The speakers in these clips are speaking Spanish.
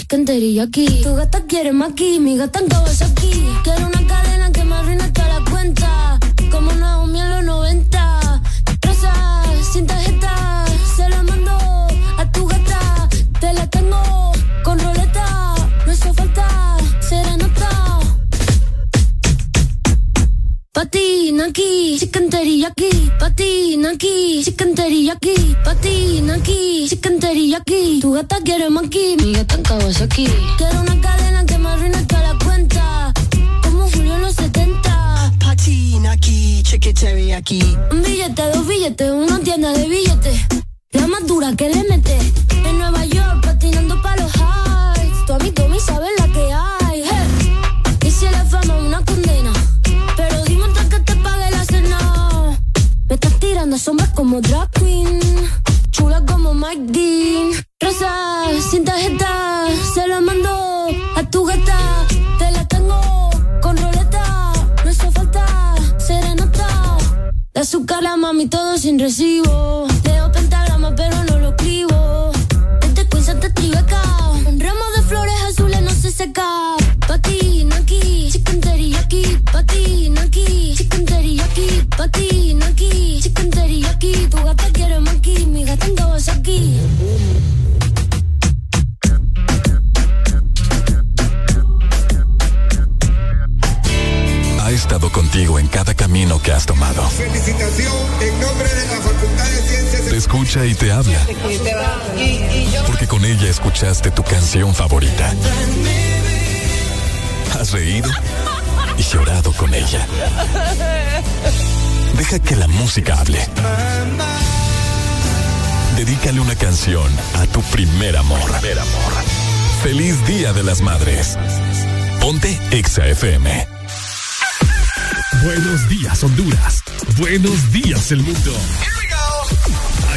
chicken teriyaki. Tu gata quiere maki, mi gata en Kawasaki. Quiero una cadena que me arruine toda la cuenta. Como Naomi Patina aquí, chicken teriyaki. Patina aquí, chicken teriyaki. Patina aquí, chicken teriyaki. Tu gata quiere maki, mi gata en Kawasaki. Quiero una cadena que me arruine toda la cuenta. Como Julio en los 70. Patina aquí, chicken teriyaki. Un billete, dos billetes, una tienda de billetes. La más dura que le mete. En Nueva York, patinando pa' los heights. Tu amigo me sabe la que hay. hey. Y si la fama una Tirando sombras como drag queen. Chula como Mike Dean. Rosa, sin tarjeta. Se la mando a tu gata. Te la tengo con roleta. No hace falta serenata. De azúcar la mami todo sin recibo. Leo pentagrama pero no lo escribo. Desde Queens hasta Tribeca. Un ramo de flores azules no se seca. Patina aquí, chicken teriyaki. Patina aquí, chicken teriyaki. Patina aquí, teriyaki. Tu gata quiere maki, mi gata en Kawasaki. Ha estado contigo en cada camino que has tomado. Felicitación en nombre de la Facultad de Ciencias. Te escucha y te habla. Porque con ella escuchaste tu canción favorita. Has reído y llorado con ella. Deja que la música hable. Dedícale una canción a tu primer amor. Feliz Día de las Madres. Ponte Exa FM. Buenos días, Honduras. Buenos días, el mundo.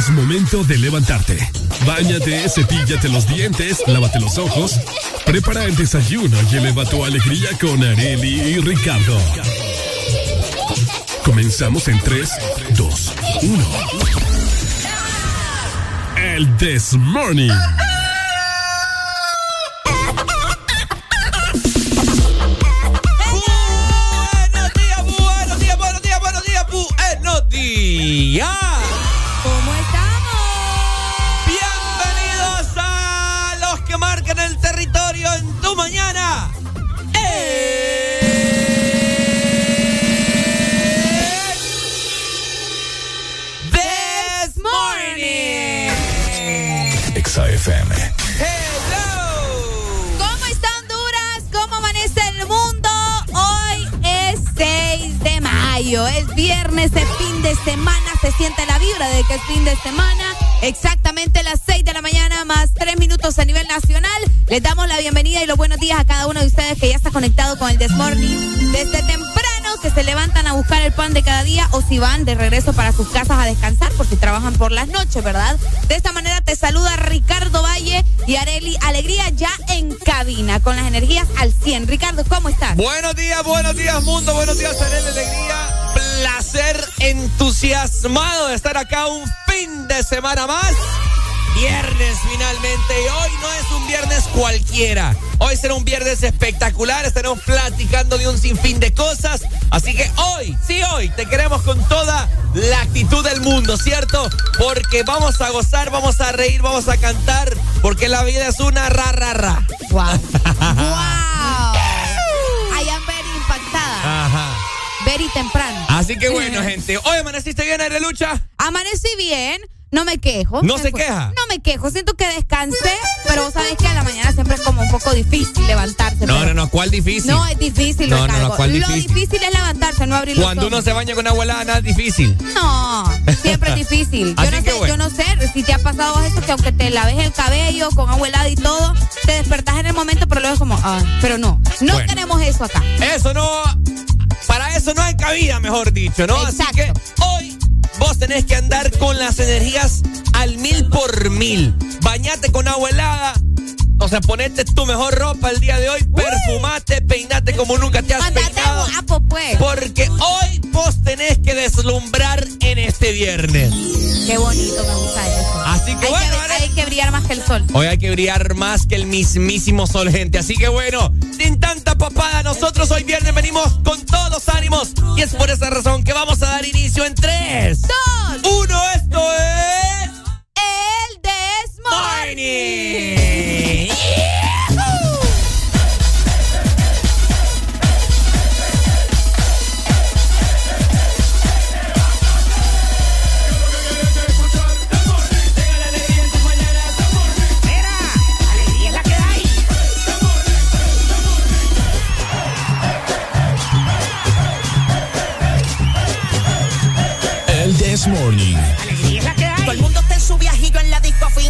Es momento de levantarte. Báñate, cepíllate los dientes, lávate los ojos, prepara el desayuno y eleva tu alegría con Areli y Ricardo. Comenzamos en 3, 2, 1. El This Morning. Buenos días, buenos días, buenos días, buenos días, es viernes, es fin de semana, se siente la vibra de que es fin de semana. Exactamente las 6 de la mañana más 3 minutos a nivel nacional. Les damos la bienvenida y los buenos días a cada uno de ustedes que ya está conectado con el Desmorning desde temprano que se levantan a buscar el pan de cada día o si van de regreso para sus casas a descansar porque trabajan por las noches, ¿verdad? De esta manera te saluda Ricardo Valle y Areli Alegría ya en cabina con las energías al 100. Ricardo, ¿cómo estás? Buenos días, buenos días, mundo. Buenos días, Arely Alegría. Placer entusiasmado de estar acá un fin de semana más. Viernes finalmente. Y hoy no es un viernes cualquiera. Hoy será un viernes espectacular. Estaremos platicando de un sinfín de cosas. Así que hoy, sí, hoy te queremos con toda la actitud del mundo, ¿cierto? Porque vamos a gozar, vamos a reír, vamos a cantar. Porque la vida es una ra, ra, ra. ¡Wow! ¡Wow! I am very impactada. Ajá. Very temprano. Así que bueno, gente. Hoy amaneciste bien, Lucha. Amanecí bien. No me quejo. ¿No se queja? No me quejo, siento que descansé, pero vos sabés que a la mañana siempre es como un poco difícil levantarse. No, no, no, ¿cuál difícil? No, es difícil, no, no, no, ¿cuál Lo difícil es levantarse, no abrir los Cuando uno se baña con agua helada, nada es difícil. No, siempre es difícil. Yo no sé, yo no sé si te ha pasado eso, que aunque te laves el cabello con agua helada y todo, te despertás en el momento, pero luego es como, ah, pero no, no tenemos eso acá. Eso no, para eso no hay cabida, mejor dicho, ¿no? Así que hoy vos tenés que andar con las energías al mil por mil. Bañate con agua helada. O sea, ponete tu mejor ropa el día de hoy, perfumate, peinate como nunca te has Andate peinado. Guapo, pues. Porque hoy vos tenés que deslumbrar en este viernes. Qué bonito, me gusta eso. Así que hay bueno, que, hay que brillar más que el sol. Hoy hay que brillar más que el mismísimo sol, gente. Así que bueno, sin tanta papada, nosotros hoy viernes venimos con todos los ánimos. Y es por esa razón que vamos a dar inicio en 3, 2, 1. Esto es. El Desmorning.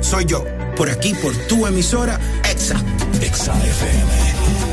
Soy yo. Por aquí, por tu emisora, Exa. Exa FM.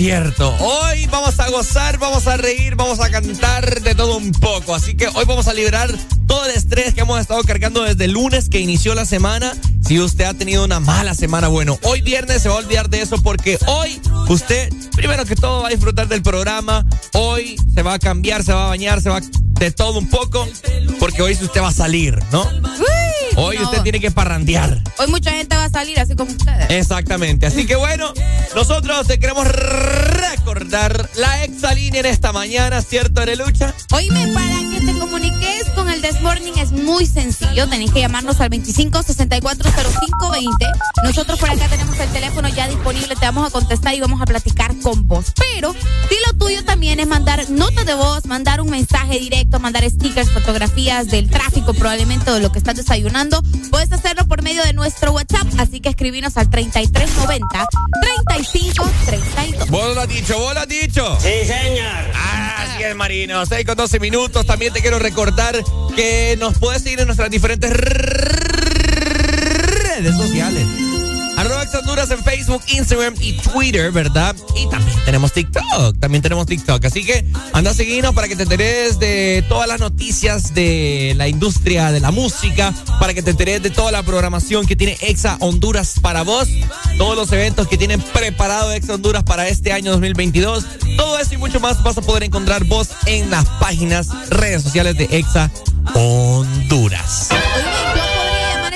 Cierto. Hoy vamos a gozar, vamos a reír, vamos a cantar de todo un poco. Así que hoy vamos a liberar todo el estrés que hemos estado cargando desde el lunes que inició la semana. Si usted ha tenido una mala semana, bueno, hoy viernes se va a olvidar de eso porque hoy usted, primero que todo, va a disfrutar del programa. Hoy se va a cambiar, se va a bañar, se va de todo un poco porque hoy usted va a salir, ¿no? Hoy no. usted tiene que parrandear. Hoy mucha gente salir así como ustedes. Exactamente. Así que bueno, nosotros te queremos recordar la exalínea en esta mañana, ¿cierto, Arelucha? Oíme, para que te comuniques con el Desmorning es muy sencillo. Tenés que llamarnos al 25 64 05 20. Nosotros por acá tenemos el teléfono ya disponible. Te vamos a contestar y vamos a platicar con vos. Pero si lo tuyo también es mandar notas de voz, mandar un mensaje directo, mandar stickers, fotografías del tráfico, probablemente de lo que estás desayunando, puedes hacerlo medio de nuestro WhatsApp. Así que escribinos al 3390 3532. Vos lo has dicho, vos lo has dicho. Sí, señor. Ah, así es, Marino. 6 con 12 minutos. También te quiero recordar que nos puedes seguir en nuestras diferentes redes sociales. En Facebook, Instagram y Twitter, ¿verdad? Y también tenemos TikTok. También tenemos TikTok. Así que anda a seguirnos para que te enteres de todas las noticias de la industria de la música, para que te enteres de toda la programación que tiene Exa Honduras para vos, todos los eventos que tienen preparado Exa Honduras para este año 2022. Todo eso y mucho más vas a poder encontrar vos en las páginas, redes sociales de Exa Honduras.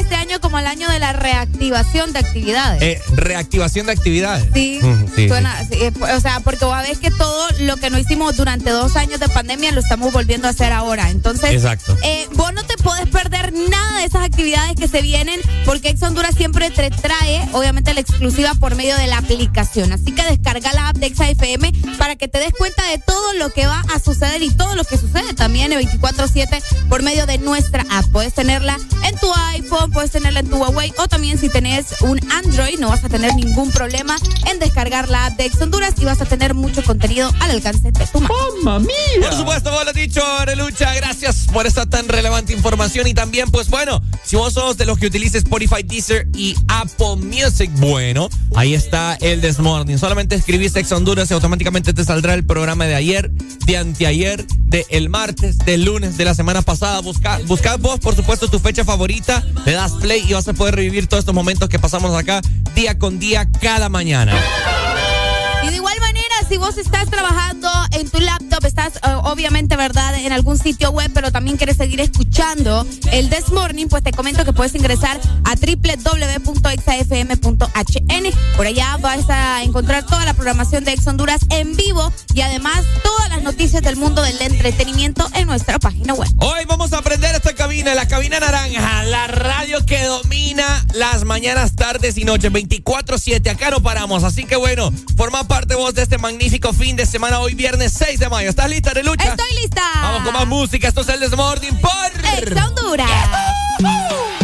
Este año como el año de la reactivación de actividades. Eh, reactivación de actividades. Sí, sí, suena, sí, eh, o sea, porque vos ves que todo lo que no hicimos durante dos años de pandemia lo estamos volviendo a hacer ahora. Entonces, Exacto. eh, vos no te podés perder nada de esas actividades que se vienen, porque Ex Honduras siempre te trae, obviamente, la exclusiva por medio de la aplicación. Así que descarga la app de Exa FM para que te des cuenta de todo lo que va a suceder y todo lo que sucede también en 24-7 por medio de nuestra app. Puedes tenerla en tu iPhone, puedes tenerla en tu Huawei o también si tenés un Android, no vas a tener ningún problema en descargar la app de Ex Honduras y vas a tener mucho contenido al alcance de tu mano. Por supuesto, vos lo has dicho, Arelucha. Gracias por esta tan relevante información. Y también, pues bueno, si vos sos de los que utilices Spotify, Deezer y Apple Music, bueno, ahí está el Desmorning. Solamente escribís Ex Honduras y automáticamente te saldrá el programa de ayer, de anteayer, de el martes, del lunes, de la semana pasada. Busca, buscad vos, por supuesto, tu fecha favorita, le das play y vas a poder revivir todos estos momentos que pasamos acá día con día, cada mañana. Si vos estás trabajando en tu laptop, estás eh, obviamente, ¿verdad?, en algún sitio web, pero también quieres seguir escuchando el This Morning, pues te comento que puedes ingresar a www.exafm.hn. Por allá vas a encontrar toda la programación de Ex Honduras en vivo y además todas las noticias del mundo del entretenimiento en nuestra página web. Hoy vamos a aprender esta cabina, la cabina naranja, la radio que domina las mañanas, tardes y noches, 24-7. Acá no paramos, así que bueno, forma parte vos de este magnífico fin de semana, hoy viernes 6 de mayo. ¿Estás lista, Relucha? Estoy lista. Vamos con más música, esto es el Desmorning por... Ex Honduras. Levántate,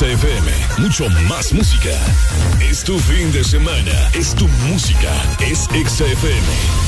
Semana XFM, mucho más música. Es tu fin de semana, es tu música, es XFM.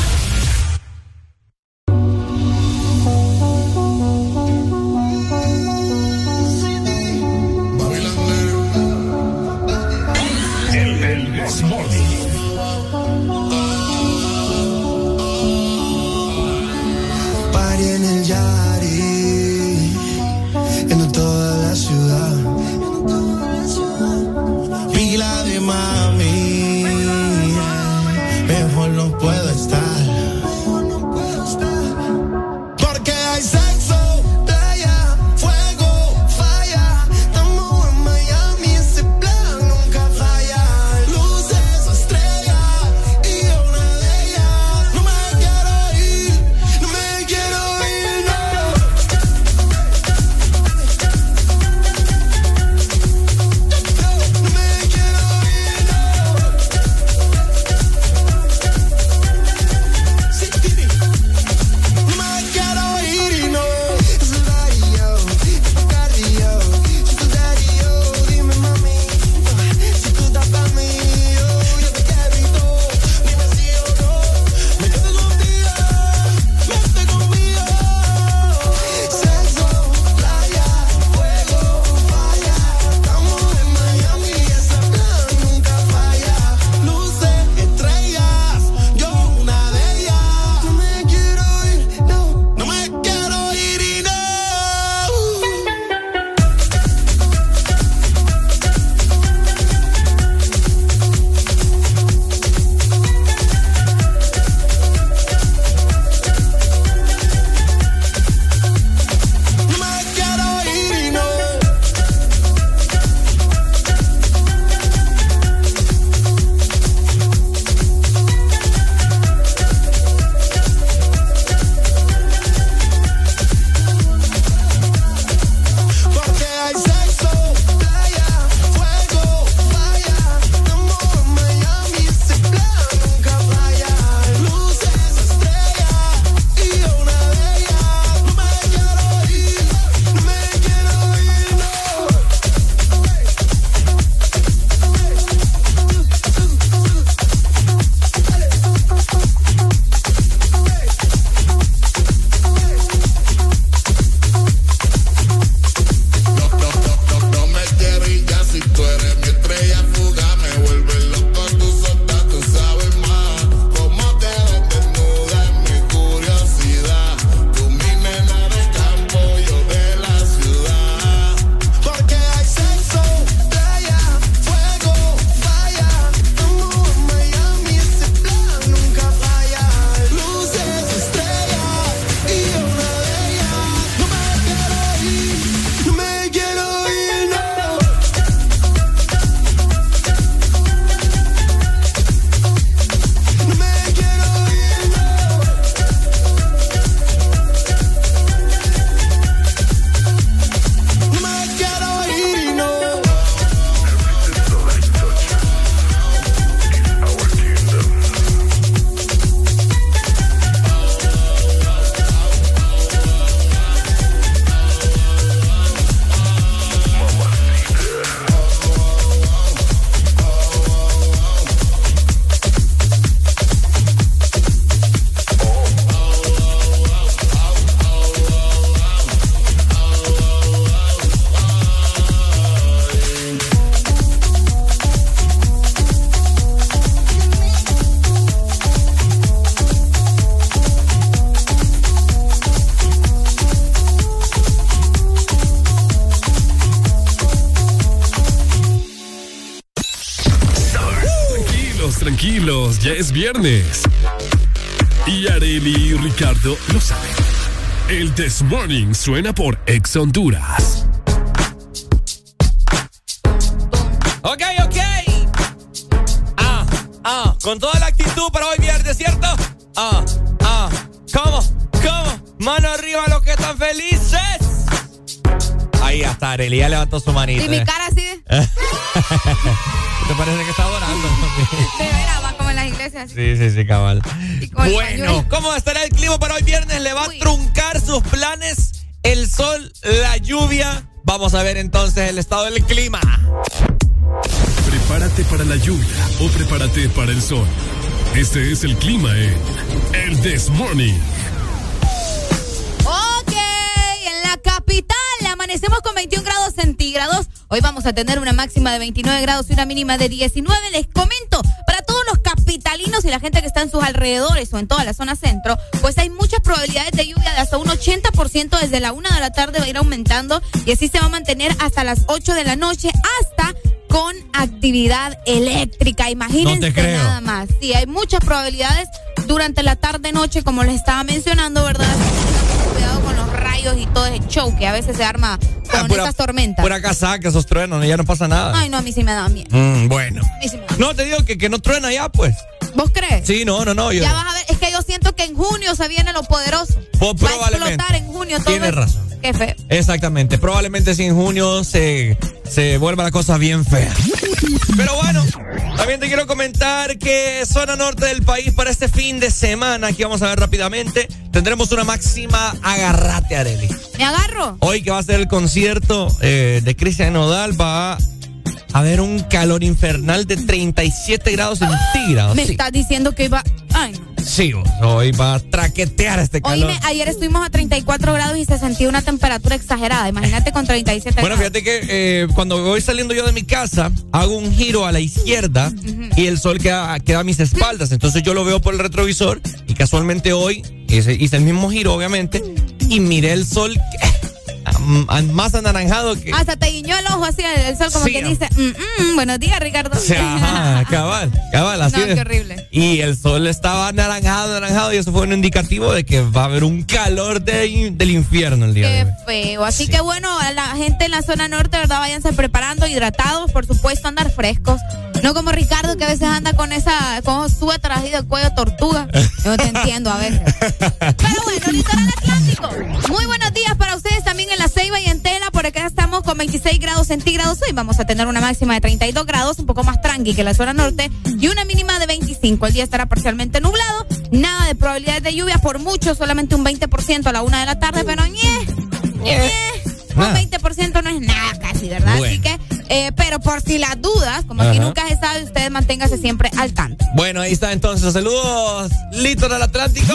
Ya es viernes. Y Areli y Ricardo lo saben. El This Morning suena por Ex Honduras. Ok, ok. Ah, ah, con toda la actitud para hoy viernes, ¿cierto? Ah, ah, ¿cómo? ¿Cómo? Mano arriba los que están felices. Ahí hasta Arely ya levantó su manita. Y mi cara así de... ¿Te parece que está adorando? De veras, va así. Sí, sí, sí, cabal. Bueno. ¿cómo estará el clima para hoy viernes? ¿Le va a truncar sus planes el sol, la lluvia? Vamos a ver entonces el estado del clima. Prepárate para la lluvia o prepárate para el sol. Este es el clima en El This Morning. Ok, en la capital amanecemos con 21 grados centígrados. Hoy vamos a tener una máxima de 29 grados y una mínima de 19. Les o en toda la zona centro, pues hay muchas probabilidades de lluvia de hasta un 80% desde la 1 de la tarde va a ir aumentando y así se va a mantener hasta las 8 de la noche, hasta con actividad eléctrica. Imagínense No nada más. Sí, hay muchas probabilidades durante la tarde-noche, como les estaba mencionando, ¿verdad? Cuidado con los rayos y todo ese show que a veces se arma con Ah, pura- esas tormentas. Pura casaca, esos truenos, ya no pasa nada. Ay, no, a mí sí me da miedo. Mm, bueno. Sí No, te digo que, que no truena ya, pues. ¿Vos crees? Sí, no, no, no. Yo, Ya vas a ver, es que yo siento que en junio se viene lo poderoso. Po- Va a explotar en junio todo. Tienes razón. Qué feo. Exactamente. Probablemente si en junio se, se vuelva la cosa bien fea. Pero bueno, también te quiero comentar que zona norte del país para este fin de semana, aquí vamos a ver rápidamente, tendremos una máxima agarrate, Areli. ¿Me agarro? Hoy que va a ser el concierto eh, de Cristian Nodal, va a haber un calor infernal de 37 grados centígrados. Me Sí, estás diciendo que iba. Ay, no. Sí, hoy va a traquetear este calor. Oíme, ayer estuvimos a 34 grados y se sentía una temperatura exagerada. Imagínate con 37 Bueno, grados. fíjate que eh, cuando voy saliendo yo de mi casa, hago un giro a la izquierda y el sol queda, queda a mis espaldas. Entonces yo lo veo por el retrovisor y casualmente hoy hice, hice el mismo giro, obviamente, y miré el sol que- más anaranjado que... Hasta te guiñó el ojo así el sol como Sí, que dice, "Mm, mm, buenos días, Ricardo. Sea, ajá, cabal, cabal, así No, es. qué horrible. Y el sol estaba anaranjado, anaranjado, y eso fue un indicativo de que va a haber un calor de- del infierno el día de Qué hoy. feo. Así que bueno, a la gente en la zona norte, ¿verdad? Váyanse preparando, hidratados, por supuesto, andar frescos. No como Ricardo que a veces anda con esa, con así de cuello tortuga. Yo no te entiendo a veces. Pero bueno, litoral atlántico. Muy buenos días para ustedes también en la Ceiba y en Tela. Por acá estamos con 26 grados centígrados. Hoy vamos a tener una máxima de 32 grados, un poco más tranqui que la zona norte, y una mínima de 25. El día estará parcialmente nublado. Nada de probabilidades de lluvia, por mucho, solamente un 20% a la una de la tarde, pero ñe, ñe, un Nada. 20% no es nada casi, ¿verdad? Bueno. Así que, eh, pero por si las dudas, como aquí Ajá. nunca se sabe, ustedes manténganse siempre al tanto. Bueno, ahí está entonces. Saludos, Litoral Atlántico.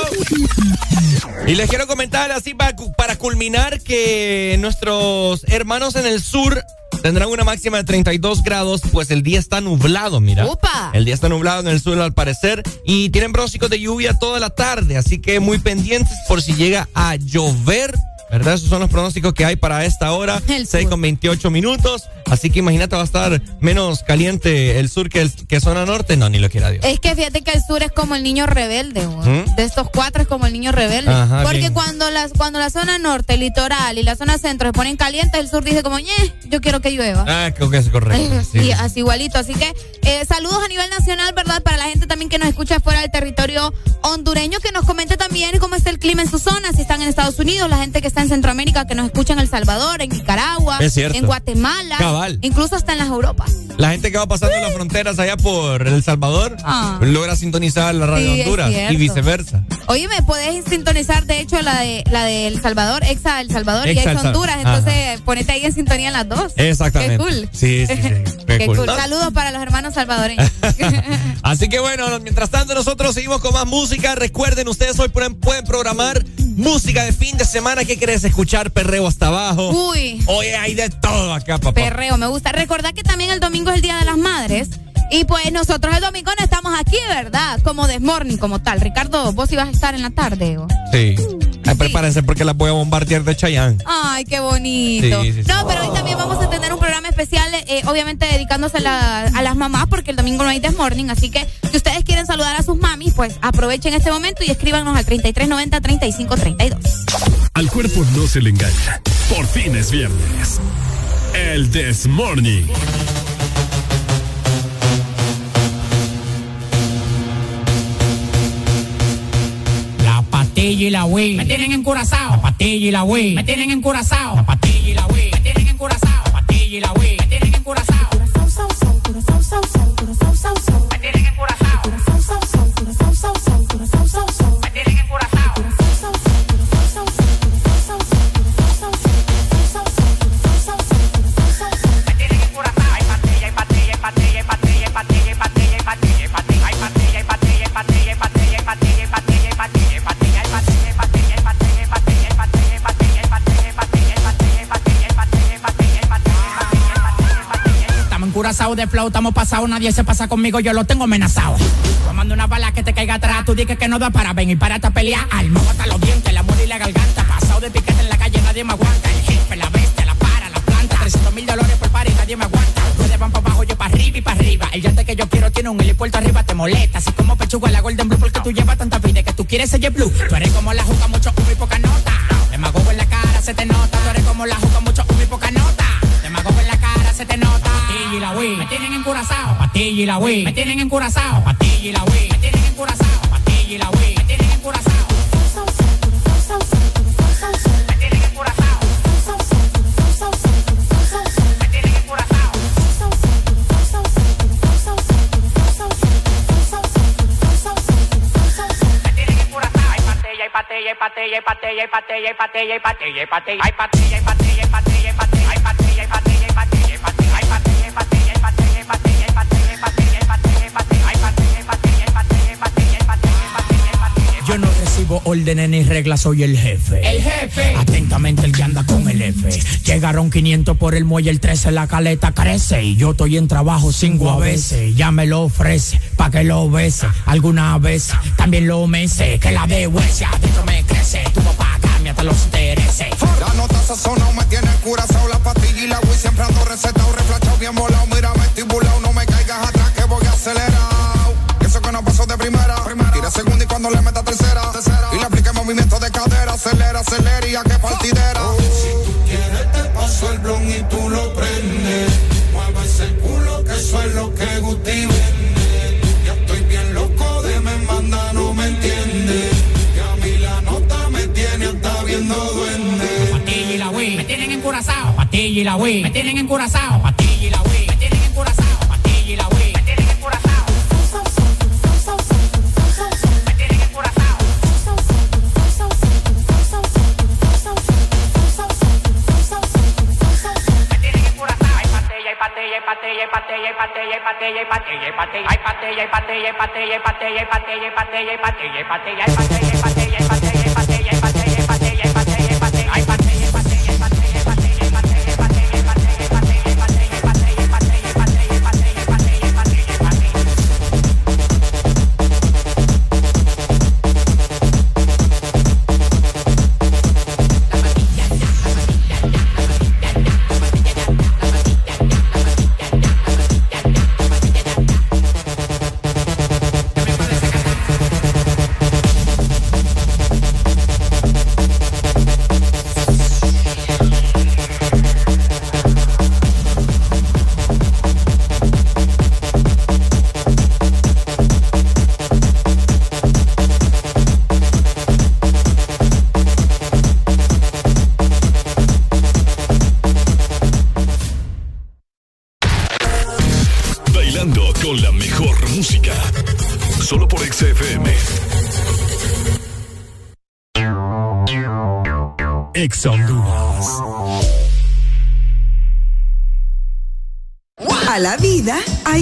Y les quiero comentar así para, para culminar que nuestros hermanos en el sur tendrán una máxima de 32 grados, pues el día está nublado, mira. ¡Upa! El día está nublado en el sur al parecer y tienen pronósticos de lluvia toda la tarde, así que muy pendientes por si llega a llover. ¿Verdad? Esos son los pronósticos que hay para esta hora. El 6 sur. con 28 minutos. Así que imagínate, va a estar menos caliente el sur que, el, que zona norte. No, ni lo quiera Dios. Es que fíjate que el sur es como el niño rebelde. ¿Mm? De estos cuatro es como el niño rebelde. Ajá, Porque bien. cuando las, cuando la zona norte, el litoral y la zona centro se ponen calientes, el sur dice como, ñe, yo quiero que llueva. Ah, creo que es correcto. Eh, sí. sí, así igualito. Así que eh, saludos a nivel nacional, ¿verdad? Para la gente también que nos escucha fuera del territorio hondureño, que nos comente también cómo está el clima en su zona, si están en Estados Unidos, la gente que está en Centroamérica, que nos escucha en El Salvador, en Nicaragua, en Guatemala, Cabal. incluso hasta en las Europas. La gente que va pasando las fronteras allá por El Salvador Ah. logra sintonizar la radio Sí, Honduras y viceversa. Oye, me podés sintonizar, de hecho, la de la de El Salvador, Exa El Salvador y Exa Exa El Sal- Honduras. Entonces, ponete ahí en sintonía en las dos. Exactamente. Qué cool. Sí, sí, sí. Qué Qué cool. cool. Saludos para los hermanos salvadoreños. Así que bueno, mientras tanto nosotros seguimos con más música. Recuerden, ustedes hoy pueden, pueden programar música de fin de semana. ¿Qué querés escuchar? Perreo hasta abajo. Uy. Oye, hay de todo acá, papá. Perreo, me gusta. Recordad que también el domingo es el Día de las Madres. Y pues nosotros el domingo no estamos aquí, ¿verdad? Como Desmorning, como tal. Ricardo, vos ibas a estar en la tarde. ¿o? Sí. prepárense porque las voy a bombardear de Chayanne. Ay, qué bonito. no, pero hoy también vamos a tener un programa especial, eh, obviamente dedicándose a las mamás, porque el domingo no hay Desmorning. Así que si ustedes quieren saludar a sus mamis, pues aprovechen este momento y escríbanos al 3390-3532. Al cuerpo no se le engaña. Por fin es viernes. El Desmorning. Patilla y la Wii. Me tienen encurazao. La patilla y la Wii. Me tienen encurazao. La patilla y la Wii. Me tienen encurazao. La patilla y la Wii. Me tienen encurazao. Me tienen curazao de flow, estamos pasados, nadie se pasa conmigo, yo lo tengo amenazado. Tomando una bala que te caiga atrás, tú dices que no da para ven y para a pelear. Alma, hasta los dientes, la muerte y la garganta. Pasado de piquete en la calle, nadie me aguanta. El jefe, la bestia, la para, la planta. 300 mil dólares por par nadie me aguanta. Ustedes van para abajo, yo para arriba y para arriba. El yate que yo quiero tiene un helipuerto arriba, te molesta. Así como pechuga la Golden Blue, porque tú llevas tanta vida que tú quieres ser blue. Tú eres como la juca, mucho humo y poca nota. Te mago en la cara, se te nota. Tú eres como la juca, mucho humo y poca nota. Te mago en la se te nota y la Wii. Me tienen encurazao. Patilla y la Wii. Me tienen encurazao. Patilla y la Wii. Me tienen encurazao. Patilla y la Wii. Me tienen encurazao. Patella, patella, patella, patella, patella, patella, patella, patella, patella, patella, patella, Yo no recibo órdenes ni reglas, soy el jefe. El jefe. Atentamente el que anda con el F. Llegaron 500 por el muelle, el 13 la caleta crece. Y yo estoy en trabajo cinco a veces. Ya me lo ofrece, pa' que lo bese. Alguna vez también lo mece. Que la de huesia adentro me crece. Tu papá cambia hasta los intereses. La nota sazona me tiene curazao. La pastilla y la Wii siempre ando recetado. Reflachado bien volado. Mira, estibulado. No me caigas atrás que voy acelerado. Eso que no pasó de primera. Tira segunda y cuando le meta tercera. Y le aplique movimiento de cadera. Acelera, acelera y a que partidera. si tú quieres te paso el blon y tú lo prendes. Mueve ese culo que eso es lo que Guti vende. Ya estoy bien loco de me manda, no me entiende. Que a mí la nota me tiene hasta viendo duende. Patilla y la Wii. Me tienen encurazao. Patilla y la Wii. Me tienen encurazao. Patilla pateye pateye pateye pateye pateye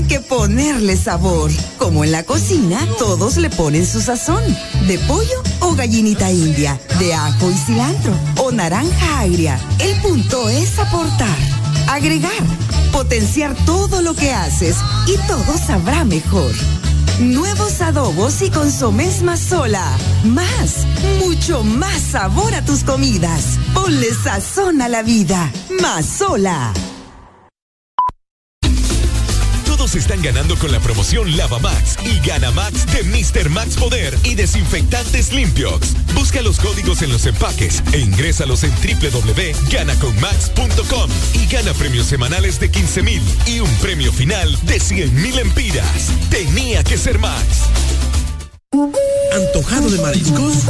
que ponerle sabor. Como en la cocina, todos le ponen su sazón. De pollo o gallinita india, de ajo y cilantro o naranja agria. El punto es aportar, agregar, potenciar todo lo que haces y todo sabrá mejor. Nuevos adobos y consomés sola. Más, mucho más sabor a tus comidas. Ponle sazón a la vida. sola. Están ganando con la promoción Lava Max y Gana Max de Mr. Max Poder y desinfectantes limpios. Busca los códigos en los empaques e ingrésalos en www.ganaconmax.com y gana premios semanales de 15 mil y un premio final de 100 mil empiras. Tenía que ser Max. ¿Antojado de mariscos?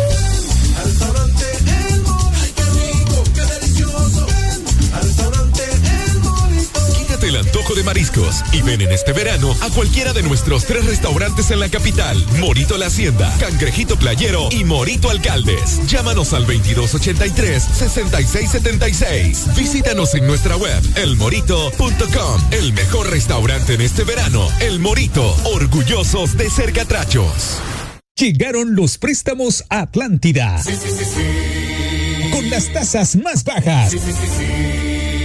El antojo de mariscos y ven en este verano a cualquiera de nuestros tres restaurantes en la capital: Morito La Hacienda, Cangrejito Playero y Morito Alcaldes. Llámanos al 2283-6676. Visítanos en nuestra web, elmorito.com. El mejor restaurante en este verano, El Morito, orgullosos de ser catrachos. Llegaron los préstamos Atlántida. Con las tasas más bajas.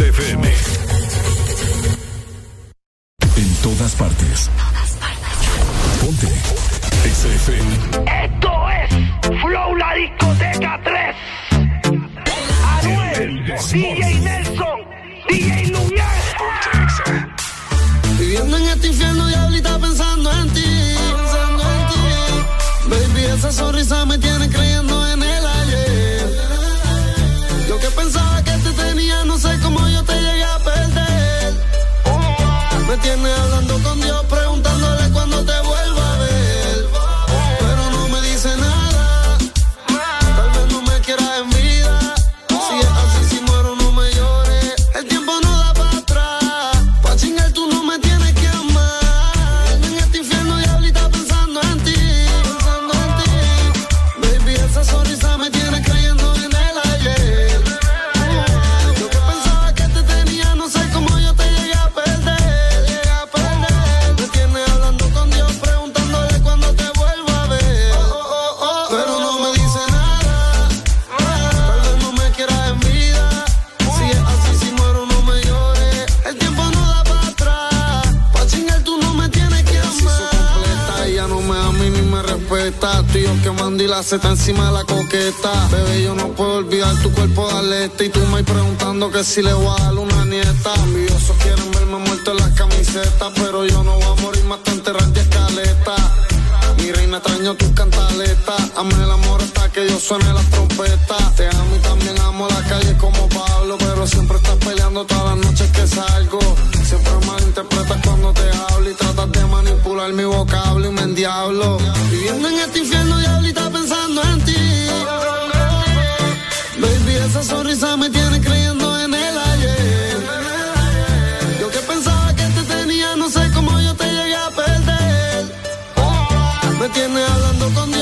XFM. La seta encima de la coqueta. Bebé, yo no puedo olvidar tu cuerpo de aleta. Y tú me preguntando que si le voy a dar una nieta. Envidiosos quieren verme muerto en las camisetas. Pero yo no voy a morir más que enterrar escaleta. Reina extraño tus cantaletas. Ame el amor hasta que yo suene las trompetas. Te amo y también amo la calle como Pablo. Pero siempre estás peleando todas las noches que salgo. Siempre malinterpretas cuando te hablo y tratas de manipular mi vocablo y me endiablo. Viviendo en este infierno, diablita pensando en ti. Baby, esa sonrisa me tiene creyendo Me tiene hablando con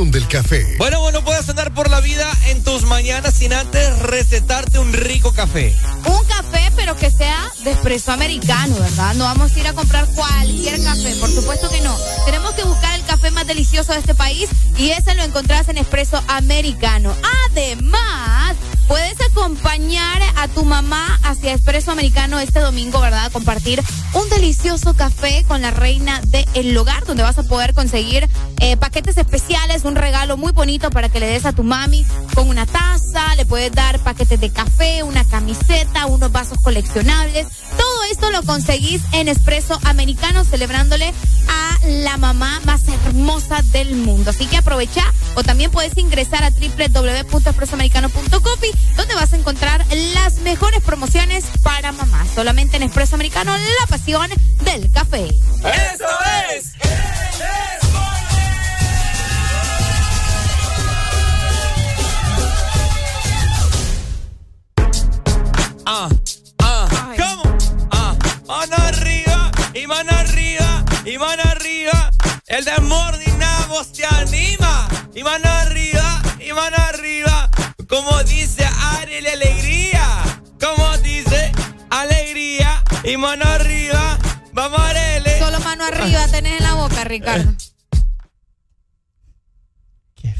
pasión del café. Bueno, bueno, puedes andar por la vida en tus mañanas sin antes recetarte un rico café. Un café, pero que sea de espresso americano, ¿verdad? No vamos a ir a comprar cualquier café, por supuesto que no. Tenemos que buscar el café más delicioso de este país y ese lo encontrás en espresso americano. Además, puedes acompañar a tu mamá hacia espresso americano este domingo, ¿verdad? A compartir un delicioso café con la reina del hogar, donde vas a poder conseguir eh, paquetes especiales, un regalo muy bonito para que le des a tu mami con una taza, le puedes dar paquetes de café, una camiseta, unos vasos coleccionables. Todo esto lo conseguís en Espresso Americano, celebrándole a la mamá más hermosa del mundo. Así que aprovecha o también puedes ingresar a www.expresoamericano.coffee donde vas a encontrar las mejores promociones para mamá. Solamente en Espresso Americano, la pasión del café. ¡Eso Ricardo.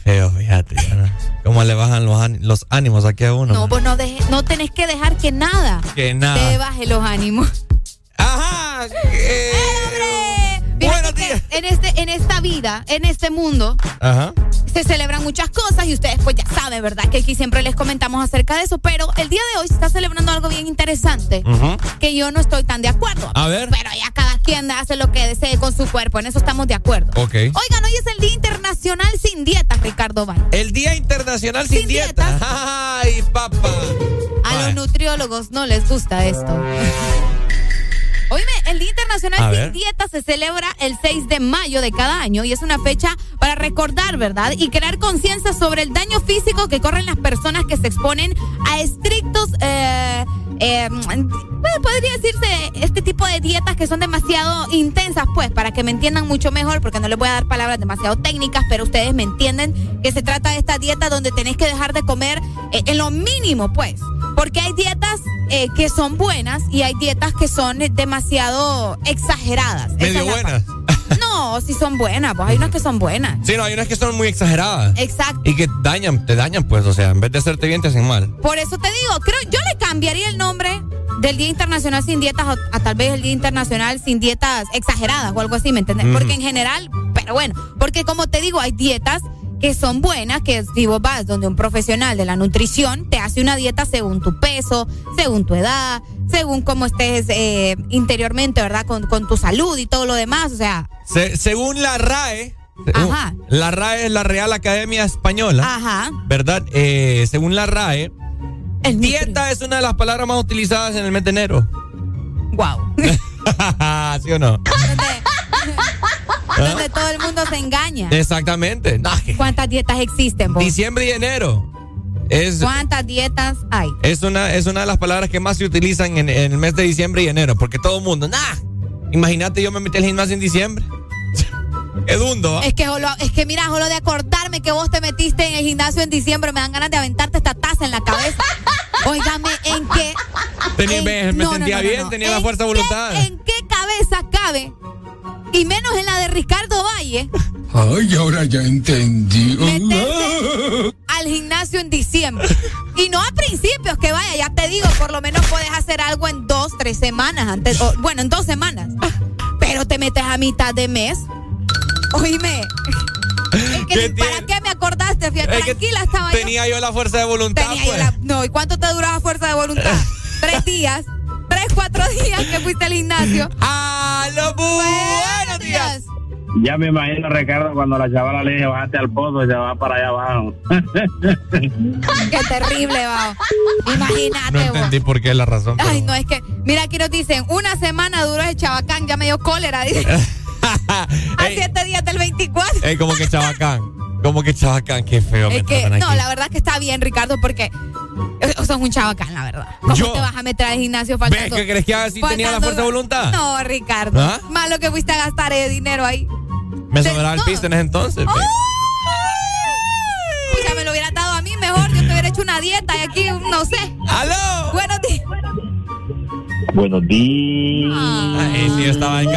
Feo, fíjate. ¿no? ¿Cómo le bajan los, los ánimos aquí a uno? No, pues no, deje- no tenés que dejar que nada Que nada. te baje los ánimos. Ajá. Fíjate que en, este, en esta vida, en este mundo, Ajá. se celebran muchas cosas y ustedes pues ya saben, ¿verdad? Que aquí siempre les comentamos acerca de eso, pero el día de hoy se está celebrando algo bien interesante Ujú. que yo no estoy tan de acuerdo. A ver. Pero ya hace lo que desee con su cuerpo, en eso estamos de acuerdo. Ok. Oigan, hoy es el Día Internacional sin Dietas, Ricardo Valle. El Día Internacional sin, dieta. Ay, papá. A los nutriólogos no les gusta esto. Oíme, el Día Internacional A sin ver. Dieta se celebra el 6 de mayo de cada año y es una fecha para recordar, ¿verdad? Y crear conciencia sobre el daño físico que corren las personas que se exponen a estrictos, eh, eh, bueno, podría decirse, este tipo de dietas que son demasiado intensas, pues, para que me entiendan mucho mejor, porque no les voy a dar palabras demasiado técnicas, pero ustedes me entienden que se trata de esta dieta donde tenés que dejar de comer eh, en lo mínimo, pues. Porque hay dietas eh, que son buenas y hay dietas que son eh, demasiado exageradas. Medio es la buena. No, sí son buenas, pues hay unas que son buenas. Sí, no, hay unas que son muy exageradas. Exacto. Y que dañan, te dañan, pues, o sea, en vez de hacerte bien, te hacen mal. Por eso te digo, creo, yo le cambiaría el nombre del Día Internacional sin dietas a, tal vez el Día Internacional sin dietas exageradas o algo así, ¿me entiendes? Porque en general, pero bueno, porque como te digo, hay dietas que son buenas, que si vos vas donde un profesional de la nutrición te hace una dieta según tu peso, según tu edad, según cómo estés eh, interiormente, ¿verdad? Con, tu salud y todo lo demás, o sea. según la RAE, Ajá. La RAE es la Real Academia Española. Ajá. ¿Verdad? Eh, según la RAE, dieta es una de las palabras más utilizadas en el mes de enero. Wow. ¿Sí o no? Donde todo el mundo se engaña. Exactamente. ¿Cuántas dietas existen? Diciembre y enero. Es, ¿Cuántas dietas hay? Es una, es una de las palabras que más se utilizan en, el mes de diciembre y enero, porque todo el mundo, nah, imagínate yo me metí al gimnasio en diciembre. Edundo. Es que, es que mira, solo de acordarme que vos te metiste en el gimnasio en diciembre, me dan ganas de aventarte esta taza en la cabeza. Óigame, ¿en qué? me, sentía bien, tenía la fuerza de voluntad. ¿En qué cabeza cabe y menos en la de Ricardo Valle. Ay, ahora ya entendí. al gimnasio en diciembre. Y no a principios, que vaya, ya te digo, por lo menos puedes hacer algo en dos, tres semanas antes. bueno, en dos semanas. Pero te metes a mitad de mes. Oíme. ¿Para qué me acordaste? Fíjate, tranquila estaba Tenía yo la fuerza de voluntad. Pues. no, ¿y cuánto te duraba fuerza de voluntad? Tres días tres, cuatro días que fuiste al gimnasio. ¡Aló, buenos días! Ya me imagino, Ricardo, cuando la chavala le dije, bájate al pozo y se va para allá abajo. qué terrible, va. Imagínate, No entendí por qué la razón. Ay, no, es que, mira, aquí nos dicen, una semana duró el chabacán, ya me dio cólera, dice. a siete días del 24. Ey, como que chabacán. Como que chabacán, qué feo. Es que, no, la verdad que está bien, Ricardo, porque sos un chabacán, la verdad. ¿Cómo te vas a meter al gimnasio faltando? ¿Ves que crees que así tenía la fuerza de voluntad? No, Ricardo. ¿Ah? Más lo que fuiste a gastar el dinero ahí. Me sobraba el piso en ese entonces. Pues. ya me lo hubiera dado a mí mejor. Yo te hubiera hecho una dieta y aquí, no sé. ¡Aló! Buenos días. Buenos días. Ay, sí, yo estaba en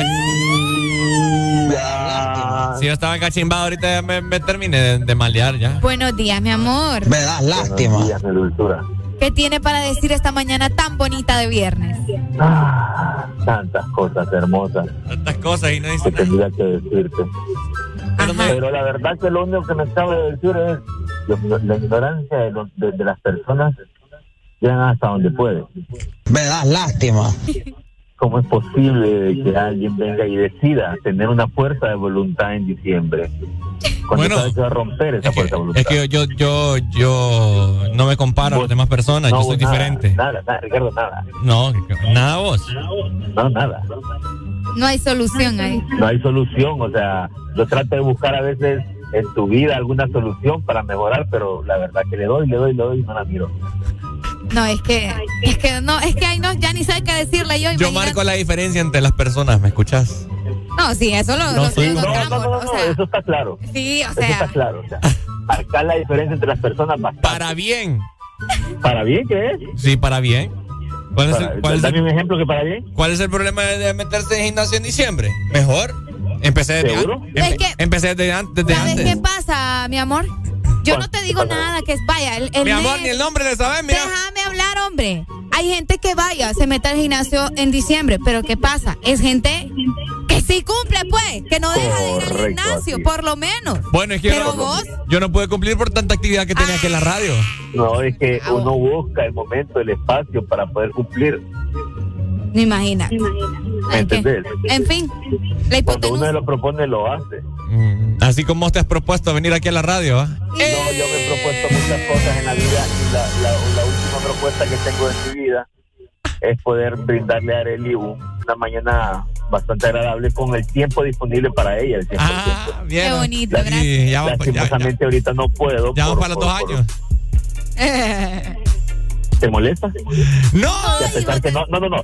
Si yo estaba encachimbado, ahorita me, me terminé de, de, malear ya. Buenos días, mi amor. Me das lástima. Buenos días, mi dulzura. ¿Qué tiene para decir esta mañana tan bonita de viernes? Ah, tantas cosas hermosas. Tantas cosas y no dice Que tendría que decirte. Pero, la verdad que lo único que me cabe decir es la ignorancia de, de, las personas llegan hasta donde puede. Me das lástima. ¿Cómo es posible que alguien venga y decida tener una fuerza de voluntad en diciembre? bueno, sabe que va a romper esa fuerza de voluntad. Es que yo, yo, yo no me comparo a las demás personas, yo soy diferente. Nada, nada, Ricardo, nada. No, nada vos. No, nada. No hay solución ahí. No hay solución, o sea, yo trato de buscar a veces en tu vida alguna solución para mejorar, pero la verdad que le doy, le doy, le doy y no la miro. No, es que, es que no, es que ay, no, ya ni sé qué decirle yo. Yo marco la diferencia entre las personas, ¿me escuchas? No, sí, eso lo, no, sí, no, no, no, eso está claro. Sí, o sea. Eso está claro, o sea, marcar la diferencia entre las personas Para bien. ¿Para bien qué es? Sí, para bien. ¿Cuál es el, cuál es un ejemplo que para bien. ¿Cuál es el problema de meterse en gimnasio en diciembre? Mejor. Empecé desde ¿Seguro? antes. Es que, empecé desde, desde ¿Sabes qué pasa, mi amor? Yo no te digo nada que es vaya. El, Mi amor, ni el nombre de saber, mira. Déjame hablar, hombre. Hay gente que vaya, se mete al gimnasio en diciembre, pero ¿qué pasa? Es gente que sí cumple, pues, que no deja de ir al gimnasio, por lo menos. Bueno, es que pero vos, yo no pude cumplir por tanta actividad que tenía aquí en la radio. No, es que ah, uno busca el momento, el espacio para poder cumplir. No imagina. ¿Me entendés? En fin, la Cuando uno lo propone, lo hace. Mm, así como te has propuesto venir aquí a la radio, ¿ah? No, yo me he propuesto muchas cosas en la vida y la, última propuesta que tengo en mi vida es poder brindarle a Areli una mañana bastante agradable con el tiempo disponible para ella. El ah, bien. Qué bonito, gracias. Ya, Lastimosamente ahorita no puedo. Ya vamos para los dos años. ¿Te molesta? No. a pesar que no, no, no, no.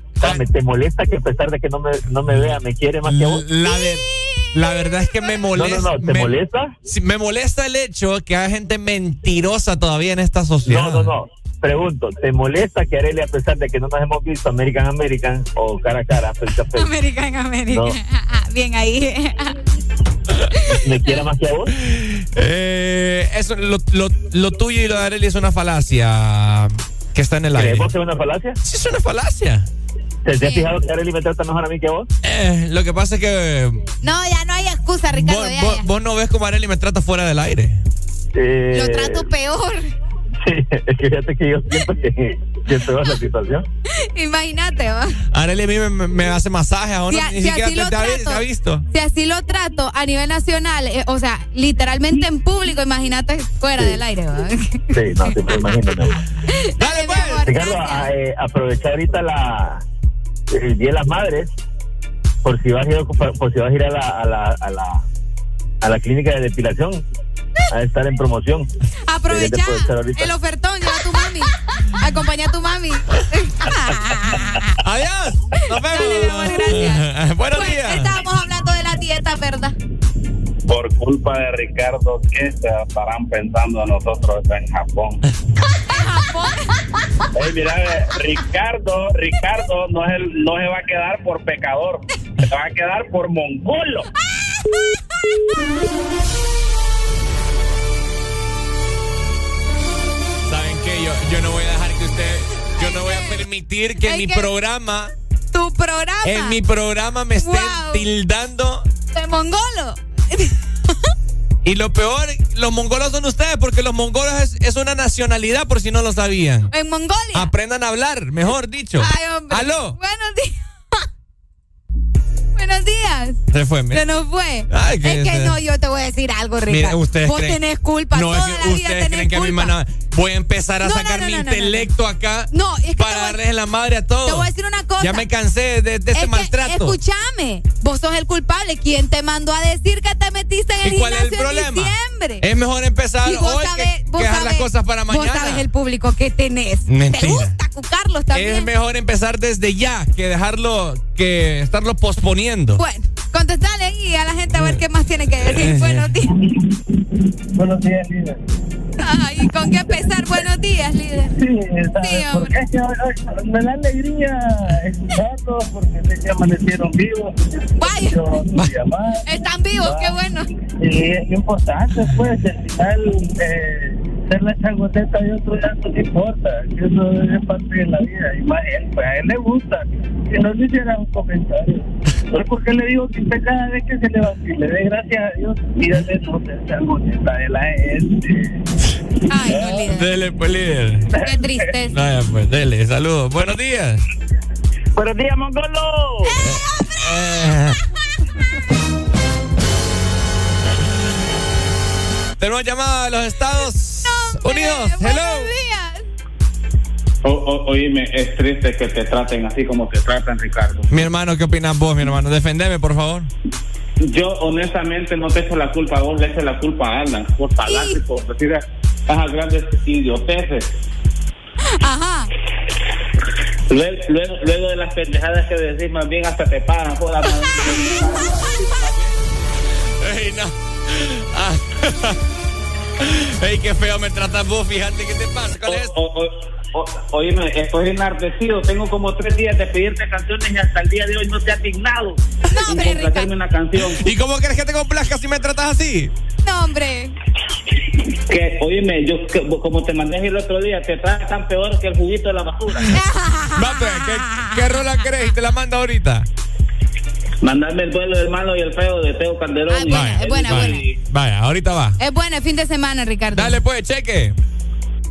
¿Te molesta que a pesar de que no me, no me vea, me quiere más que vos? La, la verdad es que me molesta. No, no, no. ¿Te molesta? Me molesta el hecho que haya gente mentirosa todavía en esta sociedad. No, no, no. Pregunto, ¿te molesta que Arely, a pesar de que no nos hemos visto American American o cara a cara, American American. bien ahí. ¿Me quiere más que a vos? Eh, eso, lo, lo, lo, tuyo y lo de Arely es una falacia que está en el aire. ¿Crees que es una falacia? Sí, es una falacia. ¿Te, has fijado que Arely me trata mejor a mí que vos? Eh, lo que pasa es que. No, ya no hay excusa, Ricardo. Vos, ya, vos, ya. vos no ves cómo Arely me trata fuera del aire. Eh, Lo trato peor. Sí, es que fíjate que yo siento que, que en la situación. Imagínate, va. Arely a mí me, me hace masajes, a uno Si a- ni si siquiera así te, lo te ha, trato. te ha visto. Si así lo trato a nivel nacional, eh, o sea, literalmente en público, imagínate fuera del aire, va. Sí, no, sí, imagino. no. Dale, amor, Ricardo, a, eh, aprovecha ahorita la, el Día de las Madres por si vas a ir, por, por si vas a, ir a, la, a, la, a, la, a la clínica de depilación a estar en promoción. Aprovecha el ofertón, lleva a tu mami. Acompaña a tu mami. Adiós. Nos vemos. Dale, mi amor, gracias. Buenos Pues, días. estábamos hablando de la dieta, ¿verdad? Por culpa de Ricardo, ¿qué se estarán pensando nosotros en Japón? Ey, mira, eh, Ricardo, Ricardo no, es el- no se va a quedar por pecador, se va a quedar por mongolo. Yo, yo no voy a dejar que usted. Yo no voy a permitir que mi que- programa. Tu programa. En mi programa me estén Wow. tildando. De mongolo. Y lo peor, los mongolos son ustedes, porque los mongolos es, es una nacionalidad, por si no lo sabían. En Mongolia. Aprendan a hablar, mejor dicho. Ay, hombre. ¿Aló? Buenos días. Buenos días. Se fue. me- Se nos fue. Ay, es que no, yo te voy a decir algo, Ricardo. Mire, ustedes Vos creen- tenés culpa. No, Toda es que la vida ustedes tenés creen que a mi culpa. hermana voy a empezar a No, sacar no, mi no, no, no. intelecto acá No, es que para voy- darles en la madre a todos. Te voy a decir una cosa. Ya me cansé de, de Es ese que, maltrato. Escúchame, vos sos el culpable. ¿Quién te mandó a decir que te metiste en el ¿Y cuál es el en problema? diciembre? Es mejor empezar Y vos hoy sabés- que, vos que dejar las cosas para mañana. Vos sabes el público que tenés. Mentira. Te gusta cucarlos también. Es mejor empezar desde ya que dejarlo, que estarlo posponiendo. Bueno, contestale ahí a la gente a ver qué más tiene que Eh, decir. Buenos días. Buenos días, líder. Ay, ¿con qué empezar? Buenos días, líder. Sí, Sí, hombre. porque es que me da alegría escucharlos porque sé que amanecieron vivos. Vaya. Yo. Están vivos, qué bueno. Y es importante, pues, al final, eh, ser la changoteta de otro ya no importa, que eso es parte de la vida. Y más él, pues a él le gusta. Si no le hiciera un comentario. No porque le digo que usted cada vez que se le vacile, dé gracias a Dios, pídale no ser changoteta de la gente. Ay, no, líder. Dele, pues, líder. Qué tristeza. Vaya, pues, dele, saludos. Buenos días. Buenos días, Mongolo. Eh. Tenemos llamada de los Estados Unidos. Hello. Buenos días. O, o- oíme, es triste que te traten así como te tratan, Ricardo. Mi hermano, ¿qué opinas vos, mi hermano? Defendeme, por favor. Yo honestamente no te echo la culpa a vos, le echo la culpa a Alan por falarte, por decir esas grandes idioteces. Ajá. Luego, luego, luego de las pendejadas que decís, más bien hasta te pagan por la madre. Ey, no. Ah. Ey, qué feo me tratas vos, fíjate, ¿qué te pasa? ¿Cuál es? O- o- o- Oíme, estoy enardecido. Tengo como tres días de pedirte canciones y hasta el día de hoy no te has dignado en complacerme una canción. ¿Y cómo quieres que te complazca si me tratas así? No, hombre. Que, oíme, yo que- como te mandé el otro día, te tratan peor que el juguito de la basura. Mate, ¿qué, qué rola querés y te la mando ahorita? Mandarme el duelo del malo y el feo de Teo Calderón. Ah, buena, y- buena, buena. Vaya, ahorita va. Es bueno el fin de semana, Ricardo. Dale, pues, cheque.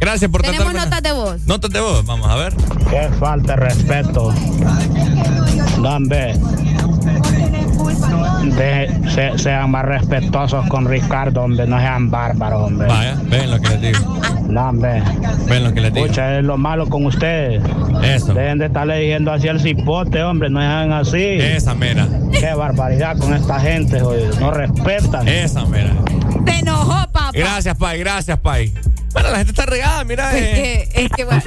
Gracias por Tenemos notas de voz. Notas de voz, vamos a ver. Qué falta de respeto. Dame. De, se- sean más respetuosos con Ricardo, hombre, no sean bárbaros, hombre. Vaya, ven lo que les digo. No, hombre. Ven lo que les digo. Escucha, es lo malo con ustedes. Eso. Deben de estarle diciendo así al cipote, hombre, no sean así. Esa mera. Qué barbaridad con esta gente, oye, no respetan. Esa mera. Se enojó, papá. Gracias, Pai, gracias, Pai. Bueno, la gente está regada, mira. Es eh. que, es que bueno.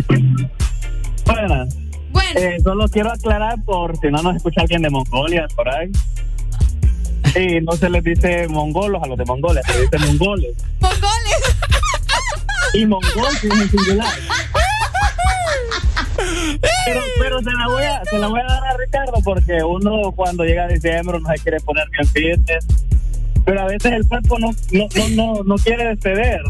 Buenas. Bueno. Eh, solo quiero aclarar por si no nos escucha alguien de Mongolia por ahí. Y no se les dice mongolos a los de Mongolia, se les dice mongoles. Mongoles. Y mongol en singular. Pero, pero se, la voy a, se la voy a dar a Ricardo porque uno cuando llega a diciembre no se quiere poner bien fitness. Pero a veces el cuerpo no, no, no, no, no quiere despeder.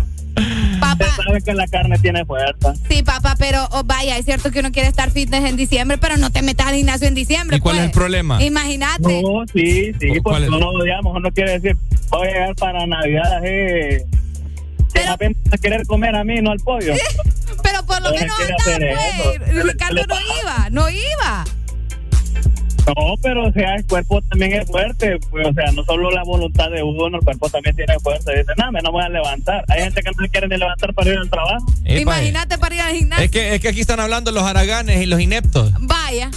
Papá. Usted sabe que la carne tiene fuerza. Sí, papá, pero oh, vaya, es cierto que uno quiere estar fitness en diciembre, pero no te metas al gimnasio en diciembre. ¿Y cuál pues. es el problema? Imagínate. No, sí, sí, ¿Cuál porque es? uno, digamos, uno quiere decir, voy a llegar para Navidad así. Que más bien van a querer comer a mí, no al pollo. Pero por lo No menos quiere anda, hacer eso. pues. ¿Qué le- Ricardo no iba, no iba. No, pero o sea, el cuerpo también es fuerte. pues, o sea, no solo la voluntad de uno, el cuerpo también tiene fuerza. Dice, no, me no voy a levantar. Hay gente que no se quiere ni levantar para ir al trabajo. Epa, Imagínate para ir al gimnasio. Es que, es que aquí están hablando los haraganes y los ineptos. Vaya.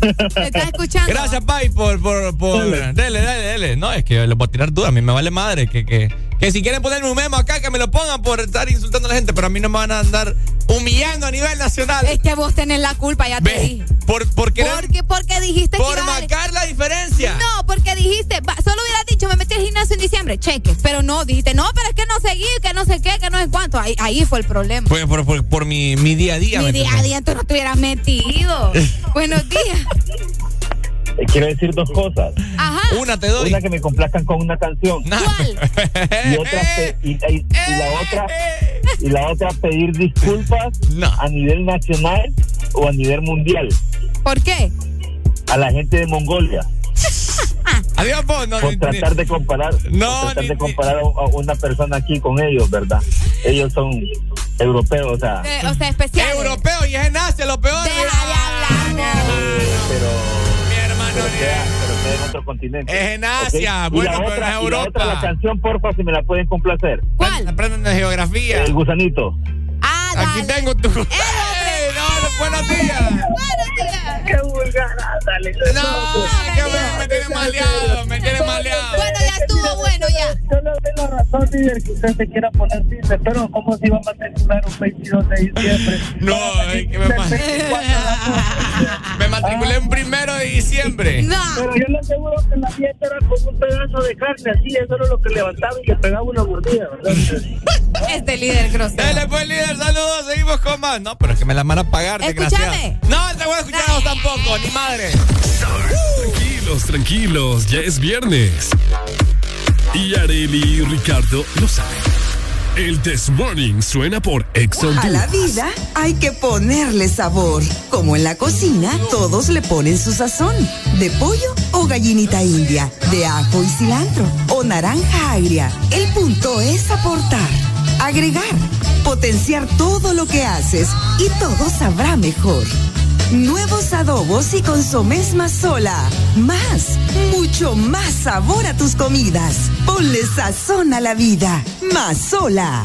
¿Me estás escuchando? Gracias, Pai, por, por, por... Dele, dele, dele. No, es que les voy a tirar dudas. A mí me vale madre que, que, que si quieren ponerme un memo acá, que me lo pongan por estar insultando a la gente, pero a mí no me van a andar humillando a nivel nacional. Es que vos tenés la culpa, ya te dije. por, por querer... Porque, porque dijiste Por que a- marcar la diferencia. No, porque dijiste, va, solo hubieras dicho, me metí al gimnasio en diciembre, cheque. Pero no, dijiste, no, pero es que no seguí, que no sé qué, que no sé cuánto. Ahí, ahí fue el problema. Pues por, por, por mi, mi día a día. Mi ¿me día a día tú no te hubieras metido. Buenos días. Eh, Quiero decir dos cosas. Ajá. Una te doy. Una que me complazcan con una canción. ¿Cuál? Y otra pe- y, y- y la otra y la otra pedir disculpas a nivel nacional o a nivel mundial ¿Por qué? a la gente de Mongolia Adiós, vos. No, por ni- tratar de comparar No, por tratar ni- de comparar a una persona aquí con ellos, ¿verdad? Ellos son europeos, o sea, Eh, o sea, especial. Europeo y es en Asia lo peor. Deja de hablar. pero Pero queda, pero queda en otro continente. Es en Asia, ¿ok? bueno, y la pero otra, es y la Europa. otra, la canción, porfa, si me la pueden complacer. ¿Cuál? Aprenden de geografía. El gusanito. Ah, Aquí dale. tengo tu. ¡Ey! No, no, buenos días. Buenos días. Qué dale. No, que me, me tiene maleado, me tiene maleado. Bueno, ya estuvo bueno, ya. Yo doy la razón, líder, que usted se quiera poner triste, pero ¿cómo se iba a matricular un 22 de diciembre? No, es que me, me matriculé un primero de diciembre. No. Pero yo le aseguro que la dieta era como un pedazo de carne, así, eso era lo que levantaba y le pegaba una mordida, ¿verdad? Este líder grosero. Dale pues líder, saludos, seguimos con más. No, pero es que me la van a pagar, desgraciado. Escúchame. No, te voy a escuchar a madre. Tranquilos, tranquilos, ya es viernes. Y Areli y Ricardo lo saben. El This Morning suena por Ex A la vida hay que ponerle sabor. Como en la cocina, todos le ponen su sazón. De pollo o gallinita india, de ajo y cilantro o naranja agria. El punto es aportar, agregar, potenciar todo lo que haces y todo sabrá mejor. Nuevos adobos y consomés más sola. Más, mucho más sabor a tus comidas. Ponle sazón a la vida. Más sola.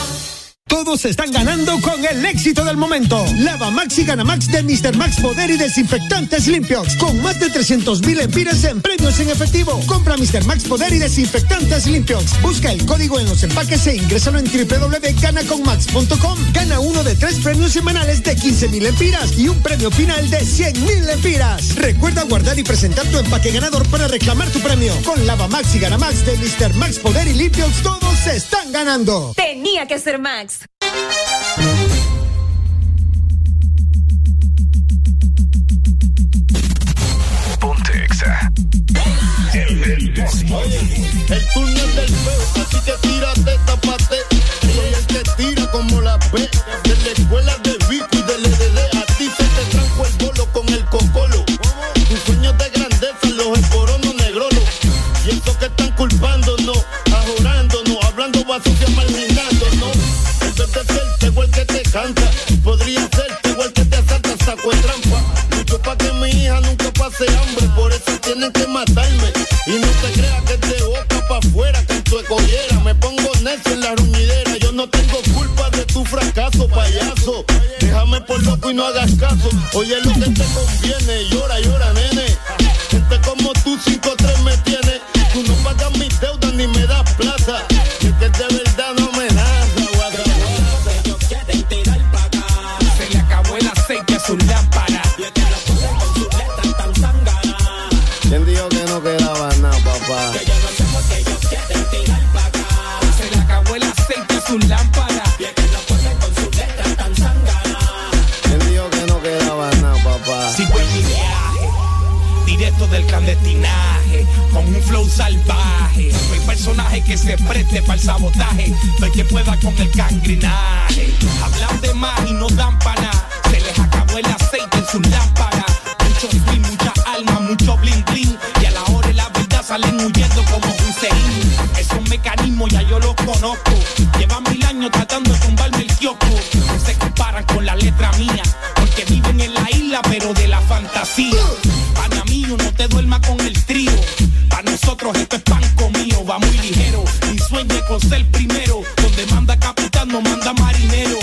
Todos están ganando con el éxito del momento. Lava Max y Gana Max de Mr. Max Poder y Desinfectantes Limpios. Con más de 300 mil empiras en premios en efectivo. Compra Mr. Max Poder y Desinfectantes Limpios. Busca el código en los empaques e ingrésalo en www.ganaconmax.com. Gana uno de tres premios semanales de 15 mil empiras y un premio final de 100 mil empiras. Recuerda guardar y presentar tu empaque ganador para reclamar tu premio. Con Lava Max y Gana Max de Mr. Max Poder y Limpios, todos están ganando. Tenía que ser Max. Ponte Exa. El túnel del feo, así que tírate, tapate. Soy el que tira como la P. De la escuela de Vico y del EDD. A ti se te tranco el bolo con el cocolo. Tus sueños de grandeza los esporonos negrolo. Y eso que están culpándonos, ajorándonos, hablando podría hacerte igual que te asaltas saco el trampa. Lucho pa' que mi hija nunca pase hambre, por eso tienen que matarme. Y no te creas que de boca pa' afuera, que tu escollera me pongo necio en la ruñidera. Yo no tengo culpa de tu fracaso, payaso. Déjame por loco y no hagas caso. Oye lo que te conviene, llora, llora, nene. Gente como tú, cinco tres me tiene. Salvaje. Soy personaje que se preste para el sabotaje, soy que pueda con el cangrinaje. Hablan de más y no dan para se les acabó el aceite en sus lámparas. Mucho swing, mucha alma, mucho bling bling, y a la hora de la vida salen huyendo como Hussein. Esos mecanismos ya yo los conozco, llevan mil años tratando de tumbarme el kiosco. No se comparan con la letra mía, porque viven en la isla pero de la fantasía. Pana mío, no te duermas con el trío. Nosotros esto es pan comido, va muy ligero. Y sueñe con ser primero. Donde manda capitán, no manda marinero.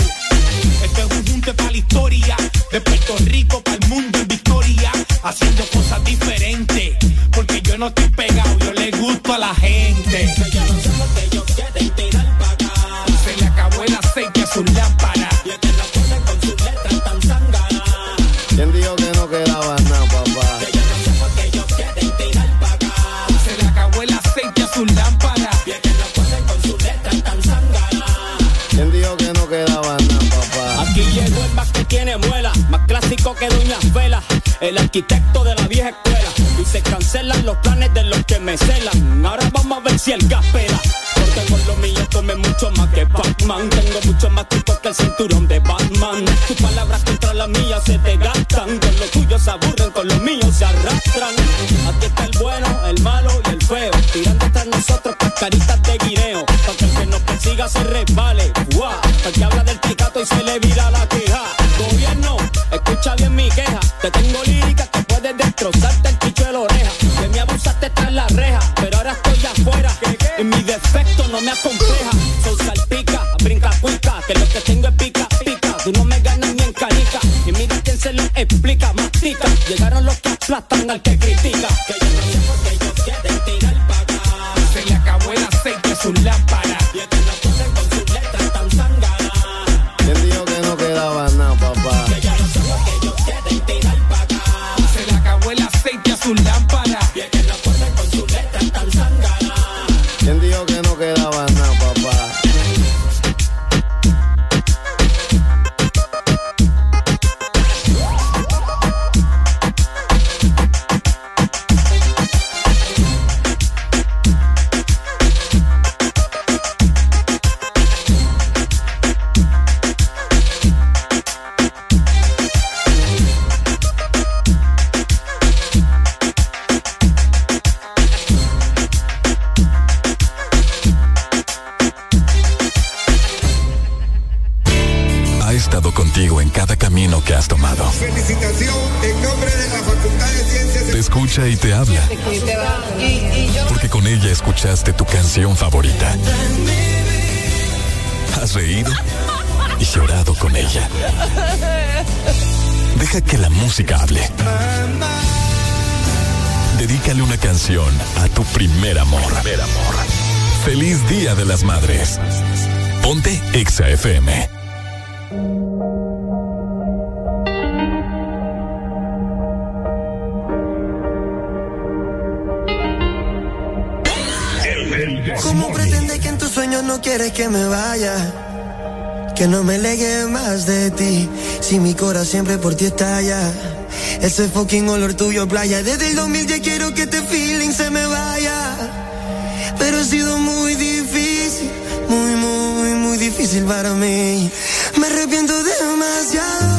Esto es un junte para la historia. De Puerto Rico para el mundo en victoria. Haciendo cosas diferentes. Porque yo no estoy pegado, yo le gusto a la gente. El arquitecto de la vieja escuela. Y se cancelan los planes de los que me celan. Ahora vamos a ver si el gas pela. Porque con lo mío come mucho más que Batman. Tengo mucho más tipo que el cinturón de Batman. Tus palabras contra las mías se te gastan. Con lo tuyo se aburren, con los míos se arrastran. Aquí está el bueno, el malo y el feo. Tirando tras nosotros cascaritas de guineo. Para que el que nos persiga se resbale. Guau, para que habla del picato y se le vira la Lo explica, mastica. Llegaron los que aplastan al que critica. Deja que la música hable. Dedícale una canción a tu primer amor. Feliz Día de las Madres. Ponte Exa FM. ¿Cómo pretende que en tus sueños no quieres que me vaya? Que no me legue más de ti. Si mi corazón siempre por ti estalla. Ese fucking olor tuyo, playa. Desde el 2000 ya quiero que este feeling se me vaya. Pero ha sido muy difícil. Muy, muy, muy difícil para mí. Me arrepiento demasiado.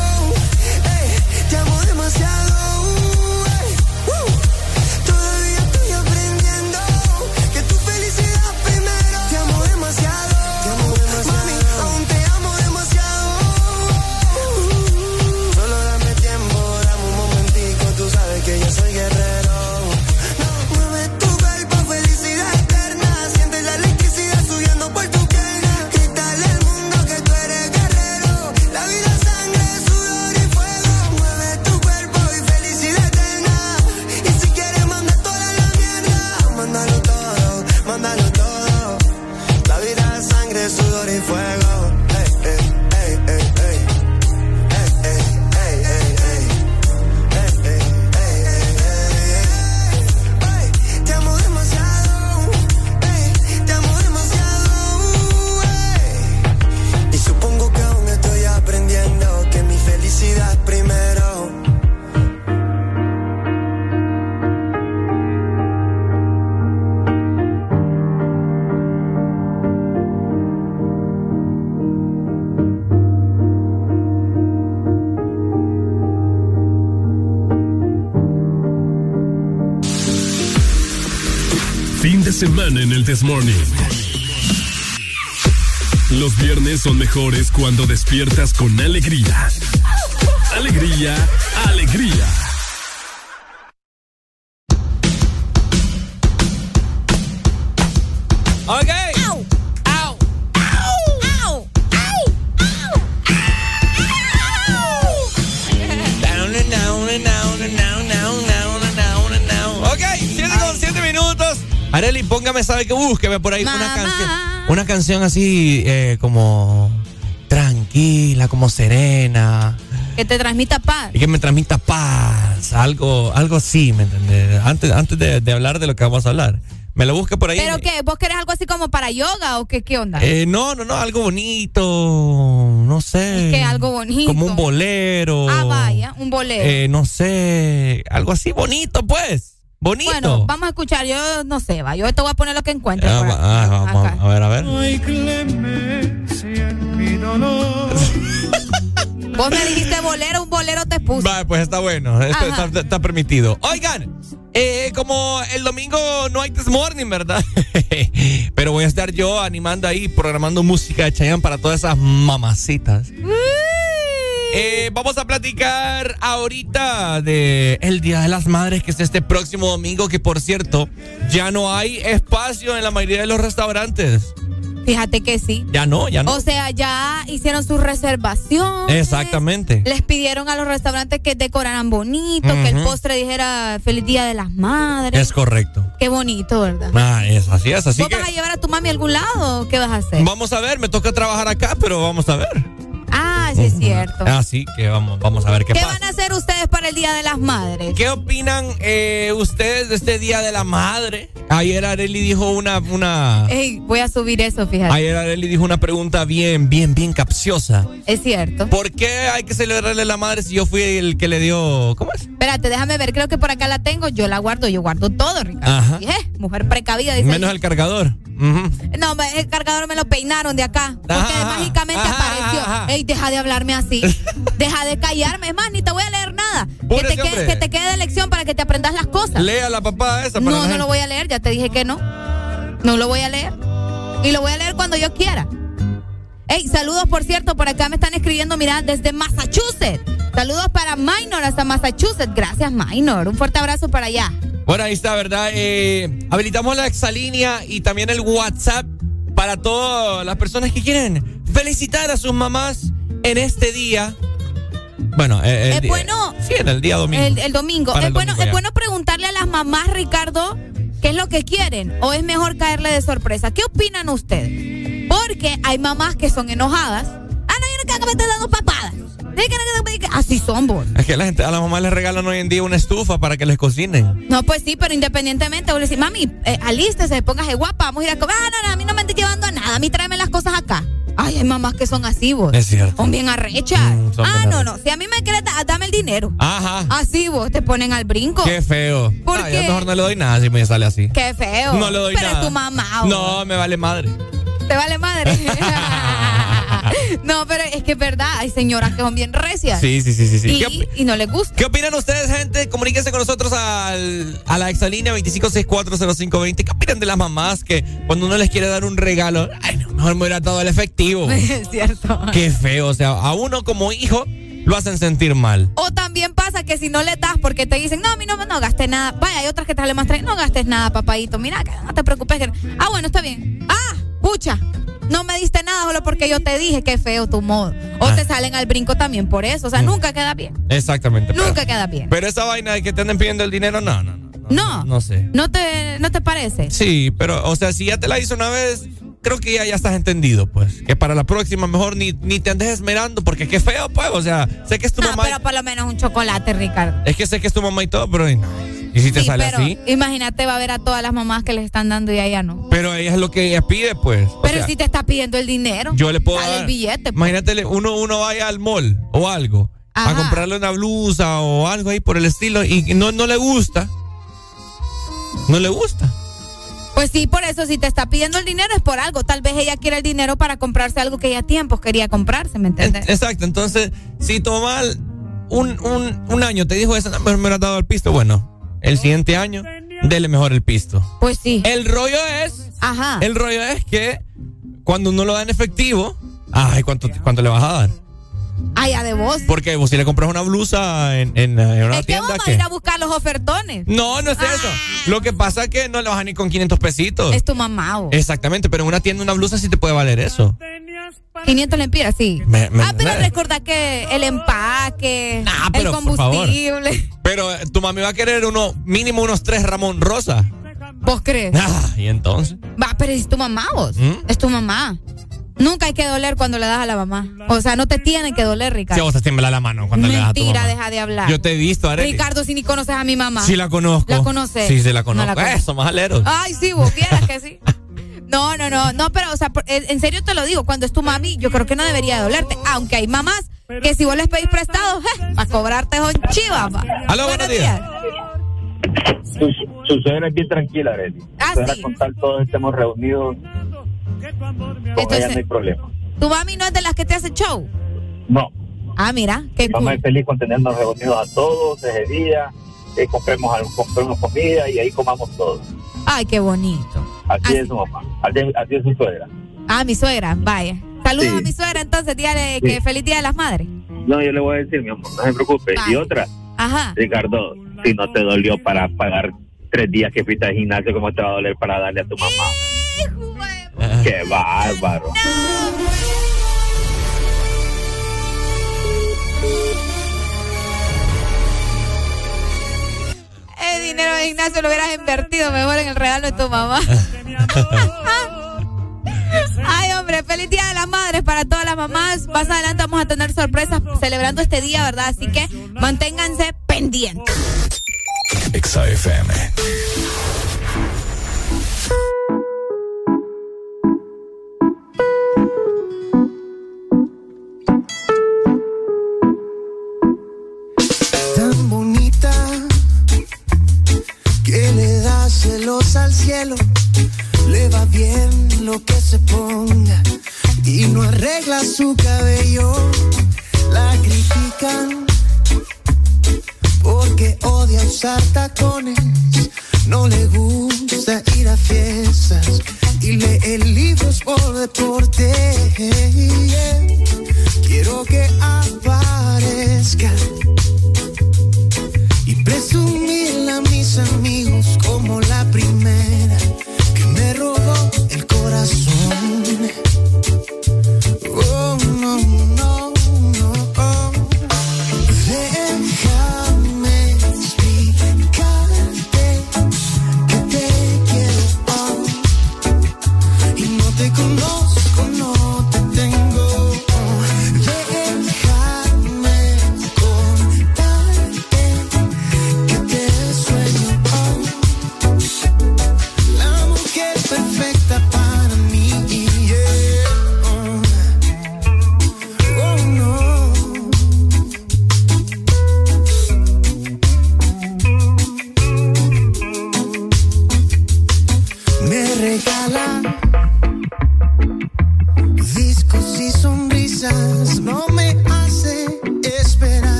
Semana en el This Morning. Los viernes son mejores cuando despiertas con alegría. Alegría, alegría. Que búsqueme por ahí una canción. Una canción así eh, como tranquila, como serena. Que te transmita paz. Y que me transmita paz. Algo, algo así, ¿me entiendes? Antes, antes de, de hablar de lo que vamos a hablar. Me lo busque por ahí. ¿Pero qué? ¿Vos querés algo así como para yoga o qué, qué onda? Eh, no, no, no, algo bonito. No sé. ¿Qué? Algo bonito. Como un bolero. Ah, vaya, un bolero. Eh, no sé. Algo así bonito, pues. Bonito. Bueno, vamos a escuchar. Yo no sé, va. Yo te voy a poner lo que encuentre. Ah, ah, vamos, a ver, a ver. Hay clemencia en mi dolor. Vos me dijiste bolero, un bolero te puse. Va, pues está bueno. Está, está permitido. Oigan, eh, como el domingo no hay This Morning, ¿verdad? Pero voy a estar yo animando ahí, programando música de Chayanne para todas esas mamacitas. Eh, vamos a platicar ahorita de el Día de las Madres, que es este próximo domingo, que por cierto, ya no hay espacio en la mayoría de los restaurantes. Fíjate que sí. Ya no, ya no. O sea, ya hicieron su reservación. Exactamente. Les pidieron a los restaurantes que decoraran bonito, que el postre dijera Feliz Día de las Madres. Es correcto. Qué bonito, ¿verdad? Ah, es así, es así ¿Vos que vas a llevar a tu mami a algún lado qué vas a hacer? vamos a ver, me toca trabajar acá, pero vamos a ver. Ah, sí es cierto. Así que vamos, vamos a ver qué, ¿Qué pasa. van a hacer ustedes para el Día de las Madres? ¿Qué opinan eh, ustedes de este Día de la Madre? Ayer Areli dijo una, una, Ey, voy a subir eso, fíjate. ayer Areli dijo una pregunta bien, bien, bien capciosa. Es cierto. ¿Por qué hay que celebrarle a la madre si yo fui el que le dio, ¿cómo es? Espérate, déjame ver, creo que por acá la tengo. Yo la guardo, yo guardo todo, Ricardo. Ajá. Dije, mujer precavida, dice. Menos el cargador. No, el cargador me lo peinaron de acá. Porque Ajá, mágicamente ajá, apareció. Deja de hablarme así. deja de callarme. Es más, ni te voy a leer nada. Que te, quede, hombre. que te quede de lección para que te aprendas las cosas. Lea la papá esa para No, no lo voy a leer. Ya te dije que no. No lo voy a leer. Y lo voy a leer cuando yo quiera. Ey, saludos, por cierto, por acá me están escribiendo, mira, desde Massachusetts. Saludos para Minor hasta Massachusetts. Gracias, Minor. Un fuerte abrazo para allá. Bueno, ahí está, ¿verdad? Eh, habilitamos la exalínea y también el WhatsApp para todas las personas que quieren felicitar a sus mamás en este día. Bueno, el Es día- bueno. Sí, en el día domingo. El, el domingo. Para Es bueno, domingo es bueno preguntarle a las mamás, Ricardo, qué es lo que quieren. O es mejor caerle de sorpresa. ¿Qué opinan ustedes? Porque hay mamás que son enojadas. Que me estés dando papadas. Así son vos. Es que la gente, a las mamás les regalan hoy en día una estufa para que les cocinen. No, pues sí, pero independientemente, vos le decís, mami, eh, alístese, póngase guapa, vamos a ir a comer. Ah, no, no, a mí no me estoy llevando a nada, a mí tráeme las cosas acá. Ay, hay mamás que son así, vos. Es cierto. Son bien arrechas. Mm, son ah, bien no, no. Si a mí me quieres, da- dame el dinero. Ajá. Así vos, te ponen al brinco. Qué feo. ¿Por Ah, qué? yo mejor no le doy nada si me sale así. Qué feo. No le doy pero nada. es tu mamá. vos. No, me vale madre. Te vale madre. no, pero es que es verdad. Hay señoras que son bien recias. Sí, sí, sí, sí. sí. ¿Qué, op- Y, y no les gusta. qué opinan ustedes, gente? Comuníquense con nosotros al, a la exalínea 25640520. ¿Qué opinan de las mamás que cuando uno les quiere dar un regalo, ay, no, mejor me hubiera dado el efectivo? es cierto. Qué feo. O sea, a uno como hijo lo hacen sentir mal. O también pasa que si no le das porque te dicen, no, a mí no, no gastes nada. Vaya, hay otras que te salen más traen, no gastes nada, papadito. Mira, no te preocupes. que- Ah, bueno, está bien. Ah, pucha. No me diste nada solo porque yo te dije que feo tu modo. O Ah. te salen al brinco también por eso. O sea, nunca queda bien. Exactamente. pero- Nunca queda bien. Pero esa vaina de que te anden pidiendo el dinero, no, no, no. No. No sé. ¿No te, no te parece? Sí, pero, o sea, si ya te la hizo una vez, creo que ya, ya estás entendido, pues. Que para la próxima mejor ni, ni te andes esmerando, porque qué feo, pues. O sea, sé que es tu No, mamá. pero por lo menos un chocolate, Ricardo. Es que sé que es tu mamá y todo, pero. no. Y si te Sí, sale pero así. imagínate, va a ver a todas las mamás que les están dando y a ella no. Pero ella es lo que ella pide, pues. O Pero sea, si te está pidiendo el dinero, yo le puedo dar. el billete. pues. Imagínate, uno, uno vaya al mall o algo. A comprarle una blusa o algo ahí por el estilo y no, no le gusta. No le gusta. Pues sí, por eso si te está pidiendo el dinero es por algo. Tal vez ella quiere el dinero para comprarse algo que ella a tiempos quería comprarse, ¿me entiendes? Exacto, entonces, si tu mamá un, un, un año te dijo eso, no, mejor me lo has dado el pisto, bueno, el siguiente año, dele mejor el pisto. Pues sí. El rollo es, Ajá. el rollo es que cuando uno lo da en efectivo, ay, ¿cuánto, cuánto le vas a dar? Allá Ah, de vos. Porque vos si le compras una blusa en, en, en una Es que tienda, vamos a ¿qué? ir a buscar los ofertones. No, no es eso. Lo que pasa es que no le vas a ni con 500 pesitos. Es tu mamá. vos. Exactamente, pero en una tienda una blusa sí te puede valer eso. 500 lempiras, sí. Me- me- ah, pero me- recordá que el empaque, pero, el combustible. Pero eh, tu mami va a querer uno, mínimo unos tres Ramón Rosa. ¿Vos crees? Ah, y entonces. Va, pero es tu mamá vos. ¿Mm? Es tu mamá. Nunca hay que doler cuando le das a la mamá. O sea, no te tienen que doler, Si a Ricardo. vos te tiembla la mano cuando le das a tu Mentira, mamá. deja de hablar. Yo te he visto, Arely. Ricardo, si ni conoces a mi mamá. Sí la conozco. ¿La conoces? Sí, sí la No conozco. la conozco. Eso, más aleros. Ay, sí, vos vieras que sí. No, no, no, no, pero, o sea, por- en serio te lo digo, cuando es tu mami, yo creo que no debería de dolerte. Aunque hay mamás que si vos les pedís prestado, para cobrarte son chivas. Aló, buenos días. Su, su suegra es bien tranquila, Arely. Ah, Su sí. con tal todos estemos reunidos, Entonces- no hay problema. ¿Tu mami no es de las que te hace show? No, Ah, mira, qué mamá cool. es feliz con tenernos reunidos a todos ese día, compremos, compremos comida y ahí comamos todos. Ay, qué bonito. Así es su mamá, así, así es su suegra. Ah, mi suegra, vaya. Saludos Sí. a mi suegra, entonces, dígale Sí. que feliz día de las madres. No, yo le voy a decir, mi amor, no se preocupe. Vale. Y otra, Ajá. Ricardo, si no te dolió para pagar tres días que fuiste al gimnasio, ¿cómo te va a doler para darle a tu mamá? ¡Qué bárbaro! El dinero de Ignacio lo hubieras invertido mejor en el regalo de tu mamá. Ay, hombre, feliz día de las madres para todas las mamás. Más adelante vamos a tener sorpresas celebrando este día, ¿verdad? Así que manténganse pendientes. Exa Le va bien lo que se ponga y no arregla su cabello. La critican porque odia usar tacones. No le gusta ir a fiestas y lee libros por deporte. Quiero que aparezca y mis amigos como la primera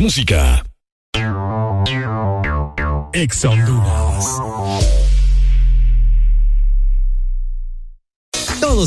Mucho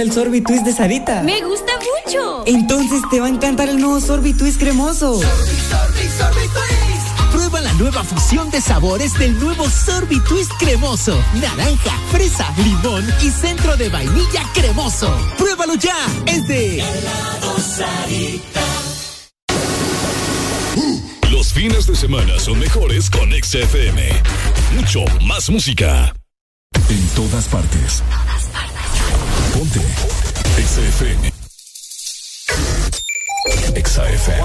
Gusta el sorbitwist de Sarita? Me gusta mucho. Entonces te va a encantar el nuevo sorbitwist cremoso. Prueba la nueva fusión de sabores del nuevo sorbitwist cremoso. Naranja, fresa, limón y centro de vainilla cremoso. Pruébalo ya. Es de Sarita. Los fines de semana son mejores con XFM. Mucho más música. En todas partes. Ponte. XFM. XFM.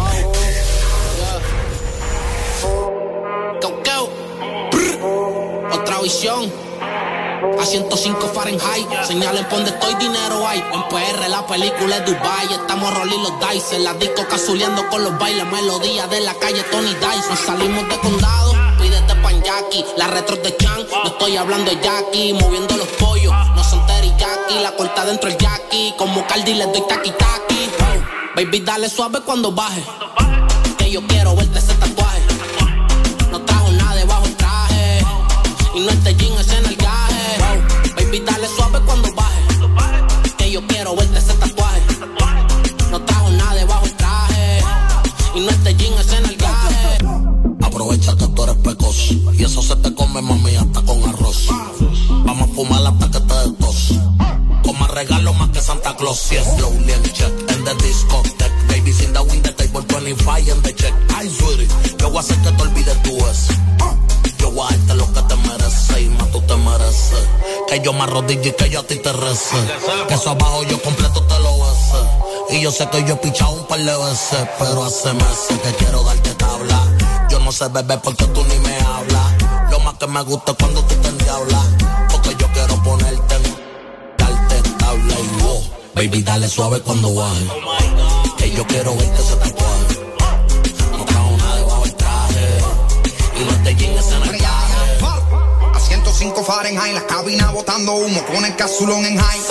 Otra visión a 105 Fahrenheit. Señalen donde estoy, dinero hay. En PR la película es Dubai. Estamos rolling los dice. En la disco casuleando con los bailes. Melodía de la calle Tony Dice. Salimos de condado. Pídete pan Jackie. La retro de Chan. No estoy hablando de Jackie. Moviendo los pollos. Jackie. La corta dentro el Jackie. Como Cardi les doy taqui taqui. Baby, dale suave cuando baje. Que yo quiero verte ese tatuaje. No trajo nada debajo el traje. Y no este jean es en el dale suave cuando baje. Que yo quiero verte ese tatuaje. No trajo nada debajo el traje. Y no este jean es en el gaje. Aprovecha que tú eres pecoso. Y eso se te come, mami, hasta con arroz. Vamos a fumar hasta regalo más que Santa Claus. Si es slowly and check en the discotheque. Baby, in the window table 25 en the check. Ay, sweetie, yo voy a hacer que te olvides tú eso. Yo voy a darte lo que te mereces y más tú te mereces. Que yo me arrodille y que yo a ti te rece. Que eso abajo yo completo te lo besé. Y yo sé que yo he pichado un par de veces, pero hace meses que quiero darte tabla. Yo no sé beber porque tú ni me hablas. Lo más que me gusta es cuando tú te endiablas. Porque yo quiero ponerte Baby, dale suave cuando baje. Que yo quiero ver que se tatuaje. No trajo nada debajo el traje. Y no te jeans en el A 105 Fahrenheit, la cabina botando humo con el casulón en high.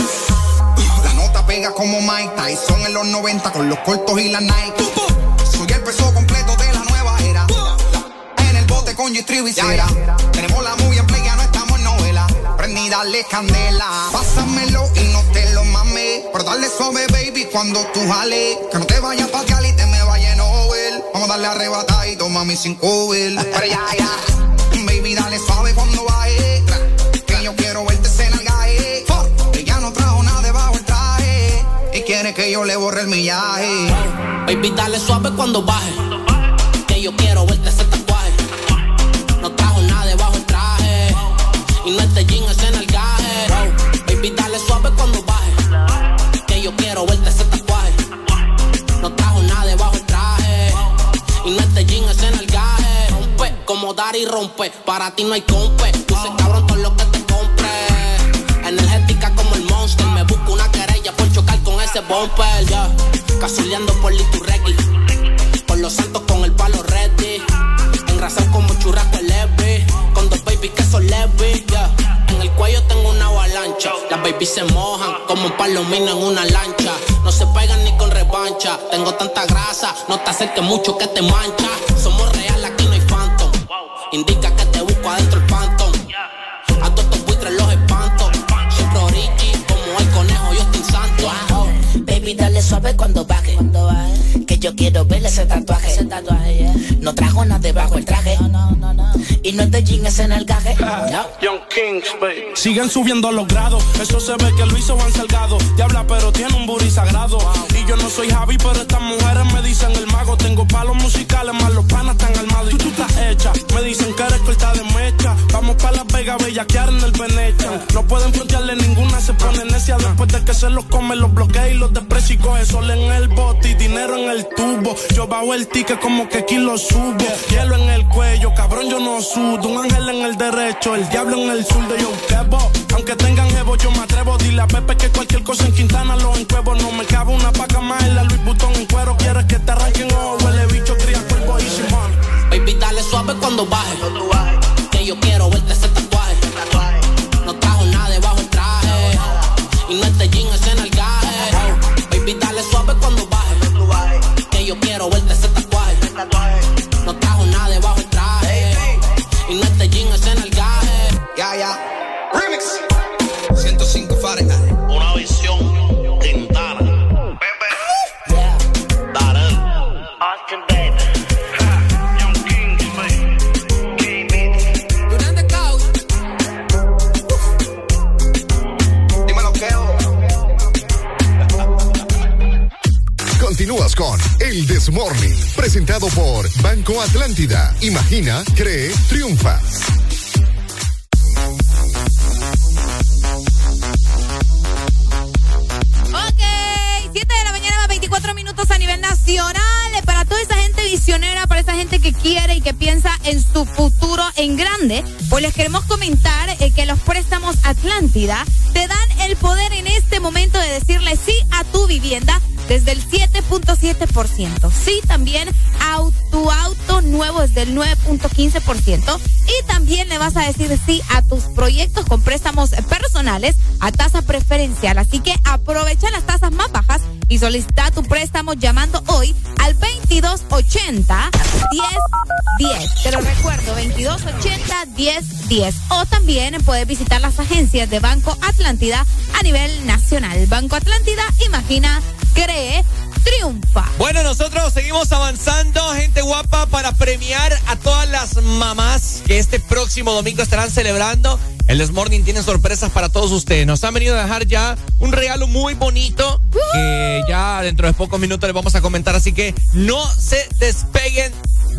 La nota pega como Mike Tyson en los 90 con los cortos y la Nike. Soy el peso completo de la nueva era. En el bote con g Tenemos la movie en play, ya no estamos en novela. Prendí, dale candela. Pásamelo y no te mames. Pero dale suave, baby, cuando tú jales. Que no te vayas pa' Cali te me vaya en. Vamos a darle arrebata y toma mi cinco Pero ya, ya. Baby, dale suave cuando baje. Que yo quiero verte en el gaje. Ella no trajo nada debajo el traje. Y quiere que yo le borre el millaje. Baby, dale suave cuando baje. Que yo quiero verte ese y rompe. Para ti no hay compe. Puse cabrón todo lo que te compre. Energética como el monster. Me busco una querella por chocar con ese bumper. Yeah. por Liturregui. Por los santos con el palo ready. Engrasado como churrasco leve. Con dos babies que son leves. Yeah. En el cuello tengo una avalancha. Las babies se mojan como un palomino en una lancha. No se pegan ni con revancha. Tengo tanta grasa, no te acerques mucho que te mancha. Somos real, Indica Baby, dale suave cuando baje. Cuando baje. Que yo quiero ver ese tatuaje. Ese tatuaje, No trajo nada debajo el traje. No, no, no, Y no es de jean, es en el gaje. Young Kings, baby. Siguen subiendo los grados. Eso se ve que lo hizo Van Salgado. Diabla, pero tiene un booty sagrado. Y yo no soy Javi, pero estas mujeres me dicen el mago. Tengo palos musicales, más los panas están armados. Y tú, tú estás hecha. Me dicen que eres corta de mecha. Vamos para Las Vegas, bellaquear en el Venecia. No pueden frontearle ninguna, se pone necia. Después de que se los come, los bloquea y los desprecia y coge sol en el bote y dinero en el tubo. Yo bajo el ticket como que aquí lo subo. Hielo en el cuello, cabrón, yo no sudo. Un ángel en el derecho, el diablo en el sur de yo quebo. Aunque tengan jevo, yo me atrevo. Dile a Pepe que cualquier cosa en Quintana lo encuevo. No me cabe una paca más en la Luis Butón en cuero. Quieres que te arranquen o huele bicho, cría cuerpo y simón. Baby, dale suave cuando baje. Que yo quiero verte ese tatuaje. No trajo nada debajo el traje. Y no este jean, es en el gaje. Baby, dale suave cuando baje. Que yo quiero verte ese tatuaje. El Desmorning, presentado por Banco Atlántida. Imagina, cree, triunfa. Ok, 7 de la mañana, más 24 minutos a nivel nacional. Para toda esa gente visionera, para esa gente que quiere y que piensa en su futuro en grande, pues les queremos comentar eh, que los préstamos Atlántida te dan el poder en este momento de decirle sí a tu vivienda desde el 7.7%. Sí, también a tu auto nuevo desde el 9.15%. Y también le vas a decir sí a tus proyectos con préstamos personales a tasa preferencial. Así que aprovecha las tasas más bajas y solicita tu préstamo llamando hoy al 2280 1010. Te lo recuerdo, 2280 1010. O también puedes visitar las agencias de Banco Atlántida a nivel nacional. Banco Atlántida, imagina, cree, triunfa. Bueno, nosotros seguimos avanzando, gente guapa, para premiar a todas las mamás que este próximo domingo estarán celebrando. El Desmorning tiene sorpresas para todos ustedes. Nos han venido a dejar ya un regalo muy bonito que ya dentro de pocos minutos les vamos a comentar. Así que no se despeguen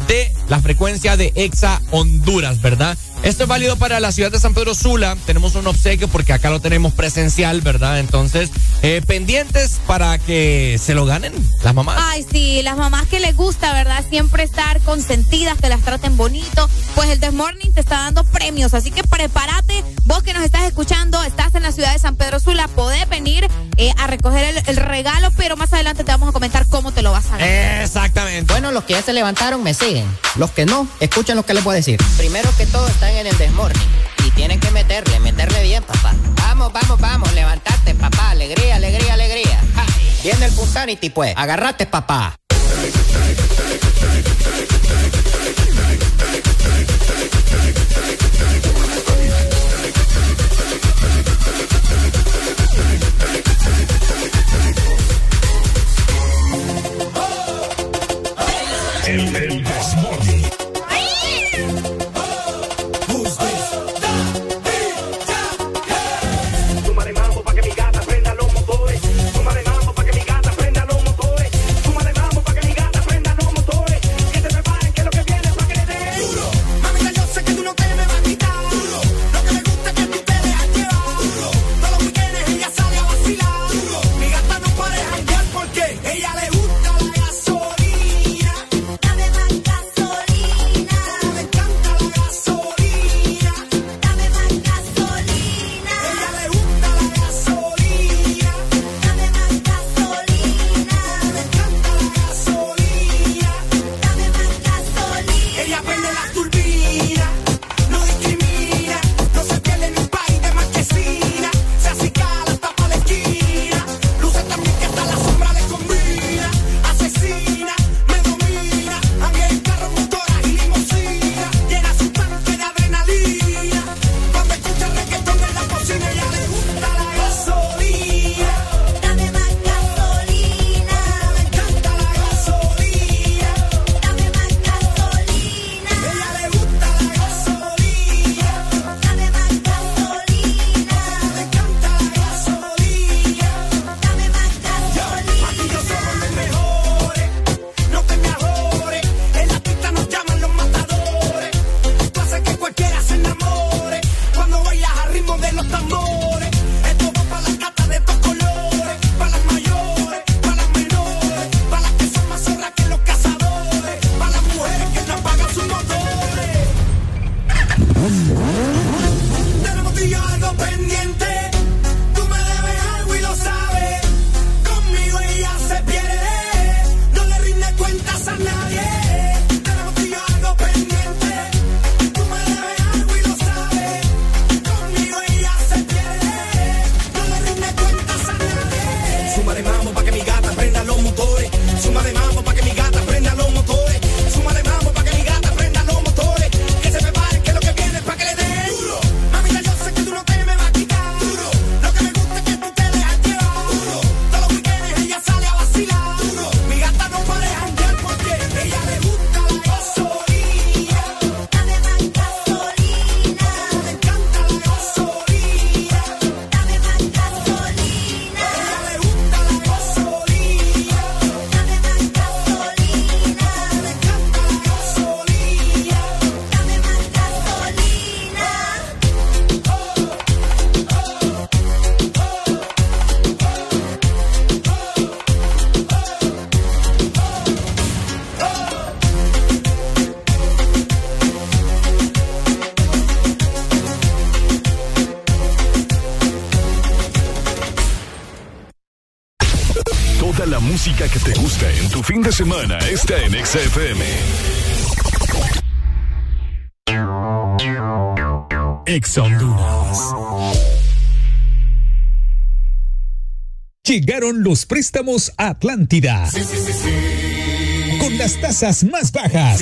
de la frecuencia de Exa Honduras, ¿verdad? Esto es válido para la ciudad de San Pedro Sula. Tenemos un obsequio porque acá lo tenemos presencial, ¿verdad? Entonces, eh, pendientes para que se lo ganen las mamás. Ay, sí, las mamás que les gusta, ¿verdad? Siempre estar consentidas, que las traten bonito. Pues el Desmorning te está dando premios, así que prepárate. Vos que nos estás escuchando, estás en la ciudad de San Pedro Sula, podés venir eh, a recoger el, el regalo, pero más adelante te vamos a comentar cómo te lo vas a ganar. Exactamente. Bueno, los que ya se levantaron me siguen. Los que no, escuchen lo que les voy a decir. Primero que todo están en el desmorning. Y tienen que meterle, meterle bien, papá. Vamos, vamos, vamos, levantate, papá. Alegría, alegría, alegría. Ja. Viene el Punsanity, pues. Agarrate, papá. Semana está en XFM. Ex Llegaron los préstamos Atlántida. Con las tasas más bajas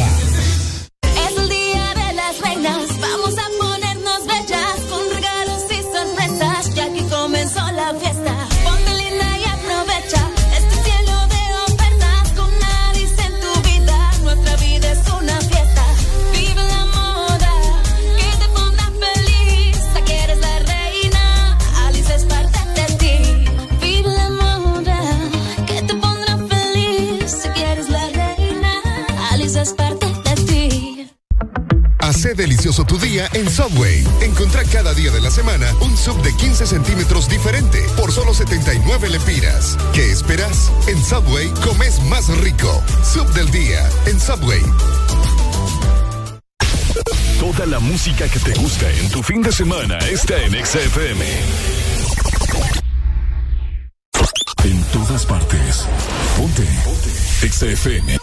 Encontrá cada día de la semana un sub de 15 centímetros diferente por solo 79 lempiras. ¿Qué esperas? En Subway comes más rico. Sub del día en Subway. Toda la música que te gusta en tu fin de semana está en XFM. En todas partes. Ponte. Ponte. XFM.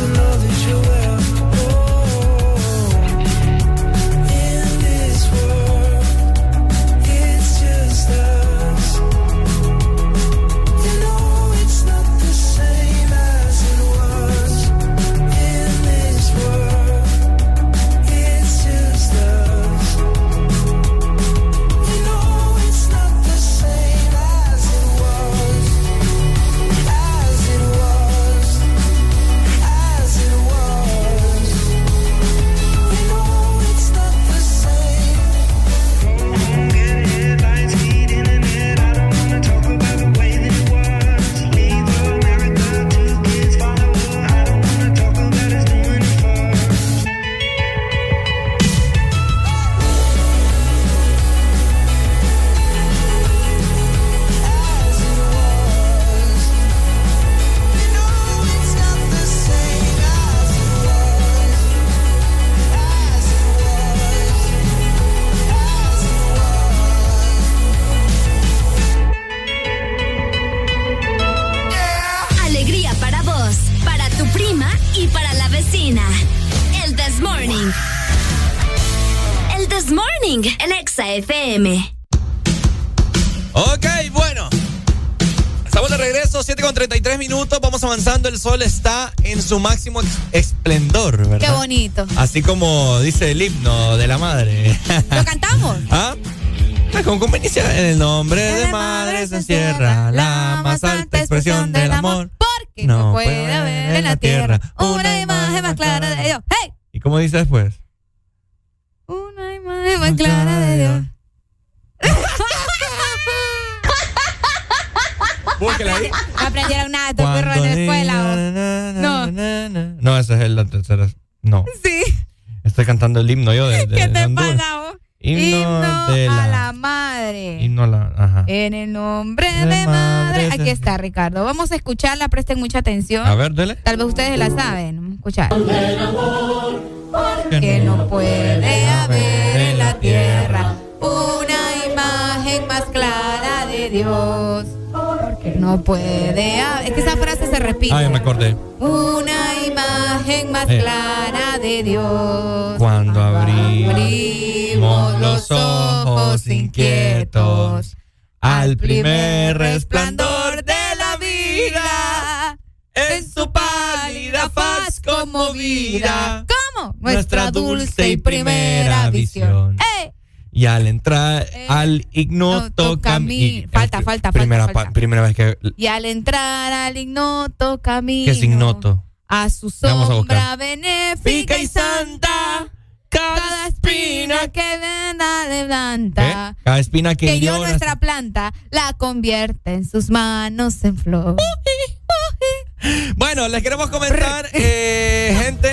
to know that you're sol está en su máximo esplendor, ¿verdad? Qué bonito. Así como dice el himno de la madre. ¿Lo cantamos? ¿Ah? ah con conveniencia. En el nombre de, madre se encierra la más alta expresión del amor. Porque no, puede haber en la tierra una imagen más clara de Dios. ¡Hey! ¿Y cómo dice después? Una imagen más clara de Dios. Búsquela ahí. No aprendieron nada No, ese es el la tercera. No. Sí. Estoy cantando el himno yo de, de ¿Qué te Honduras. pasa vos? Himno, de a la, la madre. himno a la, ajá. En el nombre De de madre. madre. Aquí está, Ricardo. Vamos a escucharla, presten mucha atención. A ver, dele. Tal vez ustedes la saben. Vamos a escuchar. Que no puede haber en la tierra una imagen más clara de Dios. No puede. Es que esa frase se repite. Ah, ya me acordé. Una imagen más Eh. clara de Dios. Cuando abrimos Abrimos los ojos inquietos al primer resplandor de la vida, en su pálida faz conmovida, ¿Cómo? nuestra dulce y primera visión. ¡Eh! Y al entrar al ignoto camino. Falta, falta, primera, falta, primera vez que. Y al entrar al ignoto camino. ¿Qué es ignoto? A su a sombra buscar. benéfica y santa. Cada espina que venda le planta. ¿Eh? Cada espina que, Que yo nuestra planta la convierte en sus manos en flor. Bueno, les queremos comentar, eh, gente,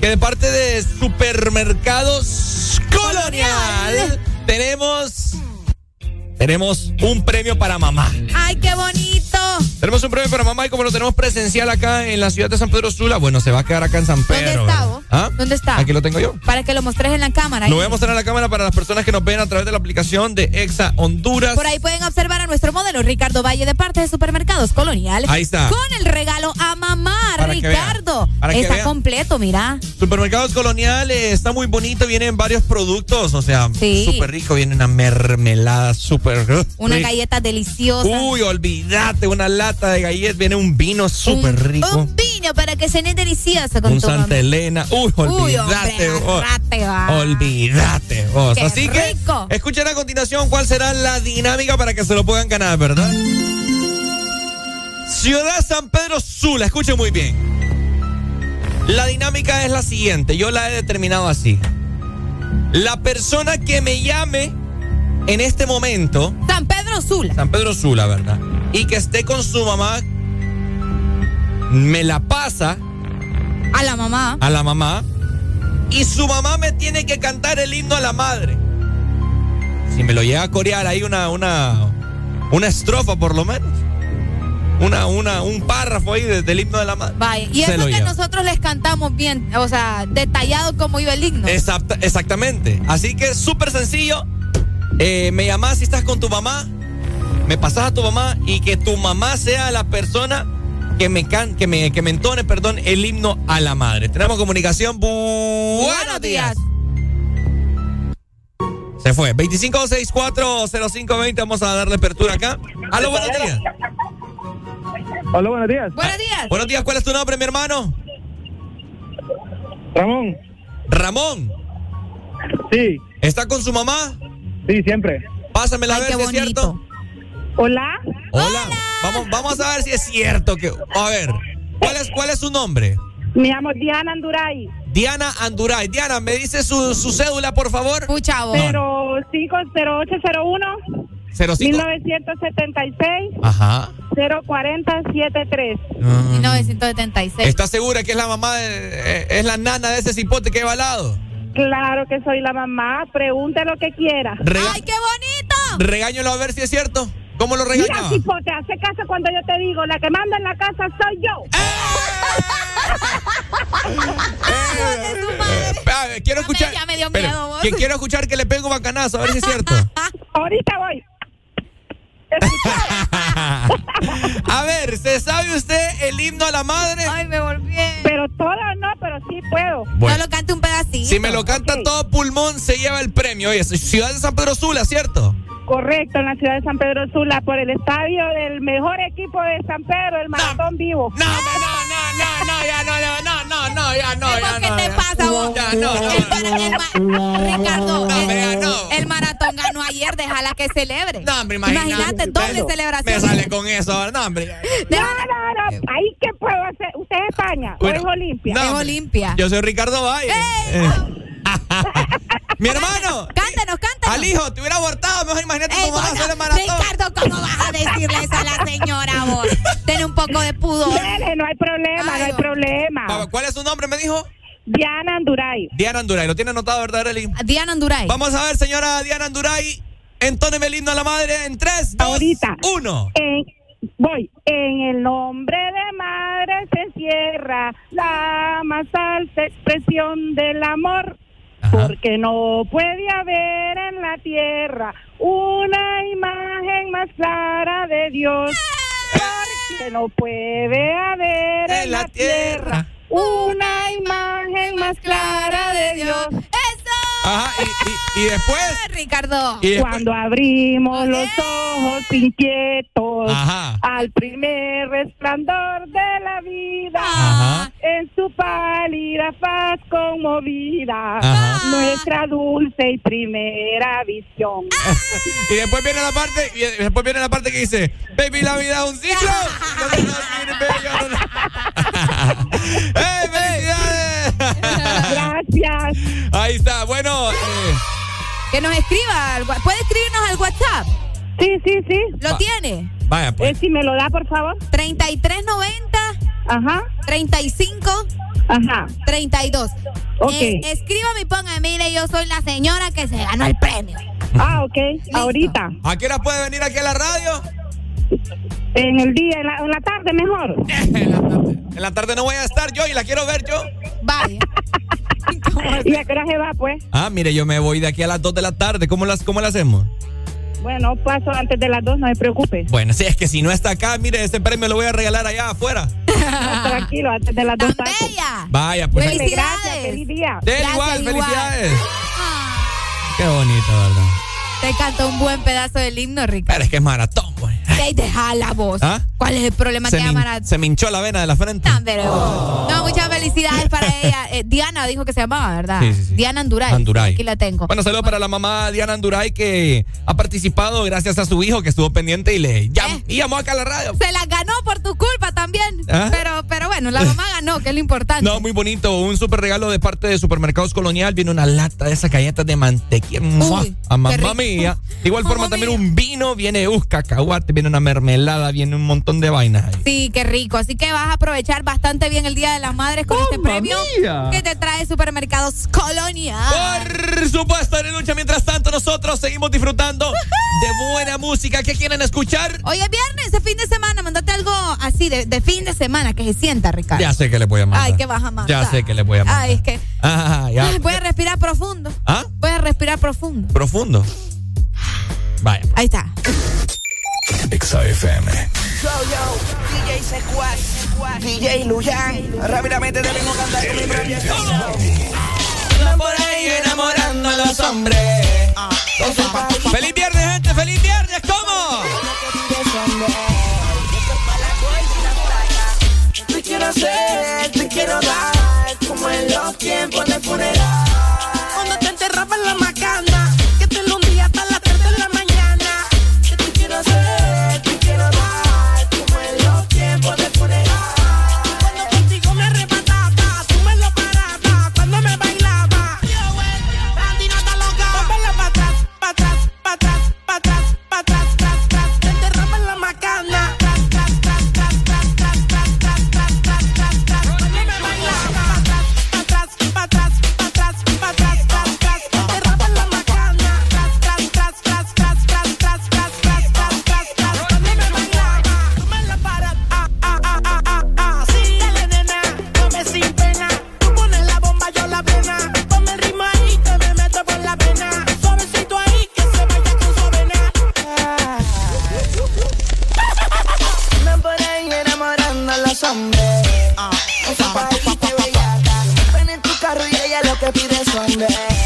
que de parte de Supermercados Colonial. Tenemos, tenemos un premio para mamá. ¡Ay, qué bonito! Tenemos un premio para mamá y como lo tenemos presencial acá en la ciudad de San Pedro Sula, bueno, se va a quedar acá en San Pedro. ¿Dónde está. ¿Ah? ¿Dónde está? Aquí lo tengo yo. Para que lo mostres en la cámara. Lo voy a mostrar en la cámara para las personas que nos ven a través de la aplicación de Exa Honduras. Por ahí pueden observar a nuestro modelo Ricardo Valle de parte de Supermercados Colonial. Ahí está. Con el regalo a mamá, Para Ricardo. vean, para que está vean. completo, mira. Supermercados Colonial eh, está muy bonito, vienen varios productos, o sea, Sí. súper rico, viene una mermelada súper Una galleta deliciosa. Uy, olvídate, una lata de galletas, viene un vino súper rico. Un vino para que cene delicioso con Un tu Santa mamá. Elena. Uy, Uy, olvídate. hombre, vos. agárrate, va. olvídate. vos. Qué Así rico. que escuchen a continuación cuál será la dinámica para que se lo puedan ganar, ¿verdad? Ciudad San Pedro Sula, escuchen muy bien. La dinámica es la siguiente, yo la he determinado así. La persona que me llame en este momento, San Pedro Sula. San Pedro Sula, ¿verdad? Y que esté con su mamá, me la pasa A la mamá. a la mamá y su mamá me tiene que cantar el himno a la madre. Si me lo llega a corear ahí una, una, una estrofa por lo menos. Una, una, un párrafo ahí de- del himno de la madre. Vaya. Y eso lo que lleva. nosotros les cantamos bien, o sea, detallado como iba el himno. Exacta- exactamente. Así que súper sencillo. Eh, me llamas si estás con tu mamá. Me pasas a tu mamá y que tu mamá sea la persona que me, can, que me, que me entone, perdón, el himno a la madre. Tenemos comunicación. Bu- Buenos días. Se fue. 25640520. Vamos a darle apertura acá. Aló, buenos días. Hola, buenos días. Buenos días. Buenos días. ¿Cuál es tu nombre, mi hermano? Ramón. Ramón. Sí. ¿Está con su mamá? Sí, siempre. Pásamela a Ay, ver qué si es cierto. Hola. Hola. Vamos, vamos a ver si es cierto que. A ver, ¿cuál es, cuál es su nombre? Me llamo Diana Anduray. Diana Anduray. Diana, ¿me dice su, su cédula, por favor? Pucha, vos. Pero 50801 05. 1976 Ajá. 04073. 1976. ¿Estás segura que es la mamá, de- eh, es la nana de ese cipote que va al lado? Claro que soy la mamá. Pregunte lo que quiera. Rega- ¡Ay, qué bonito! Regáñalo a ver si es cierto. ¿Cómo lo Mira, regañaba? cipote, hace caso cuando yo te digo, la que manda en la casa soy yo. A ver, quiero escuchar. ya me dio miedo, vos. que quiero escuchar que le pego bacanazo, a ver si es cierto. Ahorita voy. a ver, ¿se sabe usted el himno a la madre? Ay, me volví. Pero todo no, pero sí puedo. Bueno. Solo cante un pedacito. Si me lo canta todo pulmón, se lleva el premio. Oye, Ciudad de San Pedro Sula, ¿cierto? Correcto, en la ciudad de San Pedro Sula, por el estadio del mejor equipo de San Pedro, el Maratón Vivo. No, no, no, no, no, ya no, no, no, no, ya no, ya ¿Qué no. te ya. pasa vos? Ya no, no. El el Ricardo, No, el, hombre, ya no. el maratón ganó ayer, déjala que celebre. No, hombre, imagínate. Imagínate, doble celebración. Me sale con eso, no, hombre. No, no, no, ahí qué puedo hacer. ¿Usted es España Bueno, o es Olimpia? no, Es. Olimpia. Yo soy Ricardo Valle. Eh. Mi hermano. Cántanos, cántanos. Al hijo, te hubiera abortado, mejor imagínate Ey, cómo vas a hacer el maratón. Ricardo, ¿cómo vas a decirle eso a la señora vos? Ten un poco de pudor. Dele, no hay problema, no hay Ay, problema. ¿Cuál es su nombre, me dijo? Diana Anduray. Diana Anduray. ¿Lo tiene anotado, verdad, Arely? Diana Anduray. Vamos a ver, señora Diana Anduray. Entóneme el himno a la madre en 3, 2, Ahorita. 1. En, voy. En el nombre de madre se encierra la más alta expresión del amor. Porque no puede haber en la tierra una imagen más clara de Dios. Porque no puede haber en la tierra una imagen más clara de Dios. Ajá, y, y, y después. Ricardo. Y después- Cuando abrimos los ojos inquietos Ajá. al primer resplandor de la vida, Ajá. en su pálida faz conmovida, Ajá. nuestra dulce y primera visión. Y después viene la parte, y después viene la parte que dice, baby, la vida es un ciclo. No, no, no, mire, baby, Gracias. Ahí está, bueno. eh, Que nos escriba. ¿Puede escribirnos al WhatsApp? Sí, sí, sí. ¿Lo Va. tiene? vaya, pues. Eh, si me lo da, por favor. 3390 Ajá, 35 ajá. 32. Ok. Eh, escríbame y ponga, mire, yo soy la señora que se ganó el premio. Ah, ok. Ahorita. ¿A qué hora puede venir aquí a la radio? En el día, en la, en la tarde mejor. En la tarde. En la tarde no voy a estar yo y la quiero ver yo. Vaya. ¿Y a qué hora se va, pues? Ah, mire, yo me voy de aquí a las 2 de la tarde. ¿Cómo las, cómo la hacemos? Bueno, paso antes de las dos, no se preocupe. Bueno, si es que si no está acá, mire, este premio lo voy a regalar allá afuera. Tranquilo, antes de las dos ¡Tan paso. bella! Vaya, pues. Felicidades. Gracias, feliz día. De Gracias, igual, felicidades. Ah, Qué bonito, ¿verdad? te cantó un buen pedazo del himno, Ricardo. Pero es que es maratón, pues. Ey, deja la voz. ¿Ah? ¿Cuál es el problema Se que llamará? se me hinchó la vena de la frente. Tan, pero- No, muchas felicidades para ella. Eh, Diana dijo que se llamaba, ¿verdad? Sí, sí, sí. Diana Anduray. Anduray. Aquí la tengo. Bueno, saludos para la mamá Diana Anduray que ha participado gracias a su hijo que estuvo pendiente y le Eh. y llamó acá a la radio. Se la ganó por tu culpa también. ¿Ah? Pero, pero bueno, la mamá ganó, que es lo importante. No, muy bonito. Un super regalo de parte de Supermercados Colonial. Viene una lata de esas galletas de mantequilla. A mamá mía. De igual forma, también un vino. Viene un cacahuate, viene una mermelada, viene un montón de vainas ahí. Sí, qué rico. Así que vas a aprovechar bastante bien el Día de las Madres con este premio mía! que te trae Supermercados Colonia. Por supuesto, en lucha. Mientras tanto, nosotros seguimos disfrutando de buena música. ¿Qué quieren escuchar? Hoy es viernes, es fin de semana. Mandate algo así de, de fin de semana que se sienta, Ricardo. Ya sé que le voy a mandar. Ay, que vas a mandar. Ya sé que le voy a mandar. Ay, es que Ah, ya. voy a respirar profundo. ¿Ah? Voy a respirar profundo. Profundo. Vaya. Ahí está. XAFM. Yo, yo, DJ Secuaz, DJ Luyan. Rápidamente te vengo a cantar con mi propia Anda por ahí enamorando a los hombres. ¡Feliz viernes, gente! ¡Feliz viernes! ¿Cómo? Te quiero hacer, te quiero dar, como en los tiempos de funeral. Cuando te enterraba en la macana, the ass.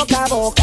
boca a boca.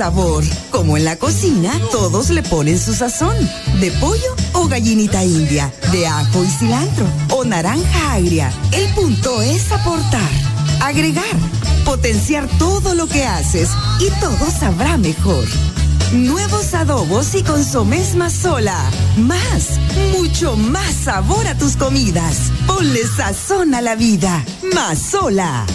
sabor. Como en la cocina, todos le ponen su sazón. De pollo o gallinita india, de ajo y cilantro o naranja agria. El punto es aportar, agregar, potenciar todo lo que haces y todo sabrá mejor. Nuevos adobos y consomés más sola. Más, mucho más sabor a tus comidas. Ponle sazón a la vida. Más sola.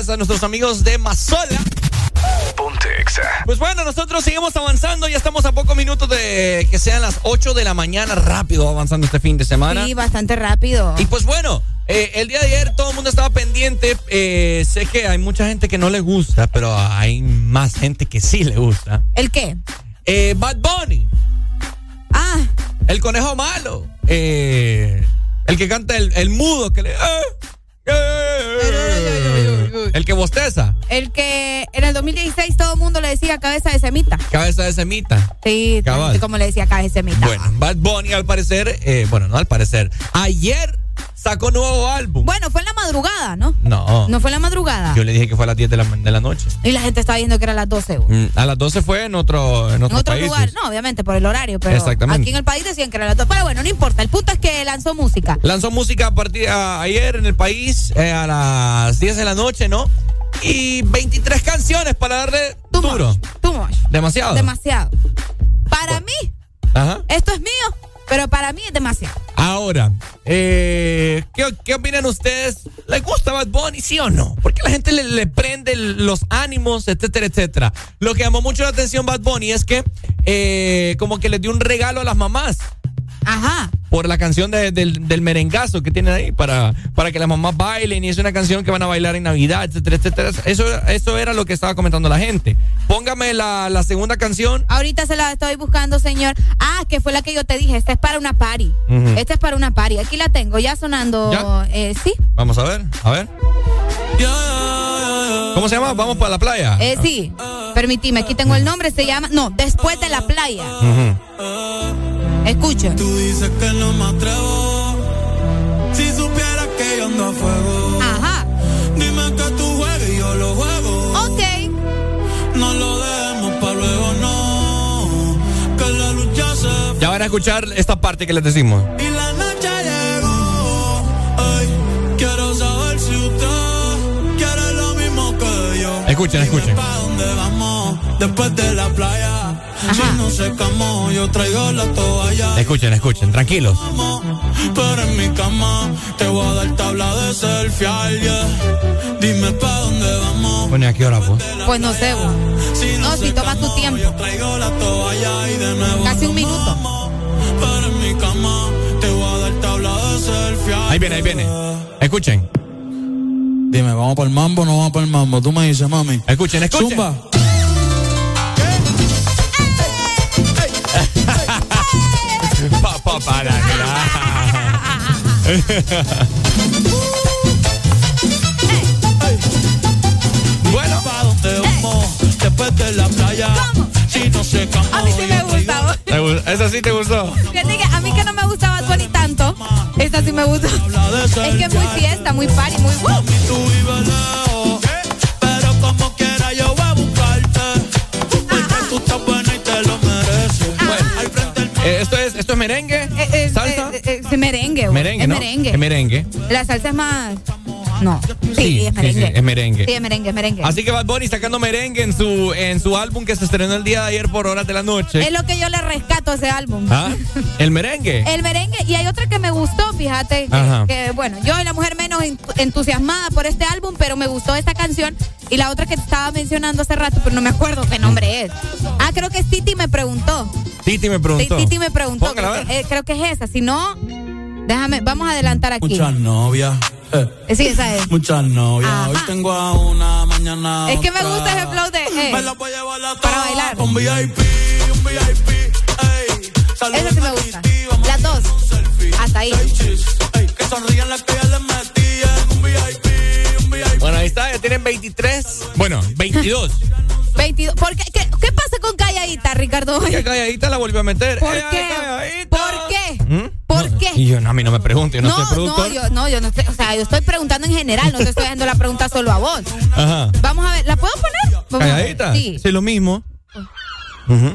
Gracias a nuestros amigos de Mazola. Ponte Exa. Pues bueno, nosotros seguimos avanzando. Ya estamos a pocos minutos de que sean las 8 de la mañana. Rápido avanzando este fin de semana. Sí, bastante rápido. Y pues bueno, eh, el día de ayer todo el mundo estaba pendiente. Eh, sé que hay mucha gente que no le gusta, pero hay más gente que sí le gusta. ¿El qué? Eh, Bad Bunny. Ah. El conejo malo. Eh, el que canta el, el mudo que le. Cabeza de semita. Cabeza de semita. Sí, Cabal. como le decía cabeza de semita. Bueno, Bad Bunny al parecer, eh, bueno, no al parecer, ayer sacó nuevo álbum. Bueno, fue en la madrugada, ¿no? No. No fue en la madrugada. Yo le dije que fue a las 10 de la, de la noche. Y la gente estaba viendo que era a las 12. Mm, A las 12 fue en otro, en En otros otro lugar, no, obviamente por el horario, pero Exactamente. aquí en el país decían que era a las 12. Pero bueno, no importa. El punto es que lanzó música. Lanzó música a partir a- ayer en el país eh, a las 10 de la noche, ¿no? Y 23 canciones para darle. Demasiado. Demasiado. Para mí, Ajá. esto es mío, pero para mí es demasiado. Ahora, eh, ¿qué, qué opinan ustedes? ¿Les gusta Bad Bunny, sí o no? Porque la gente le, le prende los ánimos, etcétera, etcétera. Lo que llamó mucho la atención Bad Bunny es que eh, como que les dio un regalo a las mamás. Ajá. Por la canción de- del, del merengazo que tienen ahí para, para que las mamás bailen y es una canción que van a bailar en Navidad, etcétera, etcétera. Eso, eso era lo que estaba comentando la gente. Póngame la, la segunda canción. Ahorita se la estoy buscando, señor. Ah, que fue la que yo te dije. Esta es para una party. Esta es para una party. Aquí la tengo, ya sonando. ¿Ya? Eh, sí. Vamos a ver, a ver. ¿Cómo se llama? Vamos para la playa. Eh, sí. Permitime, aquí tengo el nombre. Se llama. No, después de la playa. Escucha. Tú dices que no me atrevo. Si supieras que yo ando a fuego. Ajá. Dime que tú juegues y yo lo juego. Van a escuchar esta parte que les decimos. Y la noche llegó. Ay, quiero saber si usted quiere lo mismo que yo. Escuchen, escuchen. ¿Pa' dónde vamos? Después de la playa. Si no secamos, yo traigo la toalla. Escuchen, escuchen, tranquilos. Pero en mi cama te voy a dar tabla de selfie, yeah. Dime pa' dónde vamos. Bueno, ¿y a qué hora, pues? Pues no sé. Si No, si toma tu tiempo. Yo traigo la toalla y de nuevo. Casi un minuto. Mi cama te voy a dar tabla de selfie. Ahí viene, ahí viene. Escuchen. Dime, ¿vamos para el mambo o no vamos para el mambo? Tú me dices, mami. Escuchen, escuchen. Zumba. Pa, pa, para, Bueno, ¿pa' dónde vamos? Después de la playa. No secamos. A mí sí me gusta. ¿Te gu- ¿Esa sí te gustó? Fíjate que a mí que no me gustaba Bunny tanto. Esta sí me gusta. Es que es muy fiesta, muy party, muy. ¡uh! Pero como quiera yo voy a buscarte. Porque tú estás buena y te lo mereces. Eh, esto, es, ¿Esto es merengue? Eh, eh, ¿Salsa? eh, eh, es merengue, merengue, es ¿no? merengue. Es merengue. La salsa es más. No. Sí, Sí, es merengue. sí, es merengue. Sí, es merengue, es merengue. Así que Bad Bunny sacando merengue en su, en su álbum que se estrenó el día de ayer por horas de la noche. Es lo que yo le rescato a ese álbum. ¿Ah? ¿El merengue? El merengue, y hay otra que me gustó, fíjate, que, Ajá. que, bueno, yo soy la mujer menos en- entusiasmada por este álbum, pero me gustó esta canción y la otra que te estaba mencionando hace rato, pero no me acuerdo qué nombre es. Ah, creo que Titi me preguntó. Titi me preguntó. Titi me preguntó. Póngala Creo ver. que, eh, creo que es esa. Si no, déjame, vamos a adelantar aquí. Muchas novias. eh, Sí, esa es. Muchas novias. Ajá. Hoy tengo a una, mañana. Es que me gusta ese flow de. eh, Me la voy a llevar a para bailar. Un VIP, un VIP. Ey, Esa sí me gusta. Las dos. Hasta ahí. Ey, que sonrían las que ya les metí un Bueno, ahí está, ya tienen 23. Bueno, 22. 22. ¿Por qué? ¿Qué, qué pasa con Calladita, Ricardo? Que calladita la volvió a meter. ¿Por qué? calladita. ¿Por qué? ¿Mm? ¿Por qué? Y yo, no, a mí no me pregunte, yo no, No, soy no, yo, no, yo no estoy, o sea, yo estoy preguntando en general, no te estoy haciendo la pregunta solo a vos. Ajá. Vamos a ver, ¿la puedo poner? Vamos. ¿Calladita? Sí. Sí, lo mismo. Ujú.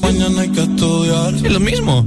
Mañana hay que estudiar. Sí, lo mismo.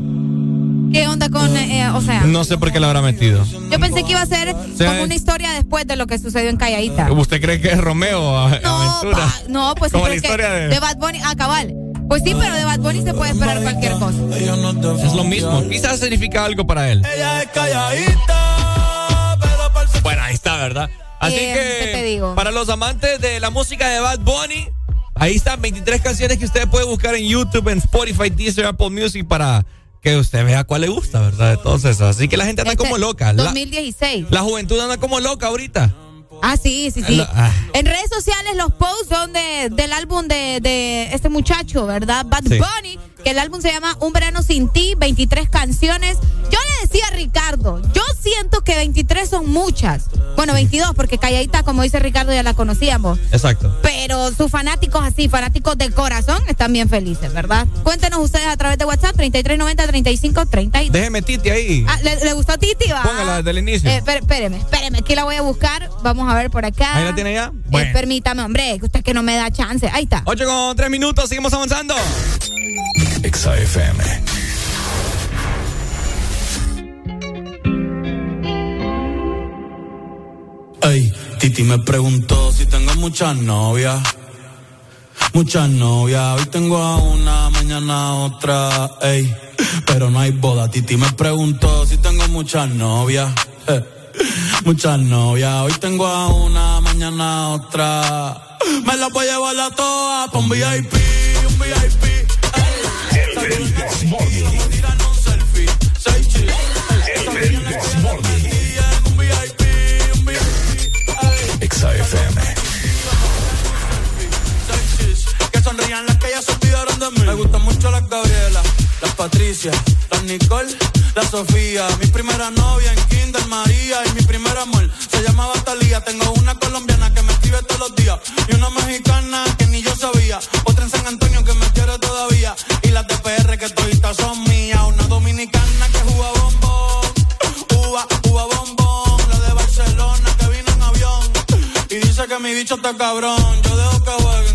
¿Qué onda con, eh, eh, o sea, No sé por qué la habrá metido. yo pensé que iba a ser sea, como una historia después de lo que sucedió en Calladita. ¿Usted cree que es Romeo a- No, Aventura? pa- no, pues sí, Como la es que historia de... Bad Bunny, ah, cabal. Pues sí, pero de Bad Bunny se puede esperar cualquier cosa. Es lo mismo. Quizás significa algo para él. Ella es calladita, pero Bueno, ahí está, ¿verdad? Así Eh, que ¿qué te digo? para los amantes de la música de Bad Bunny, ahí están 23 canciones que usted puede buscar en YouTube, en Spotify, Deezer, Apple Music para que usted vea cuál le gusta, ¿verdad? Esos. Así que la gente anda Este, como loca. La, 2016. la juventud anda como loca ahorita. Ah, sí, sí, sí. Ah. En redes sociales los posts son de, del álbum de, de este muchacho, ¿verdad? Bad Sí. Bunny, que el álbum se llama Un verano sin ti, 23 canciones. Yo le decía a Ricardo, yo siento que 23 son muchas. Bueno, 22, porque Calladita, como dice Ricardo, ya la conocíamos. Exacto. Pero sus fanáticos así, fanáticos de corazón, están bien felices, ¿verdad? Cuéntenos ustedes a través de WhatsApp 3390-3530. Déjeme Titi ahí. Ah, ¿le, le gustó Titi? Va? Póngala desde el inicio. Eh, espé- espéreme, espéreme, aquí la voy a buscar. Vamos a ver por acá. ¿Ahí la tiene ya? Eh, Bueno. permítame, hombre, que usted que no me da chance. Ahí está. 8 con 3 minutos, seguimos avanzando. Exa FM. Ey, Titi me preguntó si tengo muchas novias. Muchas novias, hoy tengo a una, mañana otra, ey. Pero no hay boda. Titi me preguntó si tengo muchas novias. Muchas novias, hoy tengo a una, mañana otra. Me las voy a llevar a todas pa' un VIP, un VIP. A tirarnos un selfie, seis chicos. Un VIP, un VIP. Exa FM. Que sonrían las que ya se olvidaron de mí. Me gustan mucho las Gabriela, las Patricia, las Nicole, la Sofía. Mi primera novia en Kinder María y mi primer amor se llamaba Talía. Tengo una colombiana que me escribe todos los días y una mexicana que ni yo sabía. Otra en San Antonio que me quiere todavía y las de PR que toditas son mías. Una dominicana que juega bombón, uva, uva bombón. La de Barcelona que vino en avión y dice que mi bicho está cabrón. Yo dejo que corazón.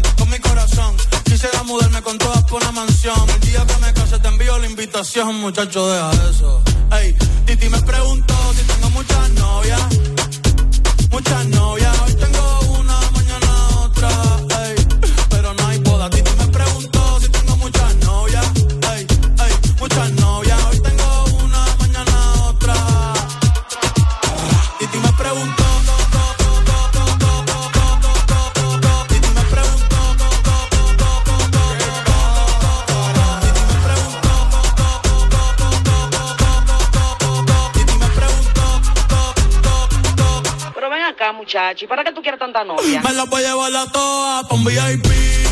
Quisiera mudarme con todas por una mansión. El día que me case te envío la invitación, muchacho, deja eso. Ey, Titi me preguntó si tengo muchas novias. Muchas novias, hoy tengo muchacho, ¿y para qué tú quieres tanta novia? Me la voy a llevar a todas pa' un VIP,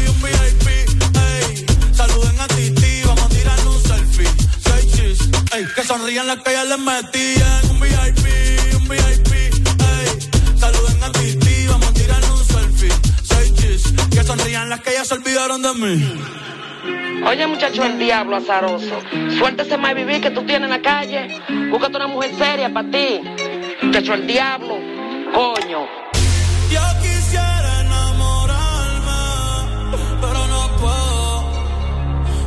un VIP, ey. Saluden a Titi, vamos a tirarnos un selfie. Seis chis, ey. Que sonrían las que ya les metían. Un VIP, un VIP, ey. Saluden a Titi, vamos a tirarnos un selfie. Seis chis, que sonrían las que ya se olvidaron de mí. Oye, muchacho, el diablo azaroso. Suéltese más vivir que tú tienes en la calle. Búscate una mujer seria para ti. Muchacho, el diablo. Coño. Yo quisiera enamorarme, pero no puedo,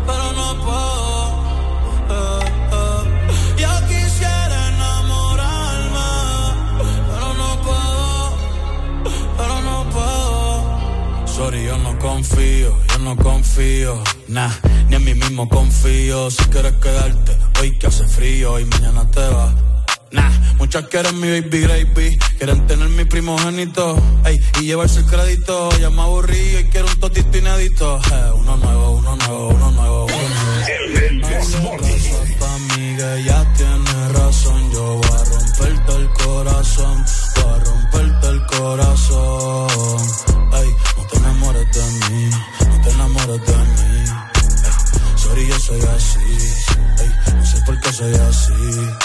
pero no puedo. eh, eh. Yo quisiera enamorarme, pero no puedo, pero no puedo. Sorry, yo no confío, yo no confío, nah, ni en mí mismo confío. Si quieres quedarte, hoy que hace frío y mañana te vas. Nah, muchas quieren mi baby gravy, quieren tener mi primogénito, ey, y llevarse el crédito. Ya me aburrí y quiero un totito inédito. Eh, uno nuevo, uno nuevo, uno nuevo, uno nuevo. Que ya tiene razón, yo voy a romperte el corazón, voy a romperte el corazón. Ey, no te enamores de mí, no te enamores de mí. Ey, sorry, yo soy así, ey, no sé por qué soy así.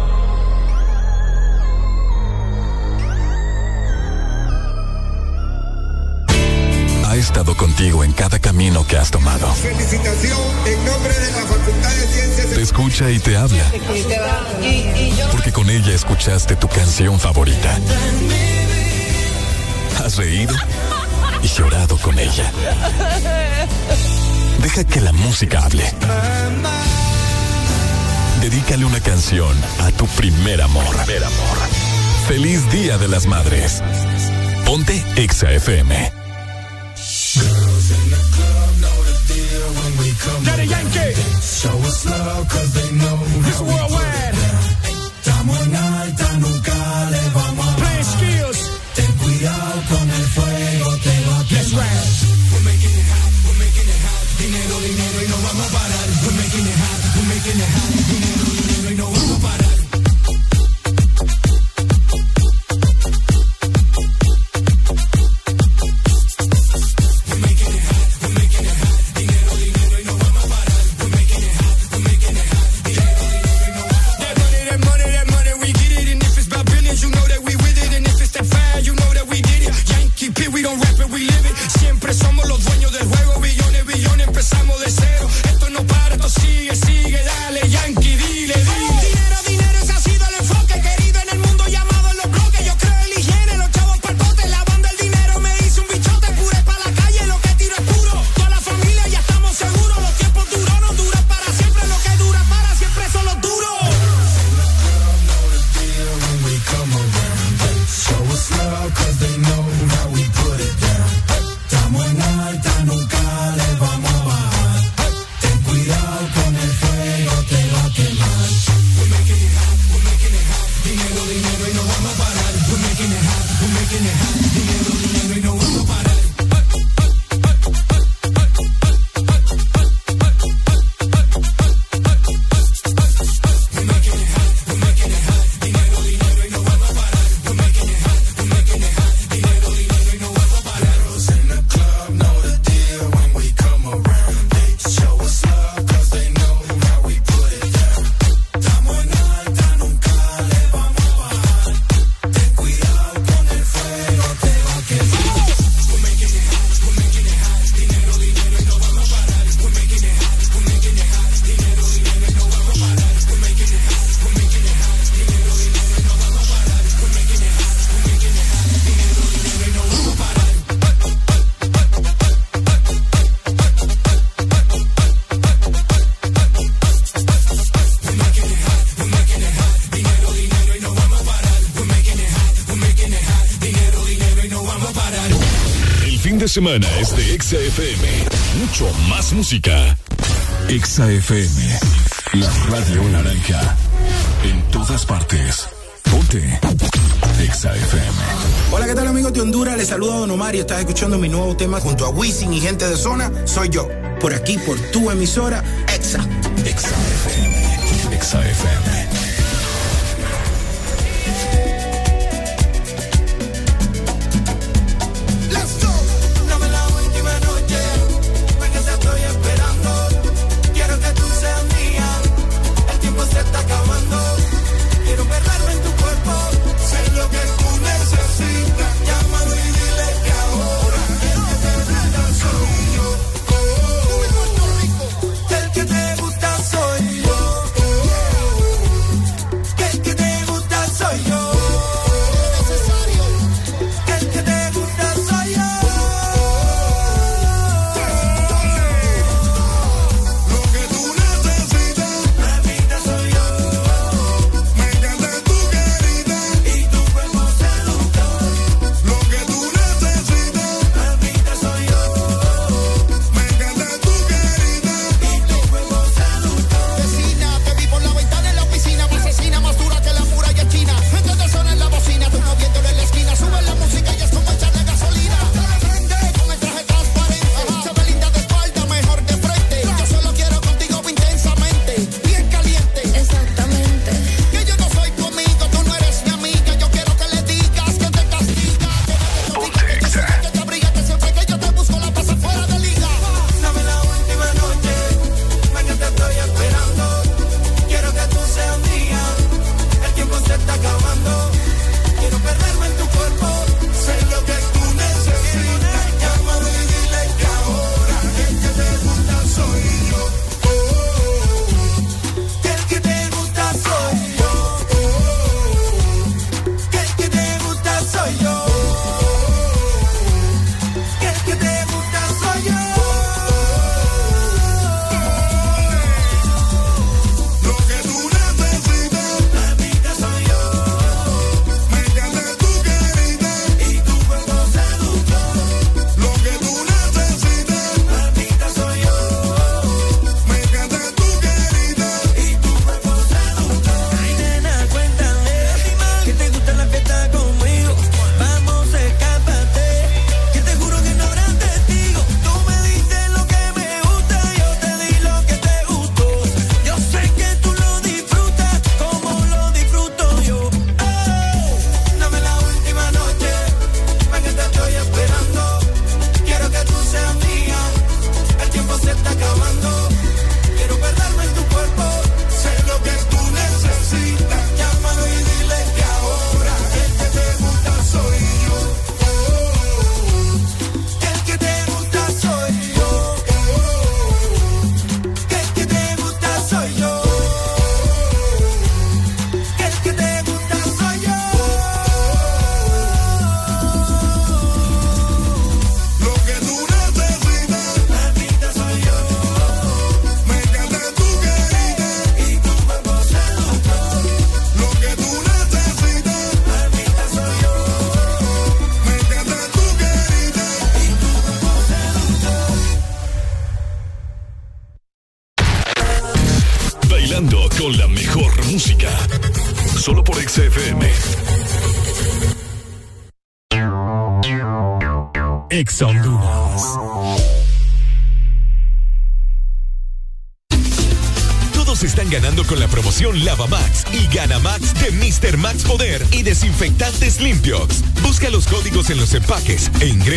Ha estado contigo en cada camino que has tomado. Felicitación en nombre de la Facultad de Ciencias. Te escucha y te habla. Porque con ella escuchaste tu canción favorita. Has reído y llorado con ella. Deja que la música hable. Dedícale una canción a tu primer amor. Primer amor. Feliz Día de las Madres. Ponte Exa FM. Daddy Yankee. Show us love cause they know This worldwide. Estamos en alta, nunca le vamos a Play skills. Ten cuidado con el fuego, te va a That's right. We're making it hot, we're making it hot. Dinero, dinero y no vamos a parar. We're making it hot, we're making it hot. Dinero, semana es de Exa FM. Mucho más música. Exa FM. La radio naranja. En todas partes. Ponte. Exa FM. Hola, ¿qué tal amigos de Honduras? Les saluda Don Omar y estás escuchando mi nuevo tema junto a Wisin y gente de zona. Soy yo. Por aquí, por tu emisora, Exa. Exa FM.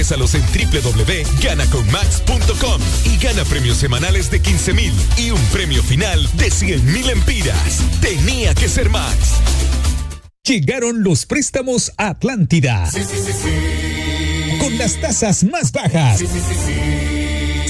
Ingrésalos en www.ganaconmax.com y gana premios semanales de 15 mil y un premio final de 100 mil empiras. Tenía que ser Max. Llegaron los préstamos Atlántida. Sí, sí, sí, Con las tasas más bajas.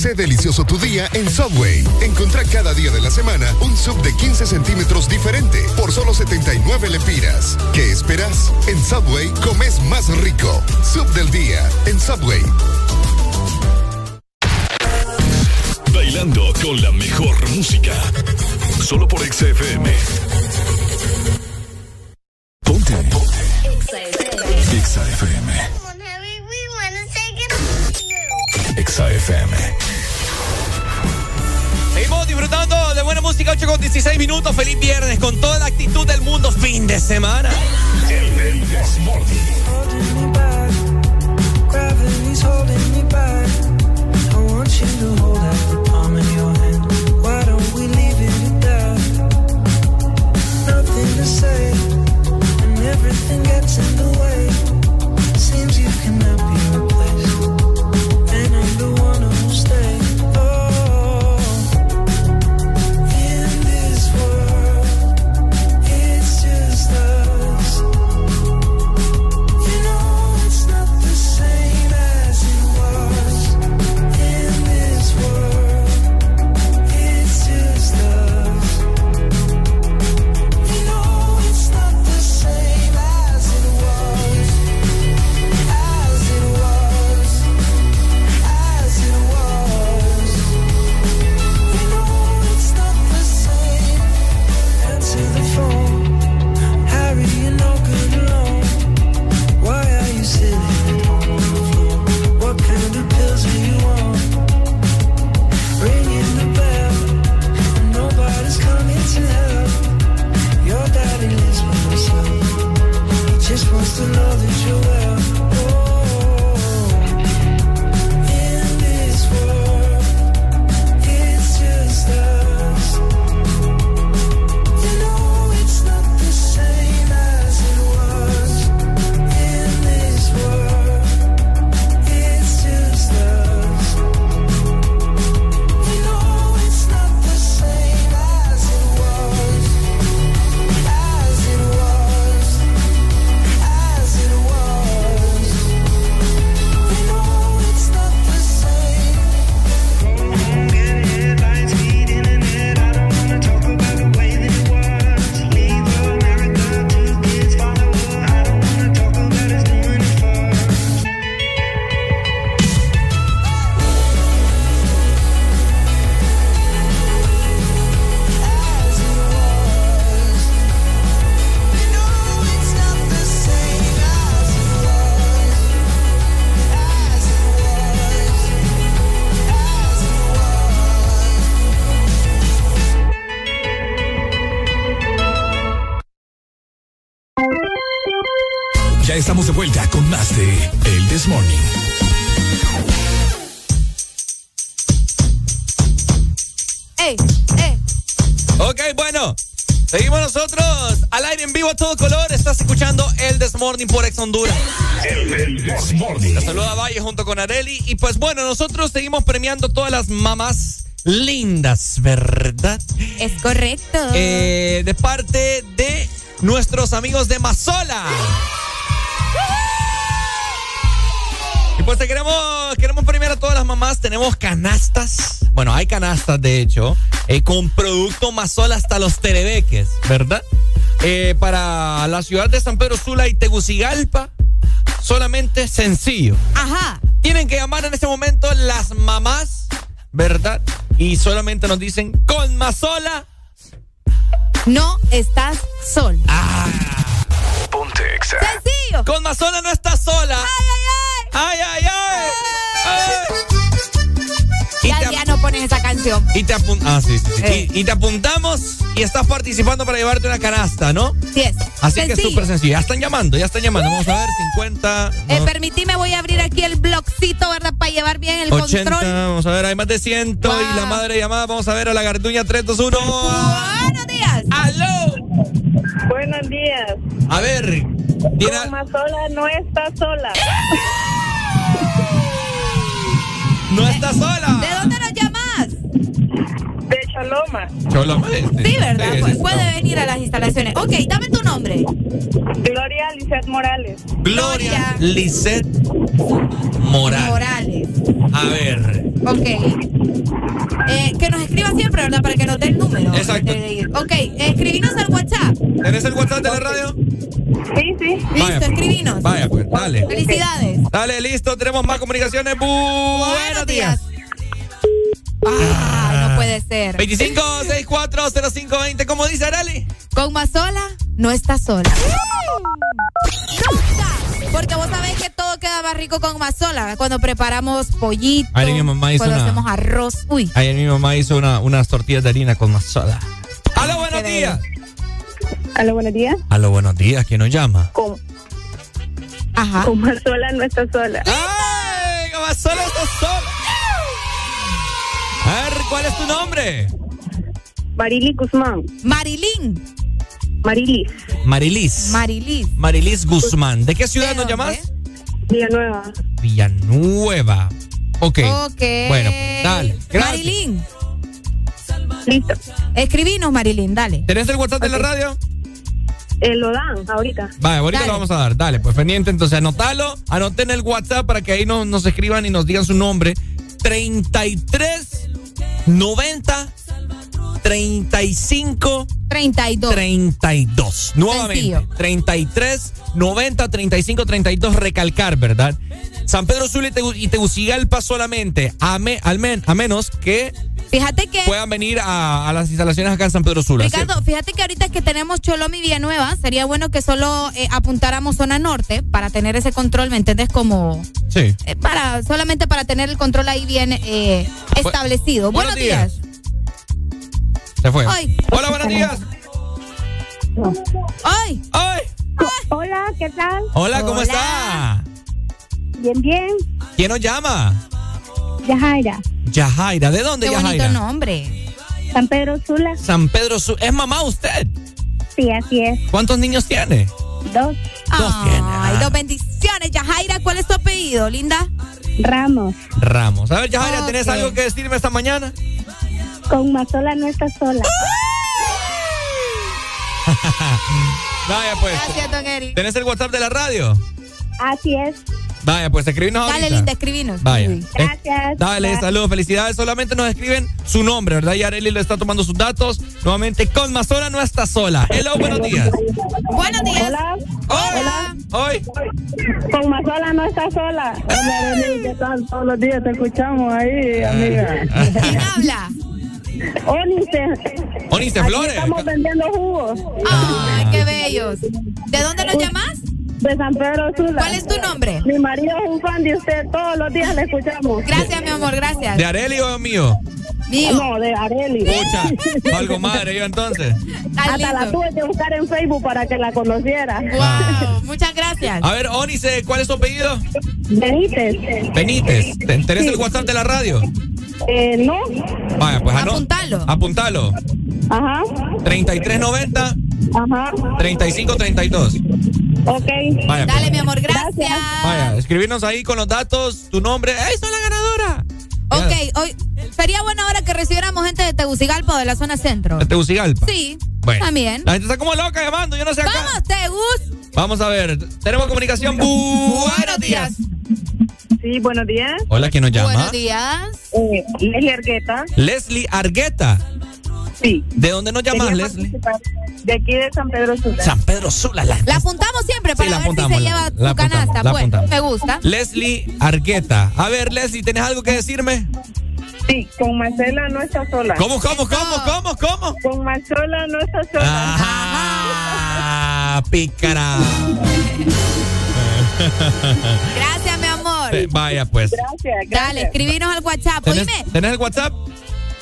Hace delicioso tu día en Subway. Encontrá cada día de la semana un sub de 15 centímetros diferente por solo 79 lempiras. ¿Qué esperas? En Subway comes más rico. Sub del día en Subway. Bailando con la mejor música. Solo por XFM. Con 16 minutos. Feliz viernes con toda la actitud del mundo. Fin de semana. El, el Gravity's holding me back. I want you to hold out the palm in your hand. Why don't we leave it at that? Nothing to say, and everything gets in the way. Seems you cannot be el Desmorning por Ex Honduras. El Desmorning. Te saluda Valle junto con Areli. Y pues bueno, nosotros seguimos premiando todas las mamás lindas, ¿verdad? Es correcto. Eh, de parte de nuestros amigos de Mazola. Y pues te queremos, queremos premiar a todas las mamás. Tenemos canastas. Bueno, hay canastas, de hecho, eh, con producto Mazola hasta los terebeques, ¿verdad? Eh, para la ciudad de San Pedro Sula y Tegucigalpa, solamente sencillo. Ajá. Tienen que llamar en este momento las mamás, ¿verdad? Y solamente nos dicen, con Mazola. No estás sola. Ah. Ponte exa. Sencillo. Con Mazola no estás sola. Ay, ay, ay. Ay, ay, ay. ay. Te ya no pones esa canción. Y te apun- ah, sí, sí, sí. Eh. Y, y te apuntamos y estás participando para llevarte una canasta, ¿no? Sí es. Así que es súper sencillo. Ya están llamando, ya están llamando. Vamos a ver, 50. Eh, no, permitime, voy a abrir aquí el blogcito, ¿verdad? Para llevar bien el 80. control. Vamos a ver, hay más de 100. Y la madre llamada, vamos a ver a la Garduña 321. Buenos días. ¡Aló! Buenos días. A ver, tiene. Toma sola no está sola. No está sola. Choloma. Choloma, este. Sí, ¿verdad? Sí, Pues puede venir a las instalaciones. Ok, dame tu nombre. Gloria Lizeth Morales. Gloria Lisset Morales. Morales. A ver. Ok. Eh, que nos escriba siempre, ¿verdad? Para que nos dé el número. Exacto. Ok, escribinos al WhatsApp. ¿Tenés el WhatsApp de la radio? Sí, sí. Listo, Vaya, pues. escribinos. Vaya, pues, dale. Felicidades. Dale, listo, tenemos más comunicaciones. Bu- buenos días. Ay, no puede ser. 25640520, ¿cómo dice Areli? Con Mazola no está sola. ¡Nunca! Porque vos sabés que todo queda más rico con Mazola. Cuando preparamos pollito, Ayer mi mamá hizo cuando una- hacemos arroz. Uy, Ayer mi mamá hizo una, unas tortillas de harina con más soda. ¡Aló, buenos días! Aló, buenos días. ¡Aló, buenos días! ¿Quién nos llama? Con, ajá. con más sola no está sola. ¡Ay! ¡Más sola estás sola! A ver, ¿cuál es tu nombre? Marily Guzmán. Marilyn. Marilis. Marilis. Marilis. Marilis Guzmán. ¿De qué ciudad ¿De nos llamas? Villanueva. Villanueva. Ok. Ok. Bueno, pues, dale. Gracias. Marilyn. Listo. Escribinos, Marilyn, dale. ¿Tenés el WhatsApp de la radio? Eh, lo dan ahorita. Vale, ahorita Dale. lo vamos a dar. Dale, pues pendiente. Entonces, anótalo. Anoten el WhatsApp para que ahí nos, nos escriban y nos digan su nombre. 33 90 35 32. 32. Nuevamente. Sencillo. 33 90 35 32. Recalcar, ¿verdad? San Pedro Sula y, Tegu- y Tegucigalpa solamente. A, me- al men- a menos que Fíjate que. puedan venir a, a las instalaciones acá en San Pedro Sula. Ricardo, fíjate que ahorita que tenemos Choloma y Villanueva, sería bueno que solo eh, apuntáramos zona norte para tener ese control, ¿me entiendes? Como Sí. eh, para solamente para tener el control ahí bien eh, establecido. buenos Buenos días. Se fue. Ay. Hola, buenos días. ¡Ay! ¡Ay! Hola, ¿qué tal? Hola, ¿cómo Hola. está? Bien, bien. ¿Quién nos llama? Yajaira. Yajaira. ¿De dónde, Qué bonito Yajaira? nombre. San Pedro Sula. San Pedro ¿Es mamá usted? Sí, así es. ¿Cuántos niños tiene? Dos. Ay, dos bendiciones. Yajaira, ¿cuál es tu apellido, linda? Ramos. Ramos. A ver, Yajaira, ¿tenés Ok. algo que decirme esta mañana? Con Mazola no está sola. Vaya, pues. Gracias, don Eric. ¿Tenés el WhatsApp de la radio? Así es. Vaya, pues escribinos Dale, ahorita. linda, escribinos. Vaya. Uy. Gracias. Dale, Bye. saludos, felicidades. Solamente nos escriben su nombre, ¿verdad? Y Areli le está tomando sus datos. Nuevamente, con Mazola no está sola. Hello, buenos días. Buenos días. Hola. Hola. Hoy. Con Mazola no está sola. Hola, Arely, ¿qué tal? Todos los días te escuchamos ahí, amiga. ¿Quién habla? Ónice. Onice Aquí Flores. estamos vendiendo jugos. Ay, qué bellos. ¿De dónde nos llamas? De San Pedro Sula. ¿Cuál es tu nombre? Mi marido es un fan de usted. Todos los días le escuchamos. Gracias, mi amor, gracias. ¿De Areli o mío? Mío. No, de Areli. Pucha, algo madre yo entonces. Hasta la tuve que buscar en Facebook para que la conociera. Wow, muchas gracias. A ver, Onice, ¿cuál es tu apellido? Benítez. Benítez. ¿Te- ¿Tenés el WhatsApp de la radio? Eh, no. Vaya, pues anó- Apuntalo. Apuntalo. Ajá. 3390 Ajá. 3532. Ok. Vaya, Dale, pues. mi amor, gracias. Vaya, escribirnos ahí con los datos, tu nombre. ¡Ey, soy la ganadora! Ok, hoy sería bueno ahora que recibiéramos gente de Tegucigalpa o de la zona centro. De Tegucigalpa. Sí. Bueno. También. La gente está como loca llamando, yo no sé acá. Vamos, Tegus. Vamos a ver, tenemos comunicación. Buenos días. Sí, buenos días. Hola, ¿quién nos llama? Buenos días. Eh, Leslie Argueta. Leslie Argueta. Sí. ¿De dónde nos llamas, Leslie? De aquí de San Pedro Sula. San Pedro Sula. La, La apuntamos siempre para la ver apuntamos, si se la- lleva la tu apuntamos, canasta. la Pues, apuntamos. me gusta. Leslie Argueta. A ver, Leslie, ¿tienes algo que decirme? Sí, con Marcela no está sola. ¿Cómo, cómo, cómo, cómo, cómo? Con Marcela no está sola. Ah, pícara. Gracias, mi amor. Eh, Vaya, pues. Gracias, Dale, escribinos al WhatsApp. ¿Tenés, Oíme, tenés el WhatsApp?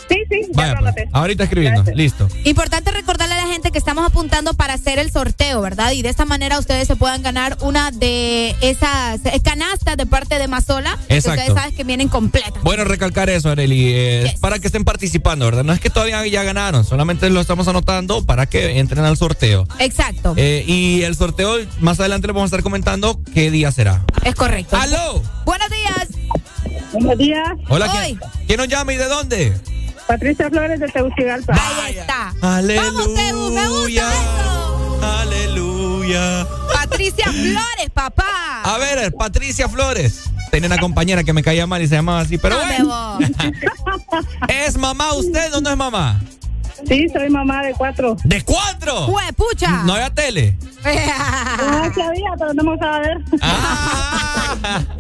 Sí, sí, ya Vaya, lo pues. Ahorita escribiendo. Listo. importante recordarle a la gente que estamos apuntando para hacer el sorteo, ¿verdad? Y de esta manera ustedes se puedan ganar una de esas canastas de parte de Mazola. Que Exacto. ustedes saben que vienen completas. Bueno, recalcar eso, Areli, eh, es para que estén participando, ¿verdad? No es que todavía ya ganaron, solamente lo estamos anotando para que entren al sorteo. Exacto. Eh, y el sorteo, más adelante les vamos a estar comentando qué día será. Es correcto. ¡Aló! Buenos días. Buenos días. Hola. ¿quién, ¿quién nos llama y de dónde? Patricia Flores de Tegucigalpa. Ahí está. Aleluya. Vamos, Tegus, me gusta eso. Aleluya. Patricia Flores, papá. A ver, Patricia Flores. Tenía una compañera que me caía mal y se llamaba así, pero ¿Dónde bueno. vos? ¿Es mamá usted o no es mamá? Sí, soy mamá de cuatro. ¿De cuatro? Jue, pucha. No había tele. No sabía, pero no vamos a ver. Ah.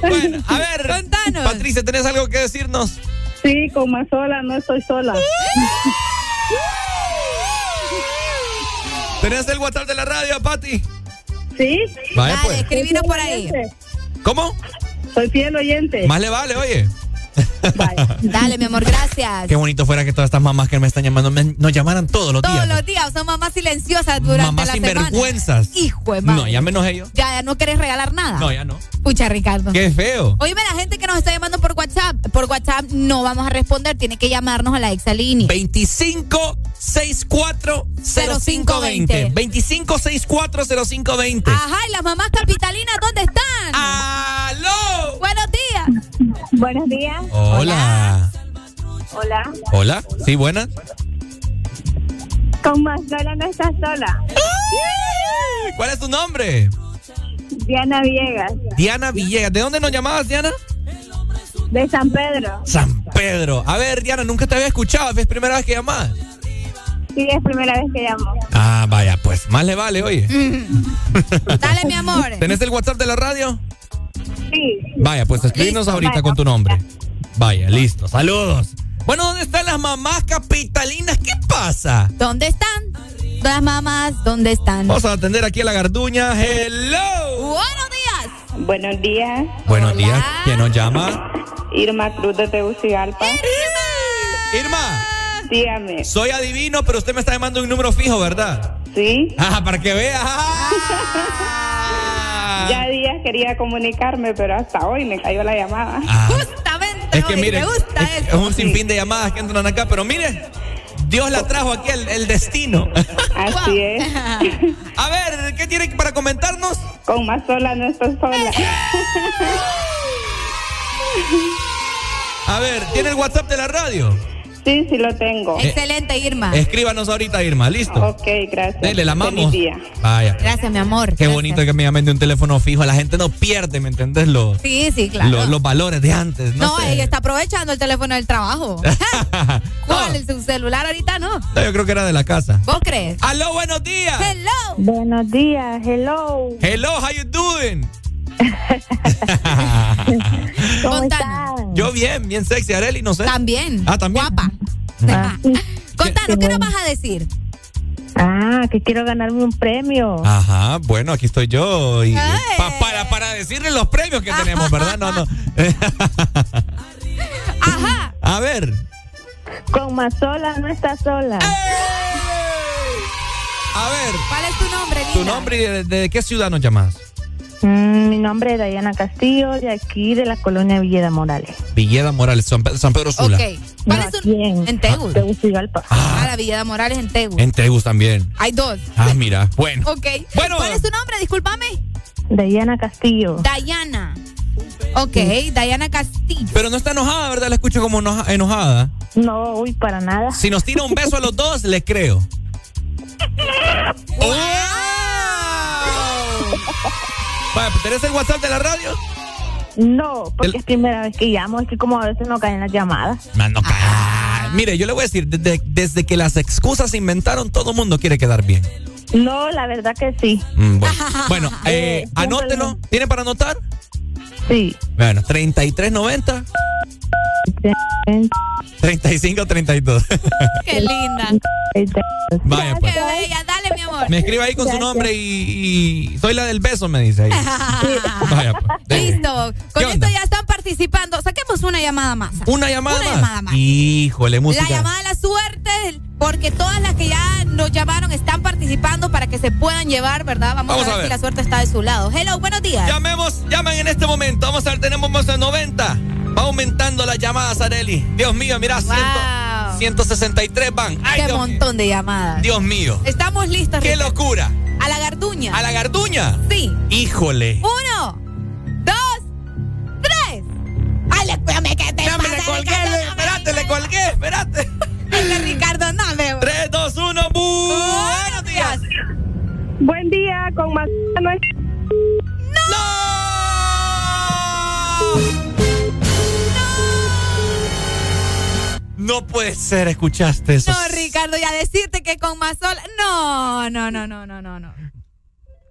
Bueno, a ver, Contanos. Patricia, ¿tenés algo que decirnos? Sí, con Marcela no estoy sola. ¿Tenés el WhatsApp de la radio, Pati? Sí. Vaya Dale, pues. escribinos por ahí. ¿Cómo? Soy fiel oyente. Más le vale, oye. Dale, mi amor, gracias. Qué bonito fuera que todas estas mamás que me están llamando me- nos llamaran todos los Todos días. los días son mamás silenciosas durante Mamás la semana. sinvergüenzas. Hijo de madre. No, ya menos ellos. Ya, ya no querés regalar nada. No, ya no. Pucha, Ricardo. Qué feo. Oíme, la gente que nos está llamando por WhatsApp, por WhatsApp no vamos a responder, tiene que llamarnos a la exalínea. 25 64 0520. 25 64 0520. Ajá, y las mamás capitalinas, ¿dónde están? ¡Aló! Buenos días. Buenos días. Hola. Hola. Hola. Sí, buenas. Con Marcela no estás sola. ¿Cuál es tu nombre? Diana Viegas, Diana Villegas. ¿De dónde nos llamabas, Diana? de San Pedro. San Pedro. A ver, Diana, nunca te había escuchado. Es primera vez que llamás. Sí, es primera vez que llamo. Ah, vaya, pues más le vale, oye. Dale, mi amor. ¿Tenés el WhatsApp de la radio? Sí. Vaya, pues escribinos ahorita vaya. con tu nombre. Vaya, listo. Saludos. Bueno, ¿dónde están las mamás capitalinas? ¿Qué pasa? ¿Dónde están? Las mamás, ¿dónde están? Vamos a atender aquí a la garduña. Hello. Buenos días. Buenos días. Buenos días. ¿Quién nos llama? Irma Cruz de Tegucigalpa. Irma. Dígame. Soy adivino, pero usted me está llamando un número fijo, ¿verdad? Sí. Ah, para que vea. Ah. Ya días quería comunicarme, pero hasta hoy me cayó la llamada. Ah. Justamente Es que mire, me gusta es, un sinfín de llamadas que entran acá, pero mire, Dios la trajo aquí el, el destino. Así es. A ver, ¿qué tiene para comentarnos? Con más sola no estoy sola. A ver, ¿tiene el WhatsApp de la radio? Sí, sí lo tengo. Excelente, Irma. Escríbanos ahorita, Irma, ¿listo? Ok, gracias. Dele, la amamos. día. Vaya. Gracias, mi amor. Qué Gracias. bonito que me llamen de un teléfono fijo. La gente no pierde, ¿me entendés? Los, Sí, sí, claro. los, los valores de antes. No, no, sé. ella está aprovechando el teléfono del trabajo. ¿Cuál? ¿El su celular ahorita no? No, yo creo que era de la casa. ¿Vos crees? ¡Aló, buenos días! Hello. Buenos días, hello. Hello, how you doing? ¿Cómo Contanos. están? Yo bien, bien sexy, Areli, no sé. También. Ah, también. Guapa. Ah, Contanos, ¿qué nos vas a decir? Ah, que quiero ganarme un premio. Ajá, bueno, aquí estoy yo. Y, pa- para, para decirle los premios que tenemos, ¿verdad? No, no. Ajá. A ver. Con más sola no está sola. A ver, ¿Cuál es tu nombre, tu nombre y de, de qué ciudad nos llamas. Mm, mi nombre es Diana Castillo, de aquí, de la colonia Villeda Morales. Villeda Morales, San, Pe- San Pedro Sula. Ok. ¿Cuál es tu En Tegus. Tegucigalpa. Ah, la Villa de Morales en Tegus. En Tegus también. Hay dos. Ah, mira. Bueno. Ok. ¿Cuál es tu nombre? Discúlpame. Diana Castillo. Dayana. Ok, Dayana Castillo. Pero no está enojada, ¿verdad? La escucho como enoja- enojada. No, uy, para nada. Si nos tira un beso a los dos, le creo. ¡Oh! Vaya, ¿tenés el WhatsApp de la radio? No, porque es primera vez que llamo, es que como a veces no caen las llamadas. No, no ca- Mire, yo le voy a decir, desde, desde que las excusas se inventaron, todo el mundo quiere quedar bien. No, la verdad que sí. Mm, bueno, bueno eh, anótelo. ¿Tiene para anotar? Sí. Bueno, 3390 3532. Qué linda. Vaya, pues. Qué bella. Dale, mi amor. Me escribe ahí con su nombre y, y soy la del beso, me dice ahí. Vaya, pues. Listo. Con ¿Qué esto onda? ya están participando. Saquemos una llamada más. ¿Una llamada Una más? llamada más. Híjole, música. La llamada de la suerte, porque todas las que ya nos llamaron están participando para que se puedan llevar, ¿verdad? Vamos, Vamos a, ver a ver. si la suerte está de su lado. Hello, buenos días. Llamemos, llamen en este momento. Vamos a ver, tenemos más de 90. Va aumentando las llamadas, Areli. Dios mío, mira, Wow. 100 163 van. Ay, Qué Dios, montón de llamadas. Dios mío. Estamos listos. ¡Qué Ricardo. locura! A la garduña. ¿A la garduña? Sí. Híjole. Uno, dos, tres. Ay, le, que te Ya me pasa, le colgué, Ricardo? le- espérate, le colgué, espérate. Es que Ricardo, no me... 3, 2, 1, buenos días. Buen día, con más... No puede ser, escuchaste eso. No, Ricardo, ya decirte que con Mazol. No, no, no, no, no, no, no.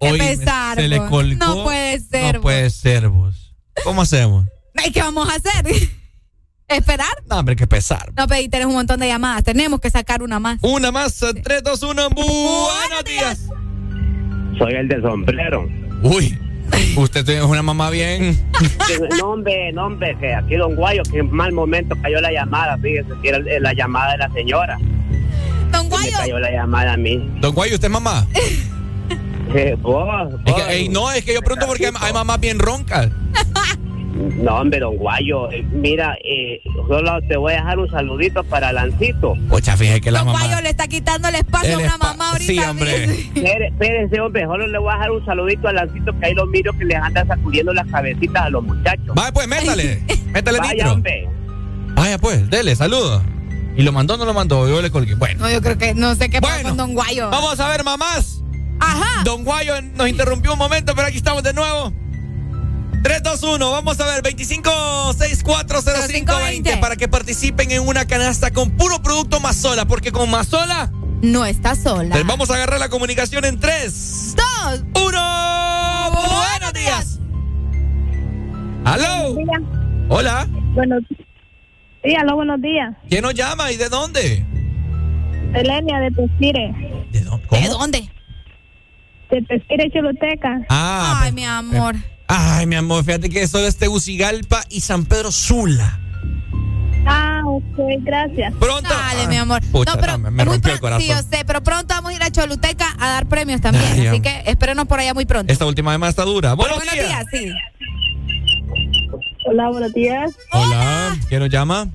Qué Hoy pesar, se le colgó. No puede ser, No puede ser, vos. ¿Cómo hacemos? Ay, ¿Qué vamos a hacer? ¿Esperar? No, hombre, qué pesar. No, pero ahí tenés un montón de llamadas. Tenemos que sacar una más. Una más, 3, 2, 1, buenos días. Soy el del sombrero. Uy, usted es una mamá bien. no, hombre, no, hombre, que aquí Don Guayo, que en mal momento cayó la llamada, fíjese, que era la llamada de la señora. Don Me Guayo. cayó la llamada a mí. Don Guayo, ¿usted es mamá? Eh, vos, Es que, ey, no, es que yo pregunto porque hay, hay mamás bien roncas. No, hombre, Don Guayo, eh, mira, eh, solo te voy a dejar un saludito para Lancito. Pocha, fíjese que la Don mamá. Guayo le está quitando el espacio El a una mamá ahorita. Sí, hombre. Espérense, hombre, solo le voy a dejar un saludito a Lancito, que ahí lo miro que les anda sacudiendo las cabecitas a los muchachos. Vaya, pues, métale. Métale Vaya, nitro. hombre. Vaya, pues, dele, saludos. ¿Y lo mandó o no lo mandó? Yo le colgué. Bueno. No, yo creo que no sé qué pasa Bueno, con Don Guayo. Vamos a ver, mamás. Ajá. Don Guayo nos interrumpió un momento, pero aquí estamos de nuevo. 3, 2, 1, vamos a ver, 25640520 para que participen en una canasta con puro producto Mazola, porque con Mazola No está sola. les vamos a agarrar la comunicación en 3, Dos. 1. Buenos días. ¿Aló? Hola. Buenos Sí, aló, buenos días. ¿Quién nos llama y de dónde? Elenia de Pesquire. ¿De dónde? De Pesquire, Choluteca. Ah, Ay, mi amor. Ay, mi amor, fíjate que solo es Tegucigalpa y San Pedro Sula. Ah, ok, gracias. Pronto. Dale, mi amor. Pucha, no, pero no, me, rompió el pronto- Sí, yo corazón. sé, pero pronto vamos a ir a Choluteca a dar premios también. Ay, así que espérenos por allá muy pronto. Esta última además está dura. Buenos, Buenos días. días, sí. Hola, buenos días. Hola. ¿Quién nos llama?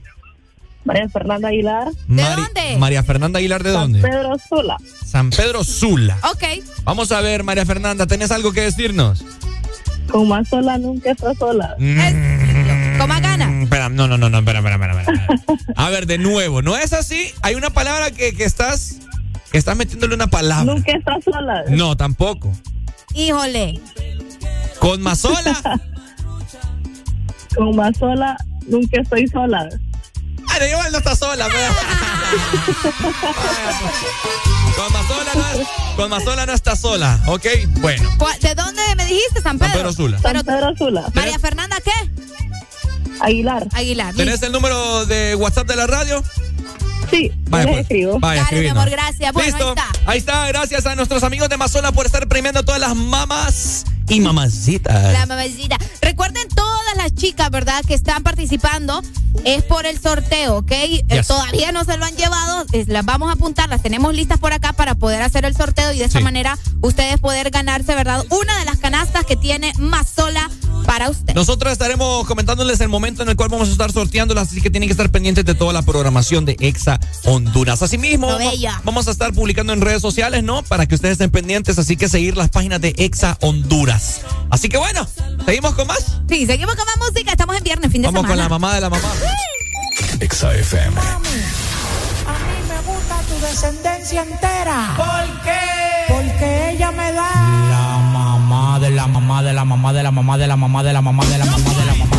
María Fernanda Aguilar. Mari- dónde? María Fernanda Aguilar, ¿de dónde? Pedro Sula. San Pedro Sula. Ok. Vamos a ver, María Fernanda, ¿tenés algo que decirnos? Con más sola nunca está sola. Con más ganas. Mm, Espera, no, no, no, no, espera, espera, espera, espera. A ver, de nuevo, ¿no es así? Hay una palabra que, que estás que estás metiéndole una palabra. Nunca está sola. No, tampoco. Híjole. Con Mazola. Con más sola nunca estoy sola. Ay, de igual no está sola, pero- Con Mazola no, es- con Mazola no está sola, ¿ok? Bueno. ¿Cuál- ¿De dónde me dijiste, San San Pedro? Pedro Sula. San Pedro Sula. María Fernanda, ¿qué? Aguilar. Aguilar. ¿Tenés el número de WhatsApp de la radio? Sí, Vaya, les pues. escribo. Vaya, Dale, mi escribiendo. amor, gracias. Bueno, Listo. ahí está. Ahí está, gracias a nuestros amigos de Mazola por estar premiando a todas las mamás y mamacitas. La mamacita. Recuerden todas las chicas, ¿verdad? Que están participando es por el sorteo, ¿ok? Eh, todavía no se lo han llevado, las vamos a apuntar, las tenemos listas por acá para poder hacer el sorteo y de esta manera ustedes poder ganarse, ¿verdad? Una de las canastas que tiene más sola para usted. Nosotros estaremos comentándoles el momento en el cual vamos a estar sorteándolas, así que tienen que estar pendientes de toda la programación de Exa Honduras. Asimismo, vamos a estar publicando en redes sociales, ¿no? Para que ustedes estén pendientes, así que seguir las páginas de Exa Honduras. Así que bueno, ¿seguimos con más? Sí, seguimos con más música. Estamos en viernes, fin de Vamos semana. Vamos con la mamá de la mamá. Exa FM. A mí me gusta tu descendencia entera. ¿Por qué? Porque ella me da. La mamá de la mamá de la mamá de la mamá de la mamá de la mamá de la mamá. De la mamá.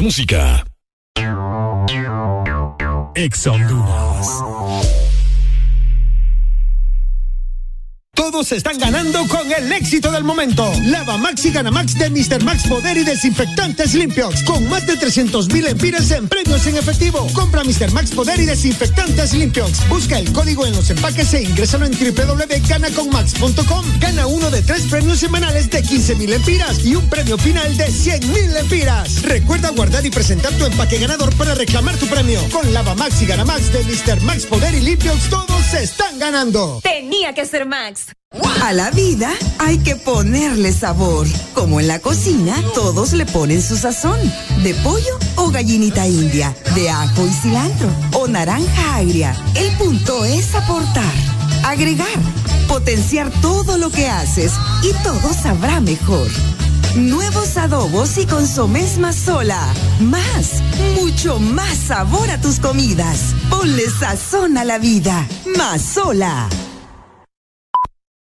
música. Ex. Todos están ganando con el éxito del momento. Lava Max y Gana Max de Mr. Max Poder y Desinfectantes Limpios. Con más de 300 mil empiras en premios en efectivo. Compra Mr. Max Poder y Desinfectantes Limpios. Busca el código en los empaques e ingrésalo en www.ganaconmax.com. Gana uno de tres premios semanales de 15 mil empiras y un premio final de 100 mil empiras. Recuerda guardar y presentar tu empaque ganador para reclamar tu premio. Con Lava Max y Gana Max de Mr. Max Poder y Limpios, todos se están ganando. Tenía que ser Max. A la vida hay que ponerle sabor. Como en la cocina, todos le ponen su sazón. De pollo o gallinita india, de ajo y cilantro o naranja agria. El punto es aportar, agregar, potenciar todo lo que haces y todo sabrá mejor. Nuevos adobos y consomés más sola. Más, mucho más sabor a tus comidas. Ponle sazón a la vida. Más sola.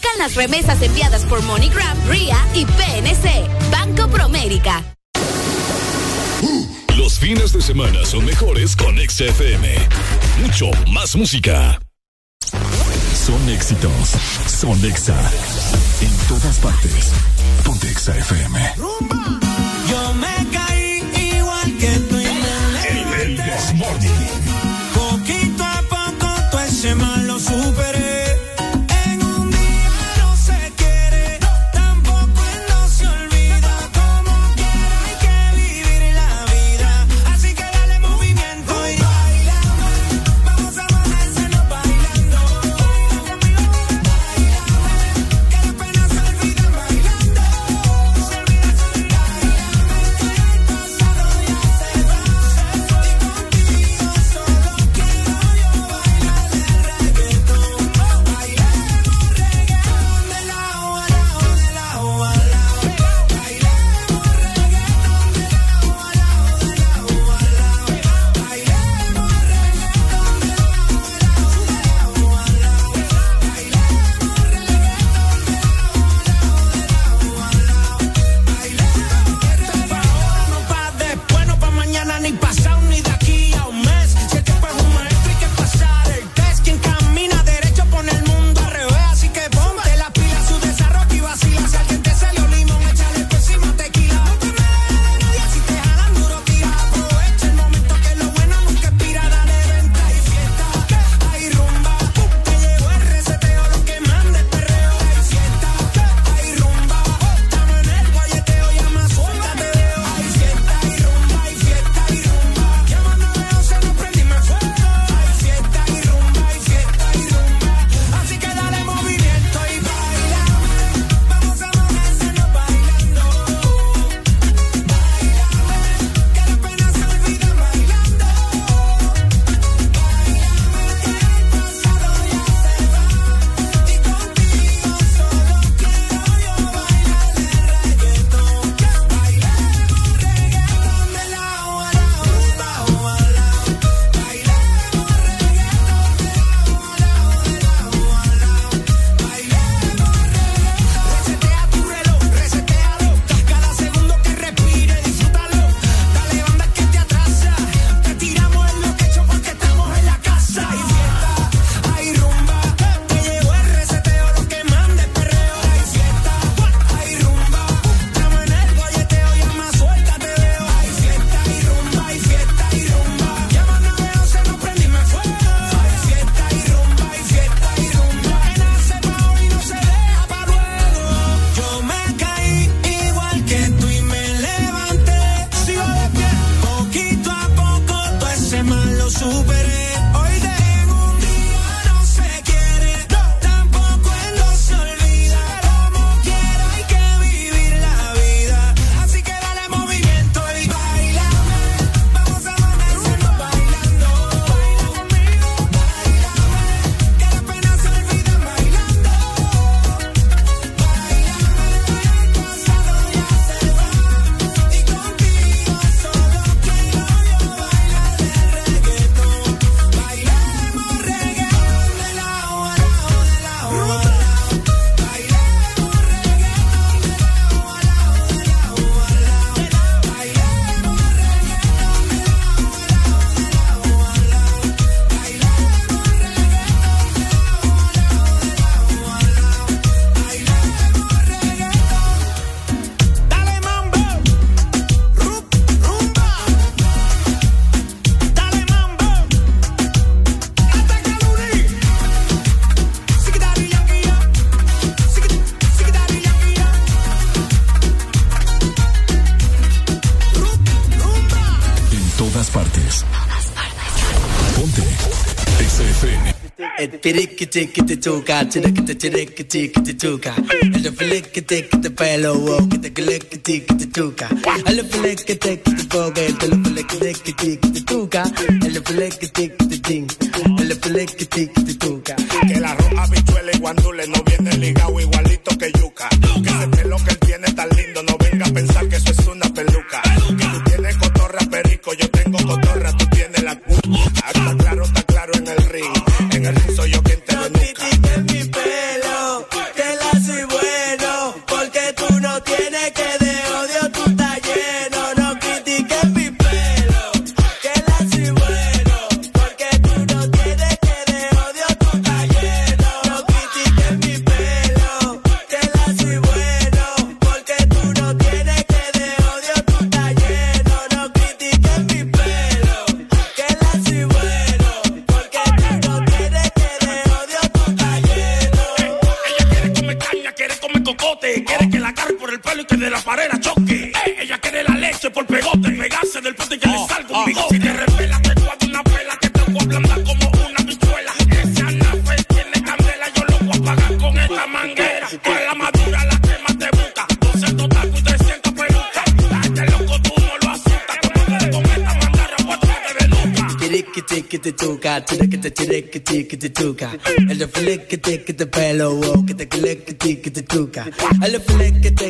Aplican las remesas enviadas por MoneyGram, RIA y PNC. Banco Promérica. Los fines de semana son mejores con XFM. Mucho más música. Son éxitos. Son Exa. En todas partes. Ponte Exa FM. Yo me caí igual que tú y me El Poquito tickety-tickety-tooka, tickety-tickety-tooka. And if you lick it, tick the pillow, walk it, lick it, tickety-tooka. I love you lick it, tick the boga, I love you lick it, tickety-tooka. I love you lick it, tick I love you lick it, tick. Tuca. El flique tiqui te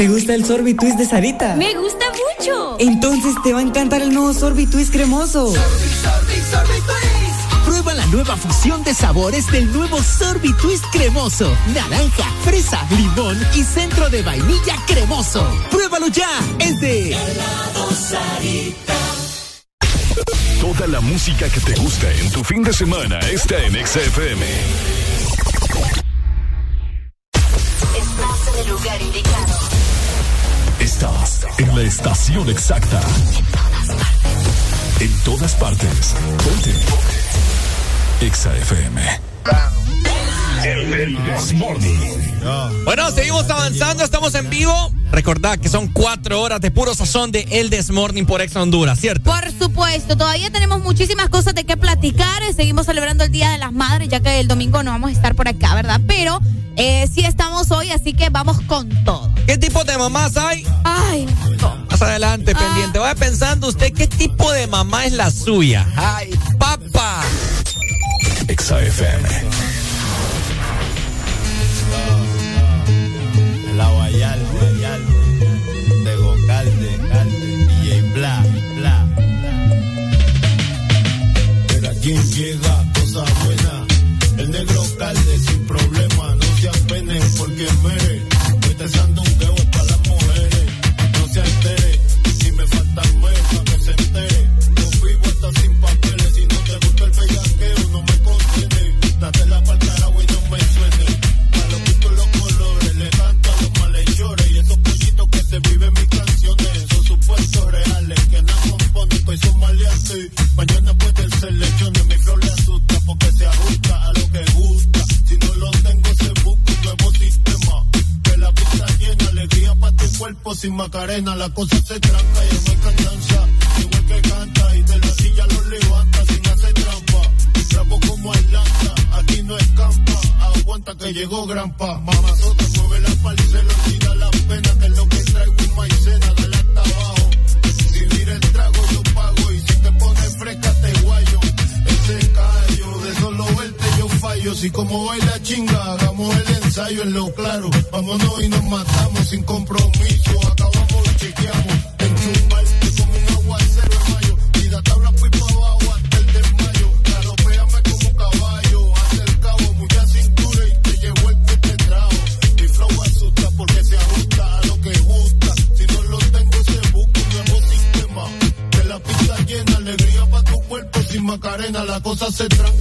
¿Te gusta el sorbitwist de Sarita? Me gusta mucho. Entonces te va a encantar el nuevo sorbitwist cremoso. Prueba la nueva fusión de sabores del nuevo Sorbitwist cremoso. Naranja, fresa, limón y centro de vainilla cremoso. Pruébalo ya. Es de Toda la música que te gusta en tu fin de semana está en XFM. Estás en el lugar indicado. En la estación exacta. En todas partes. Ponte. XFM. El This Morning. Bueno, seguimos avanzando, estamos en vivo. Recordad que son cuatro horas de puro sazón de El This Morning por Ex Honduras, ¿cierto? Por supuesto, todavía tenemos muchísimas cosas de qué platicar. Seguimos celebrando el Día de las Madres, ya que el domingo no vamos a estar por acá, ¿verdad? Pero eh, sí estamos hoy, así que vamos con todo. ¿Qué tipo de mamás hay? Ay, Más adelante, pendiente. Vaya pensando usted qué tipo de mamá es la suya. Ay, papá. XFM. La Guayal, Guayal, de Gocalde, Calde, DJ Bla, Bla. Mira quién llega, negro calde sin macarena, la cosa se tranca y no hay cansanza. Igual que canta y de la silla lo levanta sin hacer trampa. Trapo como Atlanta, aquí no escampa. Aguanta que llegó Grampa. Mamazota mueve la pala y se le yo fallo. Si como baila chinga, hagamos el ensayo en lo claro. Vámonos y nos matamos sin compromiso. Acabamos y chequeamos. Enchufarte como un aguacero en mayo. Y da tabla fui pa' abajo hasta el desmayo. Galopéame como caballo. Haz el cabo, mucha cintura y te llevo el que te trajo. Mi flow asusta porque se ajusta a lo que gusta. Si no lo tengo, se busca un nuevo sistema. De la pista llena, alegría pa' tu cuerpo sin macarena. La cosa se tranca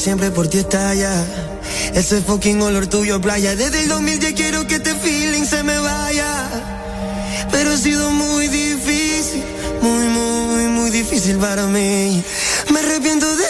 siempre por ti estalla. Ese fucking olor tuyo, playa. Desde el 2010 quiero que este feeling se me vaya. Pero ha sido muy difícil, muy, muy, muy difícil para mí. Me arrepiento demasiado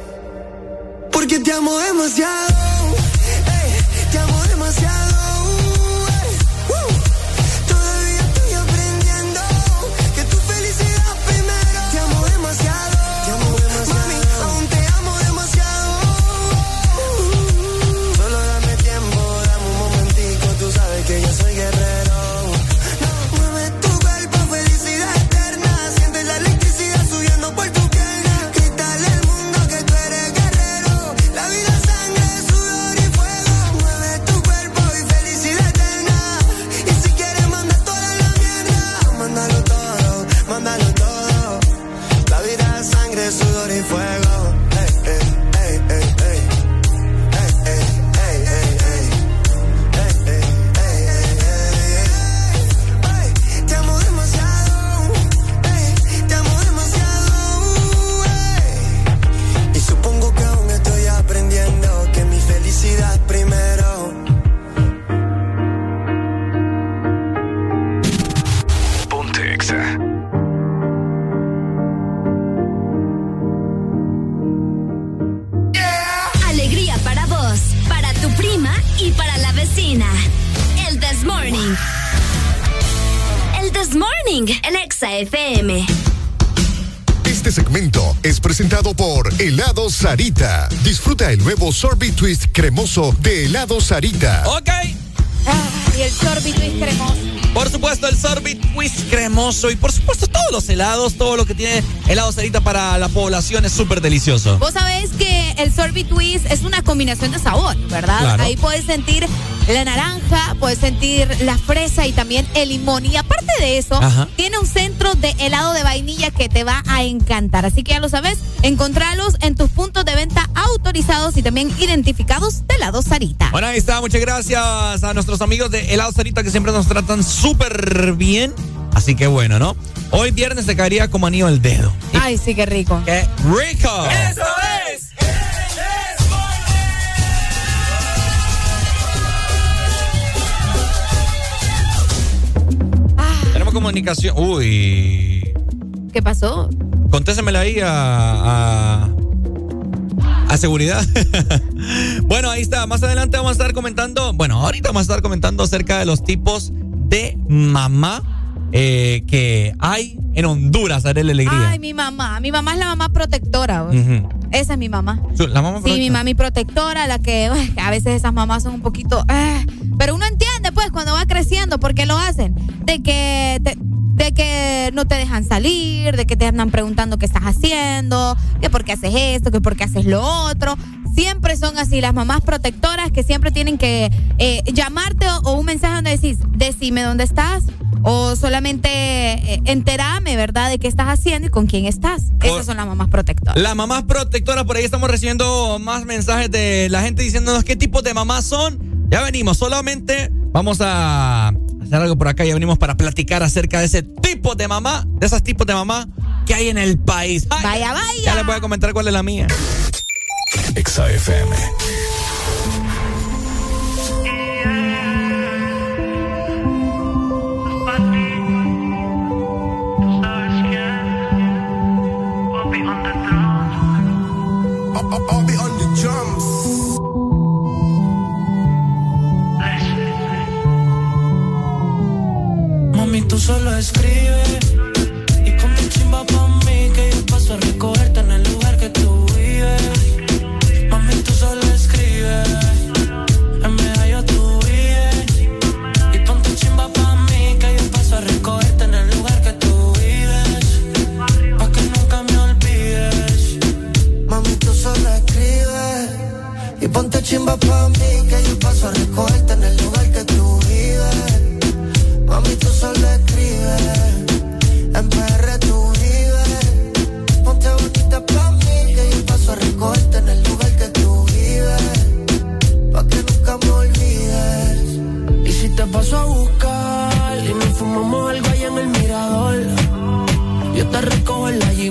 Sarita. Disfruta el nuevo Sorbet Twist cremoso de Helado Sarita. Ok. y el sorbet twist cremoso. Por supuesto, el sorbet twist cremoso y por supuesto todos los helados, todo lo que tiene helado Sarita para la población es súper delicioso. Vos sabés que el sorbet twist es una combinación de sabor, ¿verdad? Claro. Ahí puedes sentir la naranja, puedes sentir la fresa y también el limón. Y aparte de eso, Ajá. tiene un centro de helado de vainilla que te va a encantar. Así que ya lo sabes, encontralos en venta y también identificados de helado Sarita. Bueno, ahí está. Muchas gracias a nuestros amigos de Helado Sarita que siempre nos tratan súper bien. Así que bueno, ¿no? Hoy viernes se caería como anillo el dedo. Ay, sí, qué rico. ¡Qué rico! Eso es. Tenemos comunicación. Uy. ¿Qué pasó? Contésemela ahí a. a, a seguridad. bueno, ahí está. Más adelante vamos a estar comentando. Bueno, ahorita vamos a estar comentando acerca de los tipos de mamá eh, que hay en Honduras, Arely Alegría. Ay, mi mamá. Mi mamá es la mamá protectora. Esa es mi mamá. La mamá Sí, mi mami protectora, la que a veces esas mamás son un poquito... eh, pero uno entiende, pues, cuando va creciendo, por qué lo hacen. De que... no te dejan salir, de que te andan preguntando qué estás haciendo, que por qué haces esto, que por qué haces lo otro. Siempre son así las mamás protectoras que siempre tienen que eh, llamarte o, o un mensaje donde decís, decime dónde estás o solamente eh, enterame, ¿verdad?, de qué estás haciendo y con quién estás. Esas son las mamás protectoras. Las mamás protectoras, por ahí estamos recibiendo más mensajes de la gente diciéndonos qué tipos de mamás son. Ya venimos, solamente vamos a hacer algo por acá. Ya venimos para platicar acerca de ese tipo de mamá, de esos tipos de mamá que hay en el país. Ay, vaya, vaya. Ya les voy a comentar cuál es la mía. Exa chimba pa' mí que yo paso a recogerte en el lugar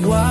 igual.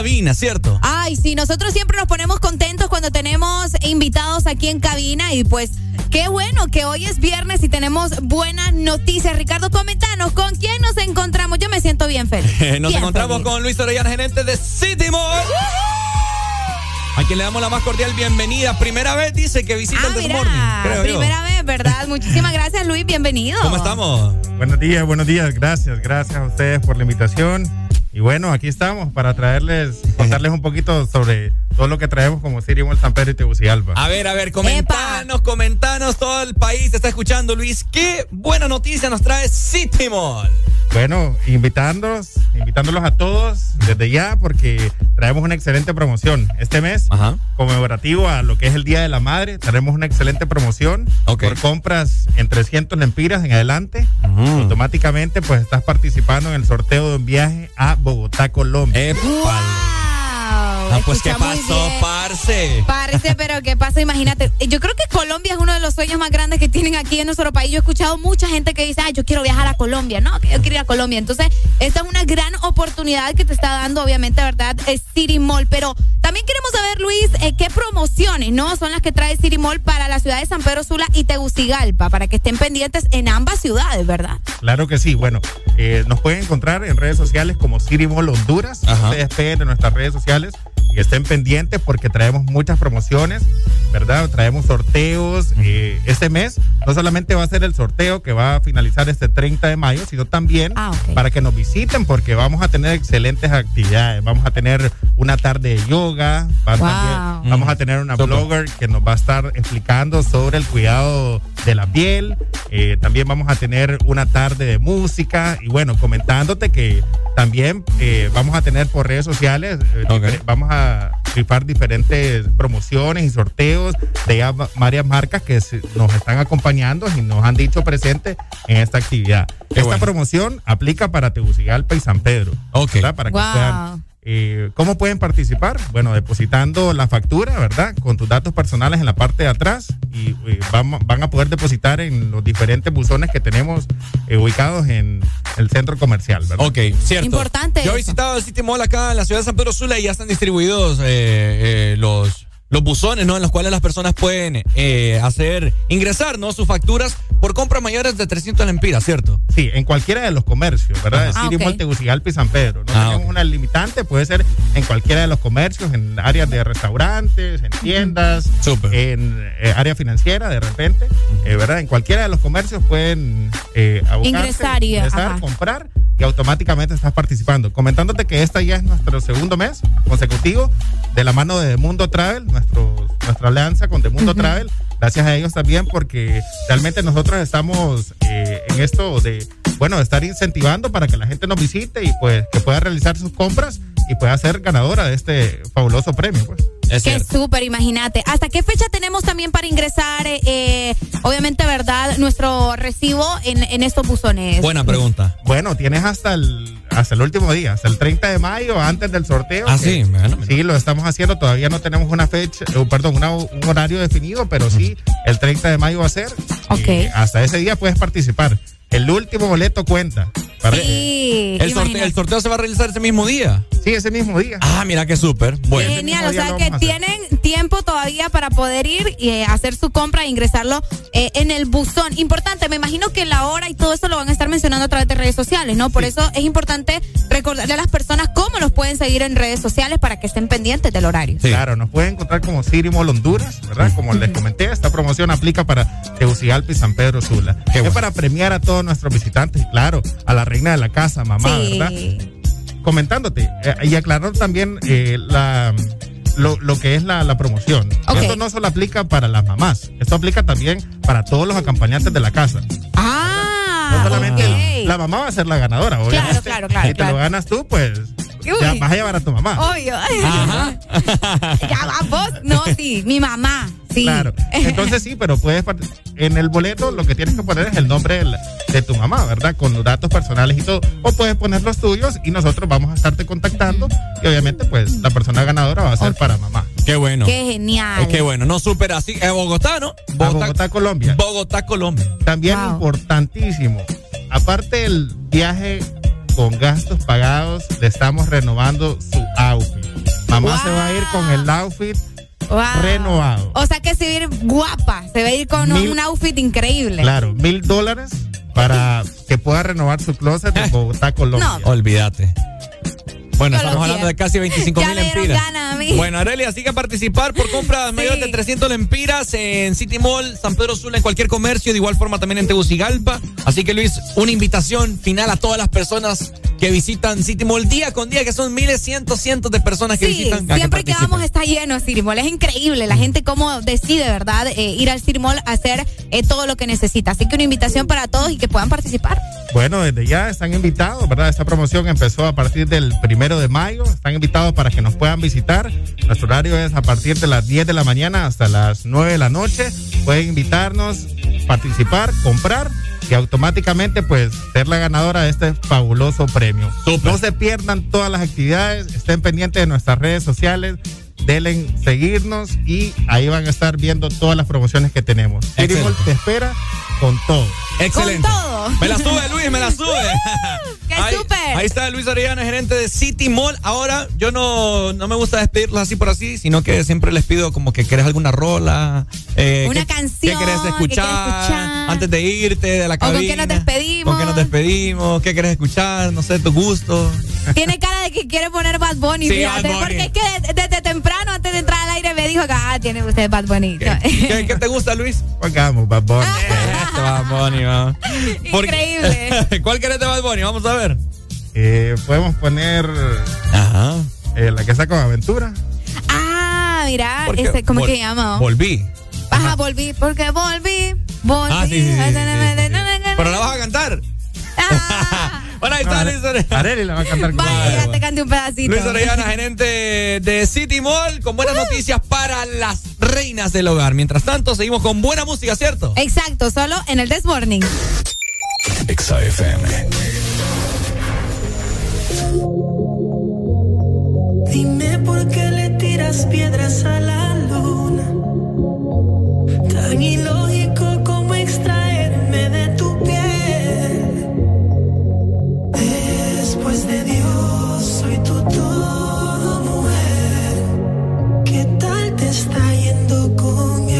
Cabina, ¿cierto? Ay, sí, nosotros siempre nos ponemos contentos cuando tenemos invitados aquí en cabina y pues qué bueno que hoy es viernes y tenemos buenas noticias. Ricardo, comentanos, ¿con quién nos encontramos? Yo me siento bien feliz. Nos Bien encontramos feliz. con Luis Orellana, gerente de City Mall. A quien le damos la más cordial bienvenida. Primera vez dice que visita el This Morning, creo yo. Ah, Primera vez, ¿verdad? Muchísimas gracias, Luis, bienvenido. ¿Cómo estamos? Buenos días, buenos días. Gracias, gracias a ustedes por la invitación. Y bueno, aquí estamos para traerles, contarles un poquito sobre todo lo que traemos como City Mall San Pedro y Tegucigalpa. A ver, a ver, comentanos, comentanos, todo el país te está escuchando, Luis. ¿Qué buena noticia nos trae City Mall? Bueno, invitándolos, invitándolos a todos desde ya porque traemos una excelente promoción. Este mes, conmemorativo a lo que es el Día de la Madre, traemos una excelente promoción por compras en 300 lempiras en adelante. Automáticamente, pues estás participando en el sorteo de un viaje a Bogotá, Colombia. Ah, pues qué pasó, parce. Parece, pero ¿qué pasa? Imagínate, yo creo que Colombia es uno de los sueños más grandes que tienen aquí en nuestro país. Yo he escuchado mucha gente que dice, ay, yo quiero viajar a Colombia, no, que yo quiero ir a Colombia. Entonces, esta es una gran oportunidad que te está dando, obviamente, ¿verdad? Es City Mall. Pero también queremos saber, Luis, eh, qué promociones, ¿no? Son las que trae City Mall para la ciudad de San Pedro Sula y Tegucigalpa, para que estén pendientes en ambas ciudades, ¿verdad? Claro que sí. Bueno, eh, nos pueden encontrar en redes sociales como City Mall Honduras. Ustedes peguen de nuestras redes sociales y estén pendientes porque traemos muchas promociones, ¿verdad? Traemos sorteos. eh, este mes no solamente va a ser el sorteo que va a finalizar este 30 de mayo, sino también para que nos visiten porque vamos a tener excelentes actividades. Vamos a tener una tarde de yoga, va- también vamos a tener una blogger que nos va a estar explicando sobre el cuidado de la piel. eh, también vamos a tener una tarde de música y bueno, comentándote que también eh, vamos a tener por redes sociales, eh, vamos a rifar diferentes promociones y sorteos de ya varias marcas que nos están acompañando y nos han dicho presente en esta actividad. esta promoción aplica para Tegucigalpa y San Pedro. ¿verdad? Para que Wow. Eh, ¿Cómo pueden participar? Bueno, depositando la factura, ¿verdad? Con tus datos personales en la parte de atrás y eh, van, van a poder depositar en los diferentes buzones que tenemos eh, ubicados en el centro comercial, ¿verdad? Ok, cierto. Importante Yo he visitado el City Mall acá en la ciudad de San Pedro Sula y ya están distribuidos eh, eh, los, los buzones, ¿no? En los cuales las personas pueden eh, hacer, ingresar, ¿no? Sus facturas por compras mayores de 300 lempiras, ¿cierto? Sí, en cualquiera de los comercios, ¿verdad? Es decir, ah, Tegucigalpa y San Pedro. No ah, tenemos una limitante, puede ser en cualquiera de los comercios, en áreas de restaurantes, en tiendas, en eh, área financiera, de repente, eh, ¿verdad? En cualquiera de los comercios pueden eh, ingresar, y, ingresar comprar y automáticamente estás participando. Comentándote que esta ya es nuestro segundo mes consecutivo de la mano de Mundo Travel, nuestro, nuestra alianza con The Mundo Travel. Gracias a ellos también porque realmente nosotros estamos eh, en esto de, bueno, estar incentivando para que la gente nos visite y pues que pueda realizar sus compras y pueda ser ganadora de este fabuloso premio. Pues. Es Qué súper, imagínate. ¿Hasta qué fecha tenemos también para ingresar, eh, obviamente, verdad, nuestro recibo en, en, estos buzones? Buena pregunta. Bueno, tienes hasta el, hasta el último día, hasta el 30 de mayo, antes del sorteo. Ah, sí, bueno, Sí, lo estamos haciendo. Todavía no tenemos una fecha, uh, perdón, un horario definido, pero sí, el 30 de mayo va a ser. Ok. hasta ese día puedes participar. El último boleto cuenta. sí, el, sorteo, el, sorteo, se va a realizar ese mismo día. Sí, ese mismo día. Ah, mira qué súper. Bueno. Genial, o sea que tienen tiempo todavía para poder ir y eh, hacer su compra e ingresarlo eh, en el buzón. Importante, me imagino que la hora y todo eso lo van a estar mencionando a través de redes sociales, ¿no? Por eso es importante recordarle a las personas cómo los pueden seguir en redes sociales para que estén pendientes del horario. Claro, nos pueden encontrar como Sirimol Honduras, ¿verdad? Como les comenté, esta promoción aplica para Tegucigalpa y San Pedro Sula. es para premiar a todos nuestros visitantes y claro, a la reina de la casa, mamá, ¿verdad? Comentándote eh, y aclarando también eh, la lo, lo, que es la, la promoción. Esto no solo aplica para las mamás, esto aplica también para todos los acompañantes de la casa. Ah, no solamente la mamá va a ser la ganadora, obviamente. Claro, claro, claro. Si te lo ganas tú, pues ya vas a llevar a tu mamá. Obvio. Ajá. ya vamos. No, sí, mi mamá. Sí. Claro. Entonces sí, pero puedes en el boleto lo que tienes que poner es el nombre de, tu mamá, ¿verdad? Con los datos personales y todo. O puedes poner los tuyos y nosotros vamos a estarte contactando y obviamente pues la persona ganadora va a ser para mamá. Qué bueno. Qué genial. Qué bueno. No súper así. Eh, Bogotá, ¿no? Bogotá, Colombia. Bogotá, Colombia. También importantísimo. Aparte del viaje con gastos pagados, le estamos renovando su outfit. Mamá se va a ir con el outfit renovado. O sea que se va a ir guapa, se va a ir con un outfit increíble. Claro, mil dólares para que pueda renovar su closet en Bogotá, Colombia. No. Olvídate. Bueno, estamos hablando de casi 25 mil lempiras. Bueno, Arelia, sigue a participar por compra de mayor de 300 lempiras en City Mall, San Pedro Sula, en cualquier comercio, de igual forma también en Tegucigalpa. Así que Luis, una invitación final a todas las personas que visitan City Mall día con día, que son miles, cientos, cientos de personas que visitan. Siempre que, vamos está lleno City Mall. Es increíble la gente cómo decide, ¿verdad? Eh, ir al City Mall a hacer eh, todo lo que necesita. Así que una invitación para todos y que puedan participar. Bueno, desde ya están invitados, ¿verdad? Esta promoción empezó a partir del primero de mayo. Están invitados para que nos puedan visitar. Nuestro horario es a partir de las 10 de la mañana hasta las 9 de la noche. Pueden invitarnos, participar, comprar y automáticamente pues ser la ganadora de este fabuloso premio. No se pierdan todas las actividades, estén pendientes de nuestras redes sociales, denle seguirnos y ahí van a estar viendo todas las promociones que tenemos. te espera con todo. Excelente. Con todo. Me la sube, Luis, me la sube. ¡Qué ahí, Ahí está Luis Orellana, gerente de City Mall. Ahora, yo no, no me gusta despedirlos así por así, sino que siempre les pido como que querés alguna rola. Eh, Una canción. ¿Qué querés escuchar, Antes de irte de la cabina. ¿Con qué nos despedimos? ¿Con qué nos despedimos? ¿Qué querés escuchar? No sé, tu gusto. Tiene cara de que quiere poner Bad Bunny, sí, Bad Bunny. Porque es que desde, temprano, antes de entrar al aire, me dijo que ah, tiene usted Bad Bunny. ¿Qué, qué, te gusta, Luis? Pongamos Bad Bunny. Bad Bunny. Increíble. ¿Cuál querés de Bad Bunny? Vamos a ver. Eh, podemos poner Ajá. Eh, la que está con aventura. Ah, mira, ese, ¿cómo que llama? Volví. Ajá, volví, porque volví. Volví. Ah, sí, sí, Pero la vas a cantar. Ah. bueno, ahí está Luis Orellana. Areli la va a cantar. Vaya, ya te cante un pedacito. Luis Orellana, gerente de City Mall, con buenas noticias para las reinas del hogar. Mientras tanto, seguimos con buena música, ¿cierto? Exacto, solo en el This Morning. XAFM. Dime por qué le tiras piedras a la luna. Tan ilógico como extraerme de tu piel. Después de Dios, soy tu todo, mujer. ¿Qué tal te está? semana,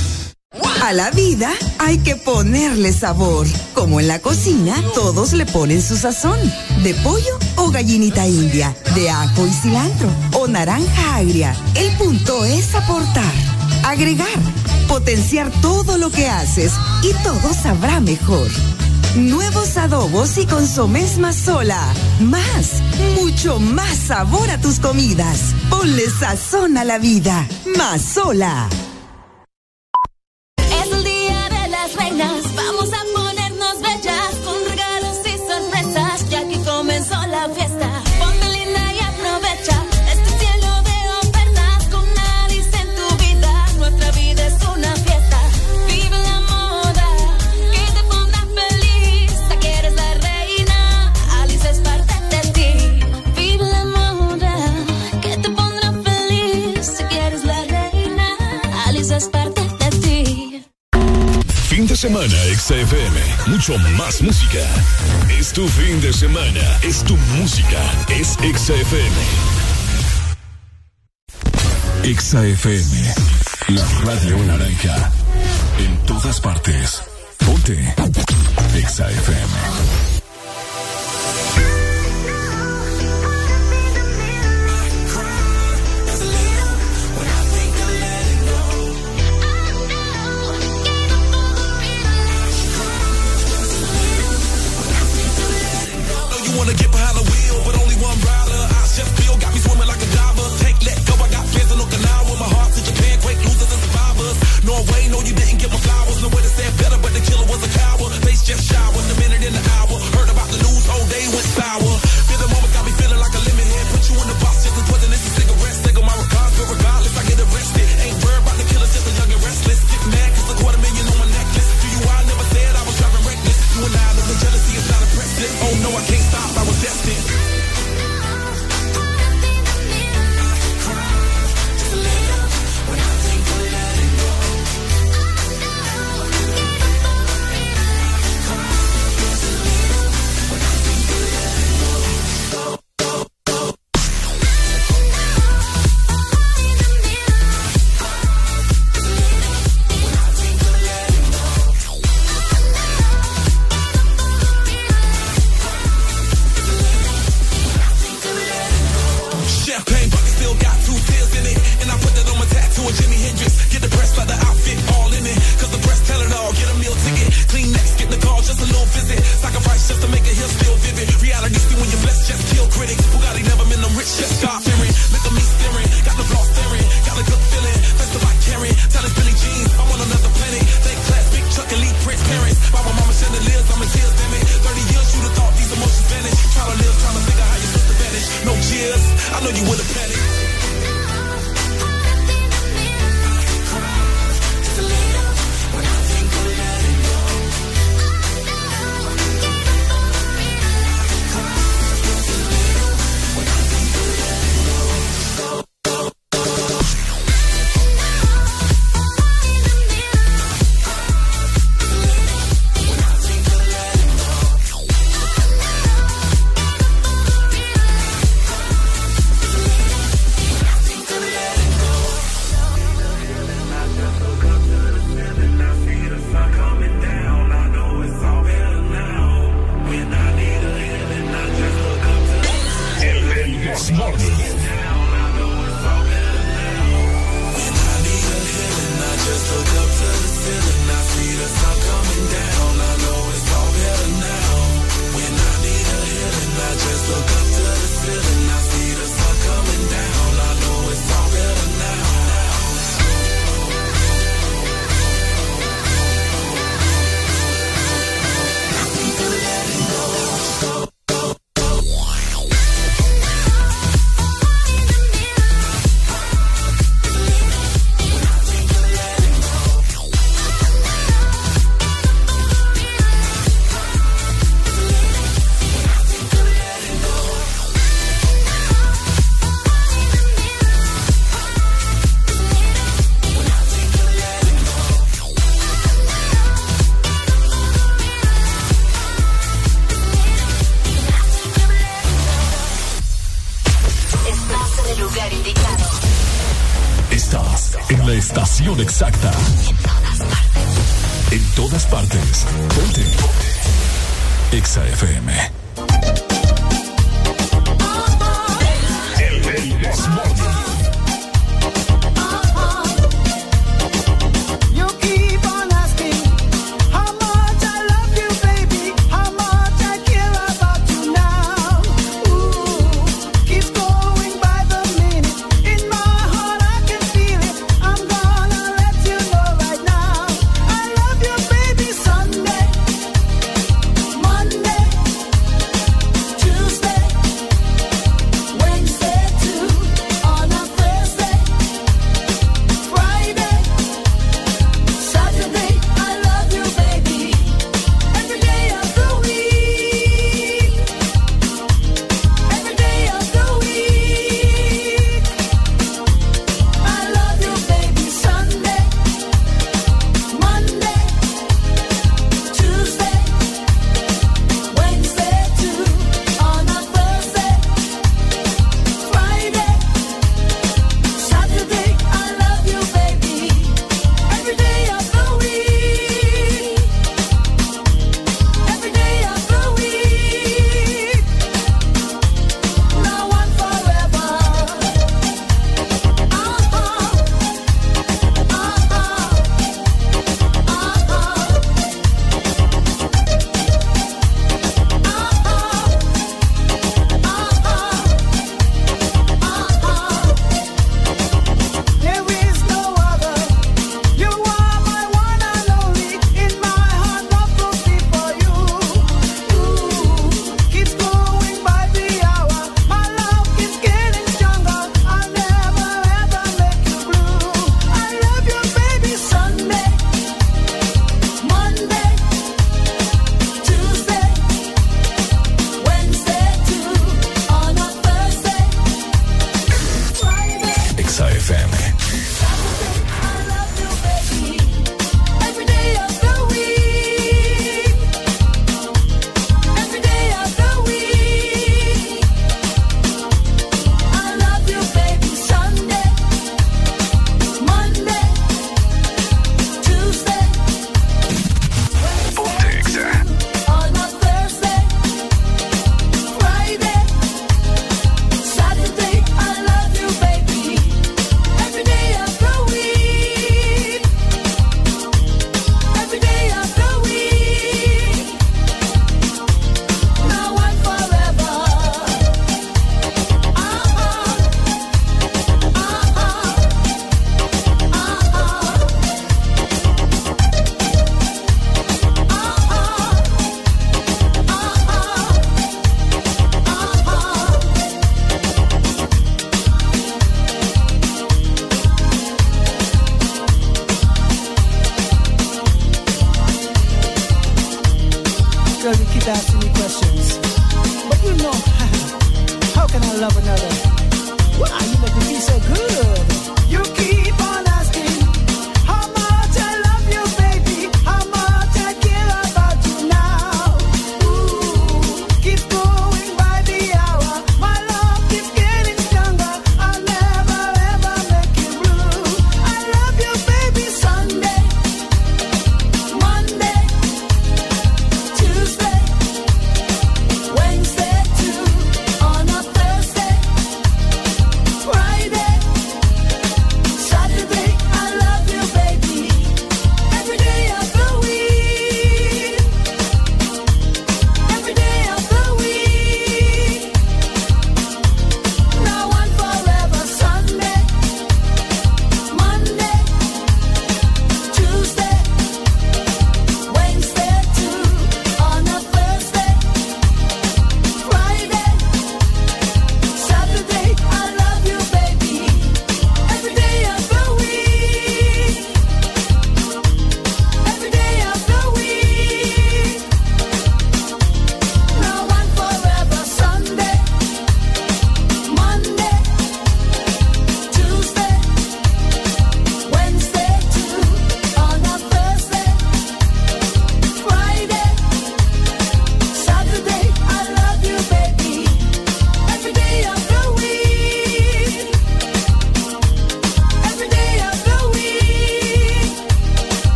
A la vida hay que ponerle sabor. Como en la cocina, todos le ponen su sazón. De pollo o gallinita india, de ajo y cilantro o naranja agria. El punto es aportar, agregar, potenciar todo lo que haces y todo sabrá mejor. Nuevos adobos y consomés más sola. Más, mucho más sabor a tus comidas. Ponle sazón a la vida. Más sola. Vamos a semana, XFM. Mucho más música. Es tu fin de semana. Es tu música. Es XFM. XFM. La radio naranja. En todas partes. Ponte. XFM. Norway, no, you didn't get my flowers. No way to say better, but the killer was a coward. Face just showered, the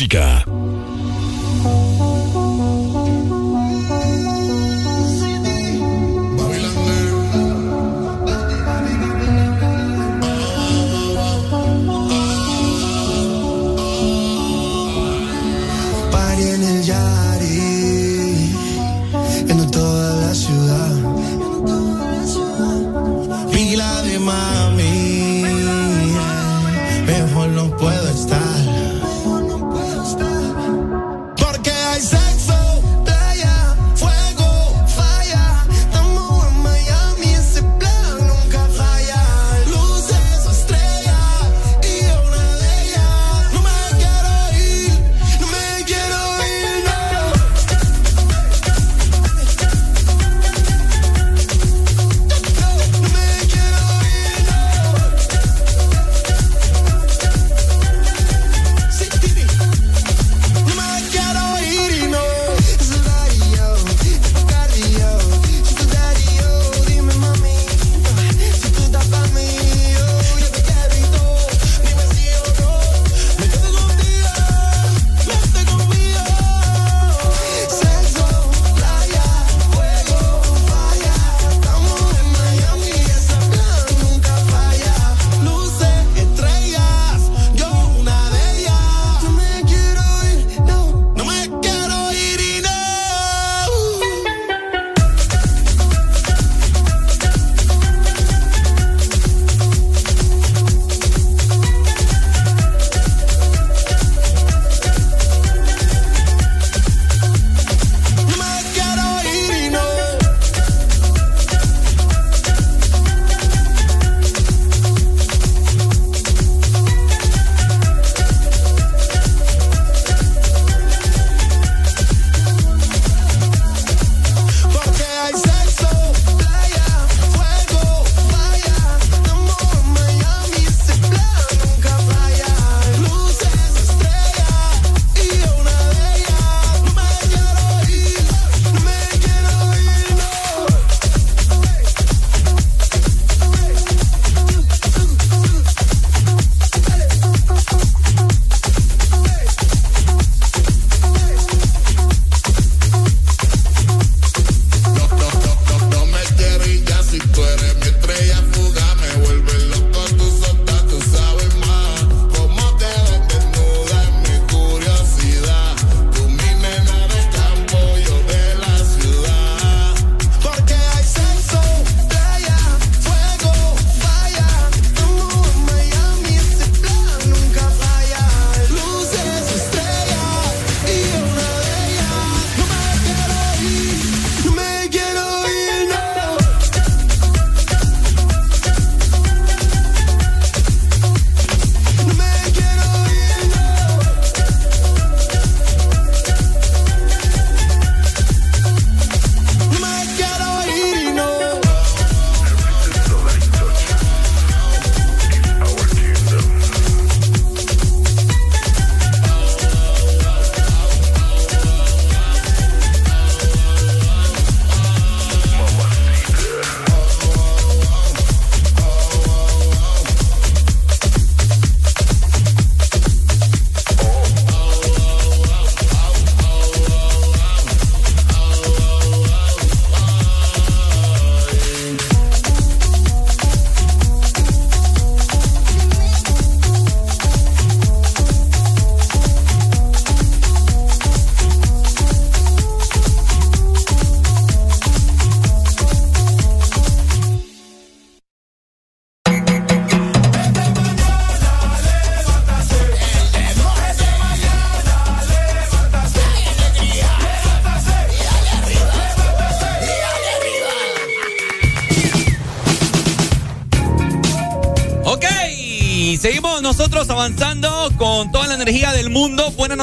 música.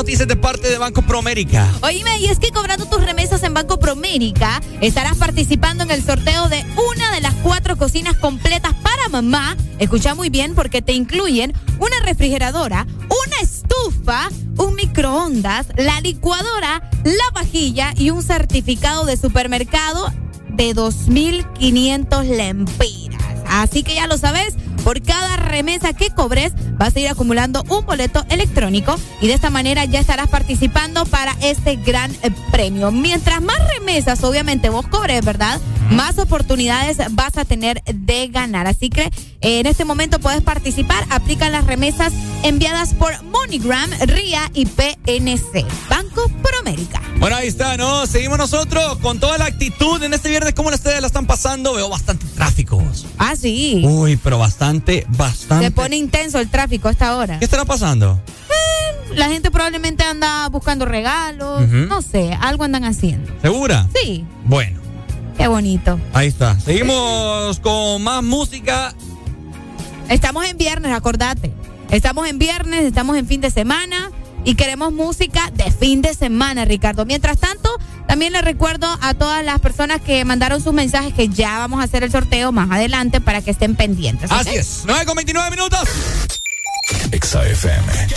Noticias de parte de Banco Promérica. Oíme, y es que cobrando tus remesas en Banco Promérica, estarás participando en el sorteo de una de las cuatro cocinas completas para mamá. Escucha muy bien porque te incluyen una refrigeradora, una estufa, un microondas, la licuadora, la vajilla y un certificado de supermercado de 2.500 lempiras. Así que ya lo sabes, por cada remesa que cobres, vas a ir acumulando un boleto electrónico y de esta manera ya estarás participando para este gran eh, premio. Mientras más remesas, obviamente vos cobres, ¿verdad? Más oportunidades vas a tener de ganar. Así que eh, en este momento puedes participar. Aplica las remesas enviadas por MoneyGram, RIA y PNC. Banco Promérica. Bueno, ahí está, ¿no? Seguimos nosotros con toda la actitud en este viernes. ¿Cómo ustedes la están pasando? Veo bastante Ah, sí. Uy, pero bastante, bastante. Se pone intenso el tráfico a esta hora. ¿Qué estará pasando? Eh, la gente probablemente anda buscando regalos, no sé, algo andan haciendo. ¿Segura? Sí. Bueno. Qué bonito. Ahí está. Seguimos con más música. Estamos en viernes, acordate. Estamos en viernes, estamos en fin de semana y queremos música de fin de semana, Ricardo. Mientras tanto... También les recuerdo a todas las personas que mandaron sus mensajes que ya vamos a hacer el sorteo más adelante para que estén pendientes. Así es, 9 con 29 minutos. XAFM.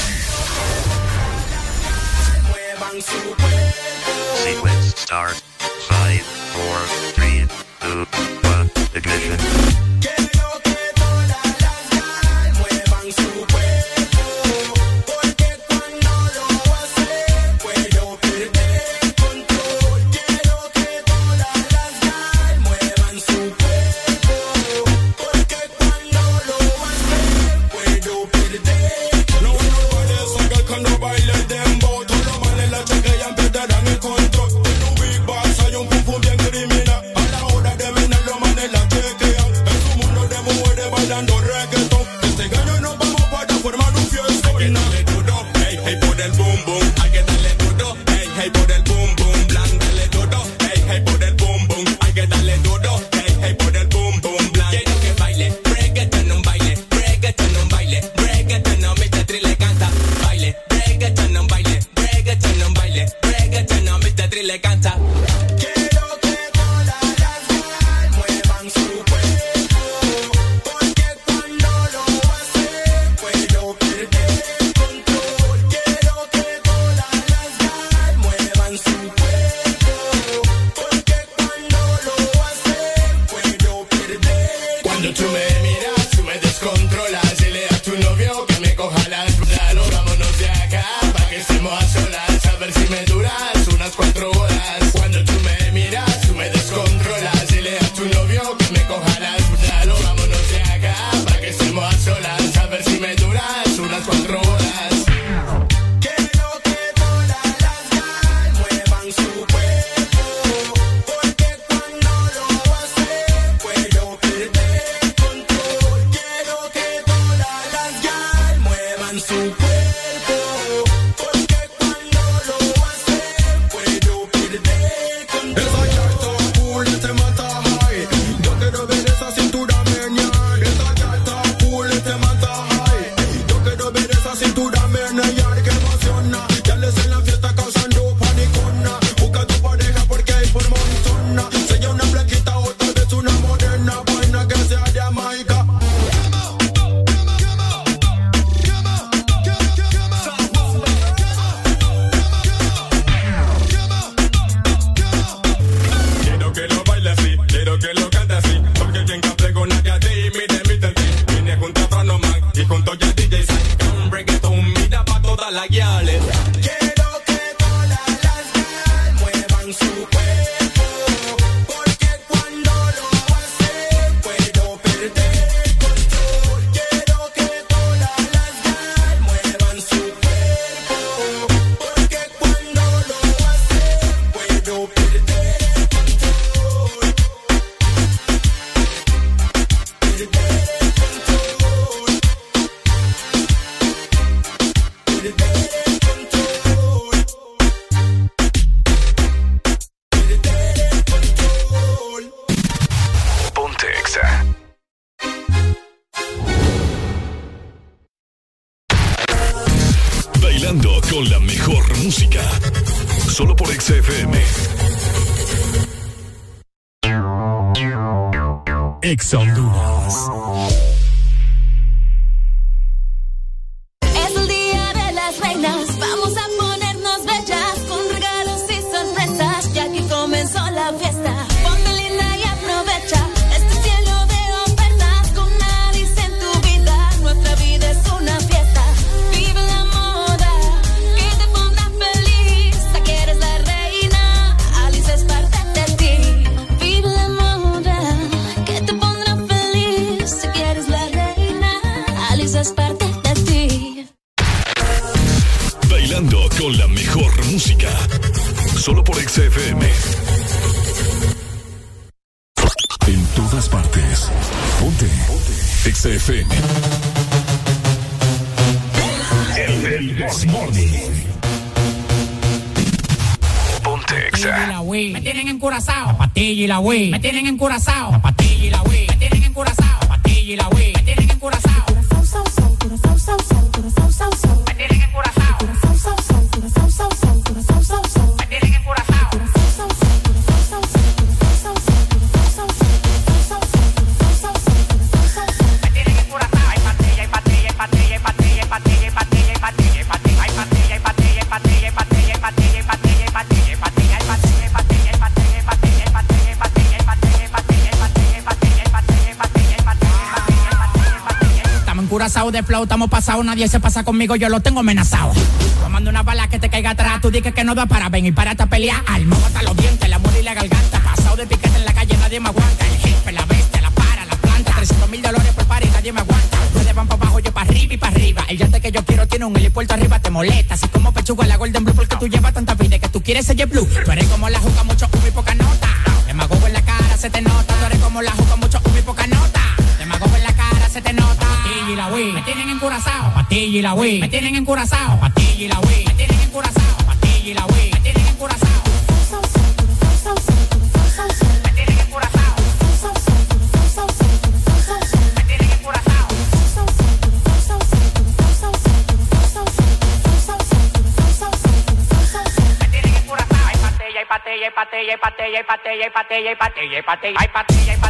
De flow, estamos pasados, nadie se pasa conmigo, yo lo tengo amenazado. Tomando una bala que te caiga atrás, tú dices que no da para ven y para a pelear. Alma hasta los dientes, la muerte y la garganta. Pasado de piquete en la calle, nadie me aguanta. El jefe, la bestia, la para, la planta. 300 mil dólares por par nadie me aguanta. Ustedes van para abajo, yo para arriba y para arriba. El yate que yo quiero tiene un helipuerto arriba, te molesta. Así como pechuga la Golden Blue, porque tú llevas tanta vida que tú quieres ser blue. Tú eres como la juca, mucho humo y poca nota. Demagogo en la cara, se te nota. Tú eres como la juca, mucho humo y poca nota. Demagogo en la cara, se te nota. Patilla y la Wii, me tienen encurazao. Patilla y la Wii, me tienen encurazao. Patilla y la Wii, me tienen encurazao. Patilla y la Wii, me tienen encurazao. Me tienen encurazao. Me tienen encurazao. Hay patilla, hay patilla, hay patilla, hay patilla, hay patilla, hay patilla, hay patilla, hay patilla, hay patilla,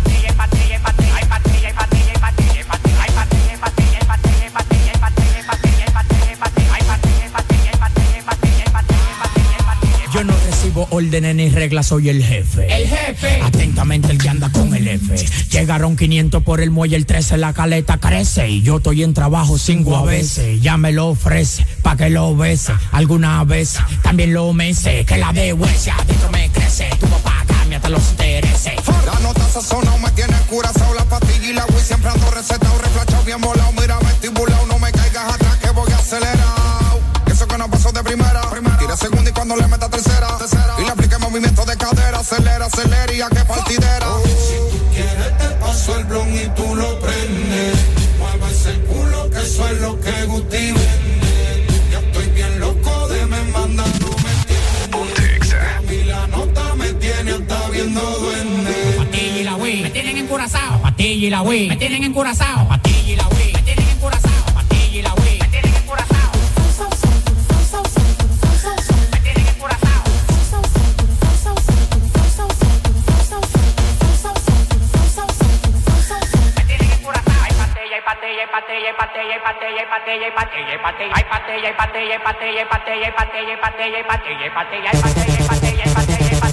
órdenes ni reglas, soy el jefe. El jefe. Atentamente el que anda con el F. Llegaron 500 por el muelle, el 13 la caleta crece. Y yo estoy en trabajo cinco a veces. Ya me lo ofrece, pa' que lo bese. Alguna vez también lo mece. Que la de huesia adentro me crece. Tu papá cambia hasta los intereses. La nota sazonado me tiene curazao La pastilla y la Wii siempre ando recetado Reflachado bien volado, mira vestibulado No me caigas atrás que voy acelerado Acelera, acelera y a qué partidera. Si tú quieres te paso el blon y tú lo prendes. Mueve ese culo que eso es lo que Guti vende. Ya estoy bien loco de me mandando A mí la nota me tiene hasta viendo duende Patilla y la Wii, me tienen encurazao. Patilla y la Wii, me tienen encurazao. Patilla, hay patilla, hay patilla, hay patilla, hay patilla, hay patilla, hay patilla, hay patilla, hay patilla, hay patilla,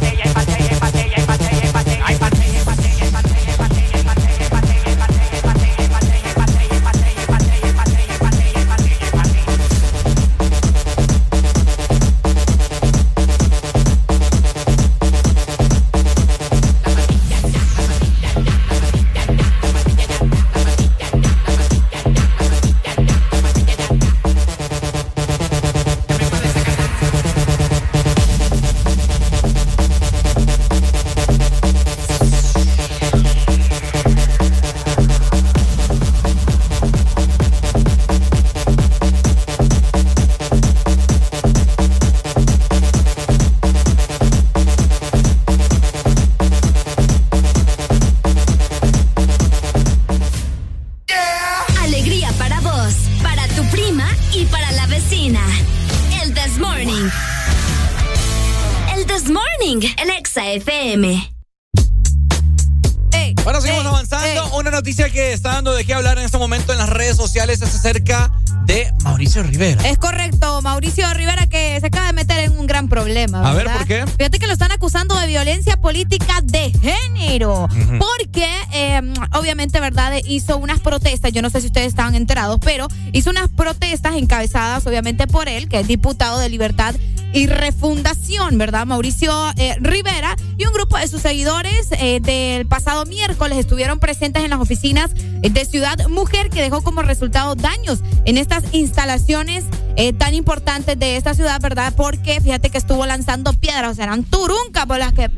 Hizo unas protestas, yo no sé si ustedes estaban enterados, pero hizo unas protestas encabezadas, obviamente, por él, que es diputado de Libertad y Refundación, ¿verdad? Mauricio eh, Rivera y un grupo de sus seguidores eh, del pasado miércoles estuvieron presentes en las oficinas de Ciudad Mujer que dejó como resultado daños en estas instalaciones eh, tan importantes de esta ciudad, ¿verdad? Porque fíjate que estuvo lanzando piedras, o sea, eran turuncas por las que.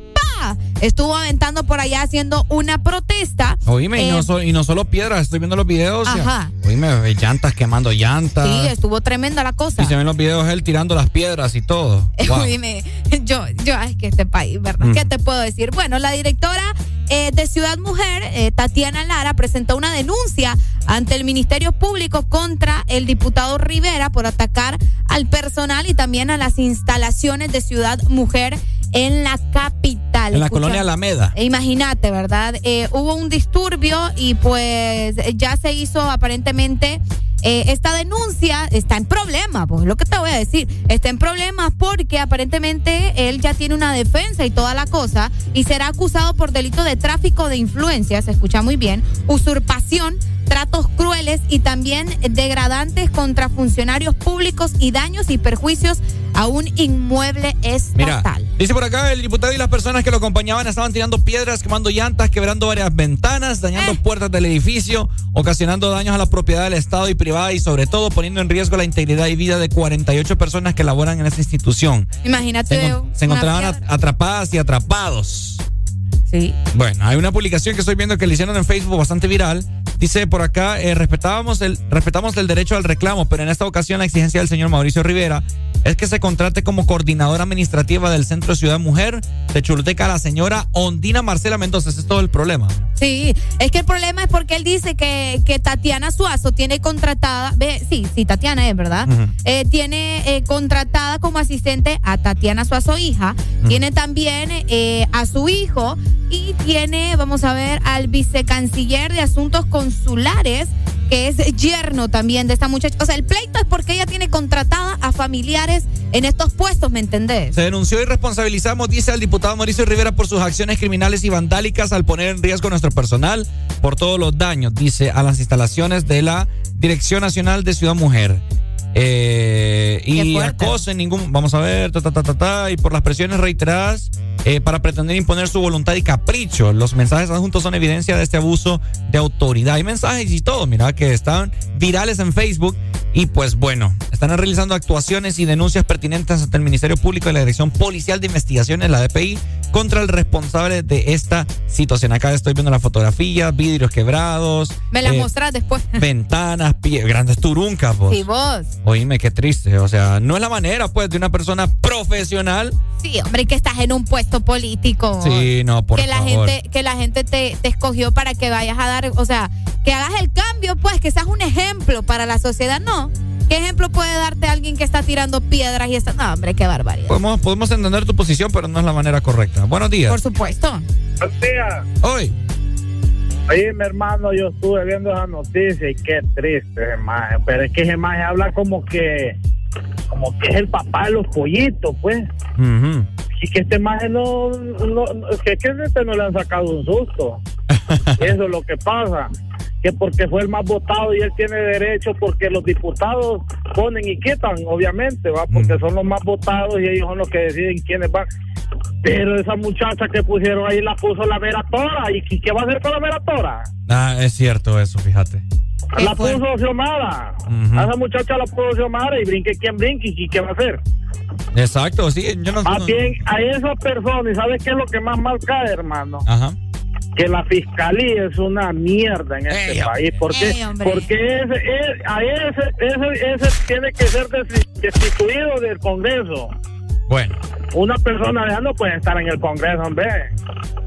Estuvo aventando por allá haciendo una protesta. Oíme, y, no Eh, so- y no solo piedras, estoy viendo los videos. Ajá. Oíme, llantas quemando llantas. Sí, estuvo tremenda la cosa. Y se ven los videos él tirando las piedras y todo. Wow. Dime, yo, yo, ay, que este país, ¿verdad? Mm. ¿Qué te puedo decir? Bueno, la directora eh, de Ciudad Mujer, eh, Tatiana Lara, presentó una denuncia ante el Ministerio Público contra el diputado Rivera por atacar al personal y también a las instalaciones de Ciudad Mujer en la capital. En la Escucha- colonia Alameda. Imagínate, ¿verdad? Eh, hubo un disturbio y pues ya se hizo aparentemente eh, esta denuncia está en problema, pues lo que te voy a decir, está en problemas porque aparentemente él ya tiene una defensa y toda la cosa y será acusado por delito de tráfico de influencias, se escucha muy bien, usurpación, tratos crueles y también degradantes contra funcionarios públicos y daños y perjuicios a un inmueble Mira, estatal. dice por acá, el diputado y las personas que lo acompañaban estaban tirando piedras, quemando llantas, quebrando varias ventanas, dañando Eh. puertas del edificio, ocasionando daños a la propiedad del Estado y privada y sobre todo poniendo en riesgo la integridad y vida de 48 personas que laboran en esa institución. Imagínate. Se, encontraban piedra. atrapadas y atrapados. Sí. Bueno, hay una publicación que estoy viendo que le hicieron en Facebook bastante viral. Dice por acá, eh, respetábamos el, respetamos el derecho al reclamo, pero en esta ocasión la exigencia del señor Mauricio Rivera es que se contrate como coordinadora administrativa del Centro Ciudad Mujer de Choluteca a la señora Ondina Marcela Mendoza. Ese es todo el problema. Sí, es que el problema es porque él dice que, que Tatiana Suazo tiene contratada, ve, sí, sí, Tatiana es, ¿verdad? Eh, tiene eh, contratada como asistente a Tatiana Suazo hija, tiene también eh, a su hijo y tiene, vamos a ver, al vicecanciller de Asuntos Consulares, que es yerno también de esta muchacha. O sea, el pleito es porque ella tiene contratada a familiares en estos puestos, ¿me entendés? Se denunció y responsabilizamos, dice al diputado Mauricio Rivera, por sus acciones criminales y vandálicas al poner en riesgo nuestro personal por todos los daños, dice, a las instalaciones de la Dirección Nacional de Ciudad Mujer. Eh, y acoso en ningún, vamos a ver, ta, ta, ta, ta, ta, y por las presiones reiteradas eh, para pretender imponer su voluntad y capricho. Los mensajes adjuntos son evidencia de este abuso de autoridad. Hay mensajes y todo, mira, que están virales en Facebook y pues bueno, están realizando actuaciones y denuncias pertinentes ante el Ministerio Público y la Dirección Policial de Investigaciones, la DPI, contra el responsable de esta situación. Acá estoy viendo las fotografías, vidrios quebrados, Me las eh, mostrás después. ventanas, pie- grandes turuncas. Sí, vos. Oíme, qué triste. O sea, no es la manera, pues, de una persona profesional. Sí, hombre, que estás en un puesto político. Sí, no, por que la favor. gente que la gente te, te escogió para que vayas a dar, o sea, que hagas el cambio, pues, que seas un ejemplo para la sociedad, no. ¿Qué ejemplo puede darte alguien que está tirando piedras y está? No, hombre, qué barbaridad. Podemos, podemos entender tu posición, pero no es la manera correcta. Buenos días. Por supuesto. Buenos días. Hoy. Oye, mi hermano, yo estuve viendo esa noticia y qué triste maje. Pero es que ese maje habla como que, como que es el papá de los pollitos, pues. Y que este maje no, no, no- que, que este no le han sacado un susto. Eso es lo que pasa. Que porque fue el más votado y él tiene derecho, porque los diputados ponen y quitan, obviamente, va, porque son los más votados y ellos son los que deciden quiénes van. Pero esa muchacha que pusieron ahí la puso la vera tora. ¿Y qué- va a hacer con la vera tora? Ah, es cierto eso, fíjate. La puso Xiomara. Ujú. A esa muchacha la puso Xiomara y brinque quien brinque. ¿Y qué va a hacer? Exacto, sí. Yo no Más no- bien a esa persona, ¿y sabes qué es lo que más mal cae, hermano? Ajá. Que la fiscalía es una mierda en este país. Porque, Ey, porque ese, e- a ese, ese, ese tiene que ser destituido del Congreso. Bueno, Una persona de no puede estar en el Congreso, hombre.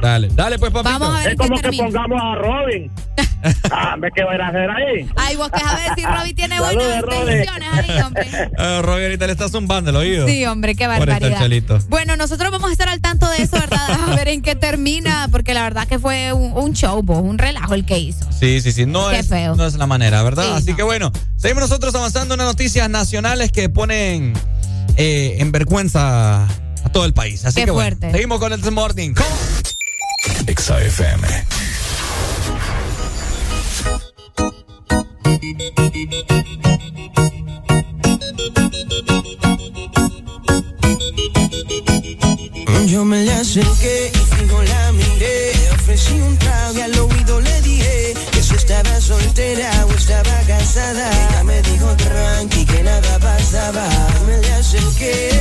dale. Dale, pues, papito. Vamos a ver Es como que pongamos a Robin. ah, ¿qué va a ir a hacer ahí? Ay, vos qué sabes si Robbie tiene buenas decisiones ahí, hombre. Eh, Robbie ahorita le está zumbando el oído. Sí, hombre, qué barbaridad. Bueno, nosotros vamos a estar al tanto de eso, ¿verdad? A ver en qué termina, porque la verdad que fue un, un show, vos, un relajo el que hizo. Sí, sí, sí. No, Qué es, feo. no es la manera, ¿verdad? Sí, Así no. que bueno, seguimos nosotros avanzando en las noticias nacionales que ponen eh, en vergüenza a todo el país. Así Qué que bueno, fuerte. seguimos con el This Morning. ¿Cómo? Exa FM. me le acerqué y fijo la miré. Ofrecí un trago y al oído le dije que si estaba soltera o estaba casada. Ella me dijo tranqui que nada pasaba. Me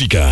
música.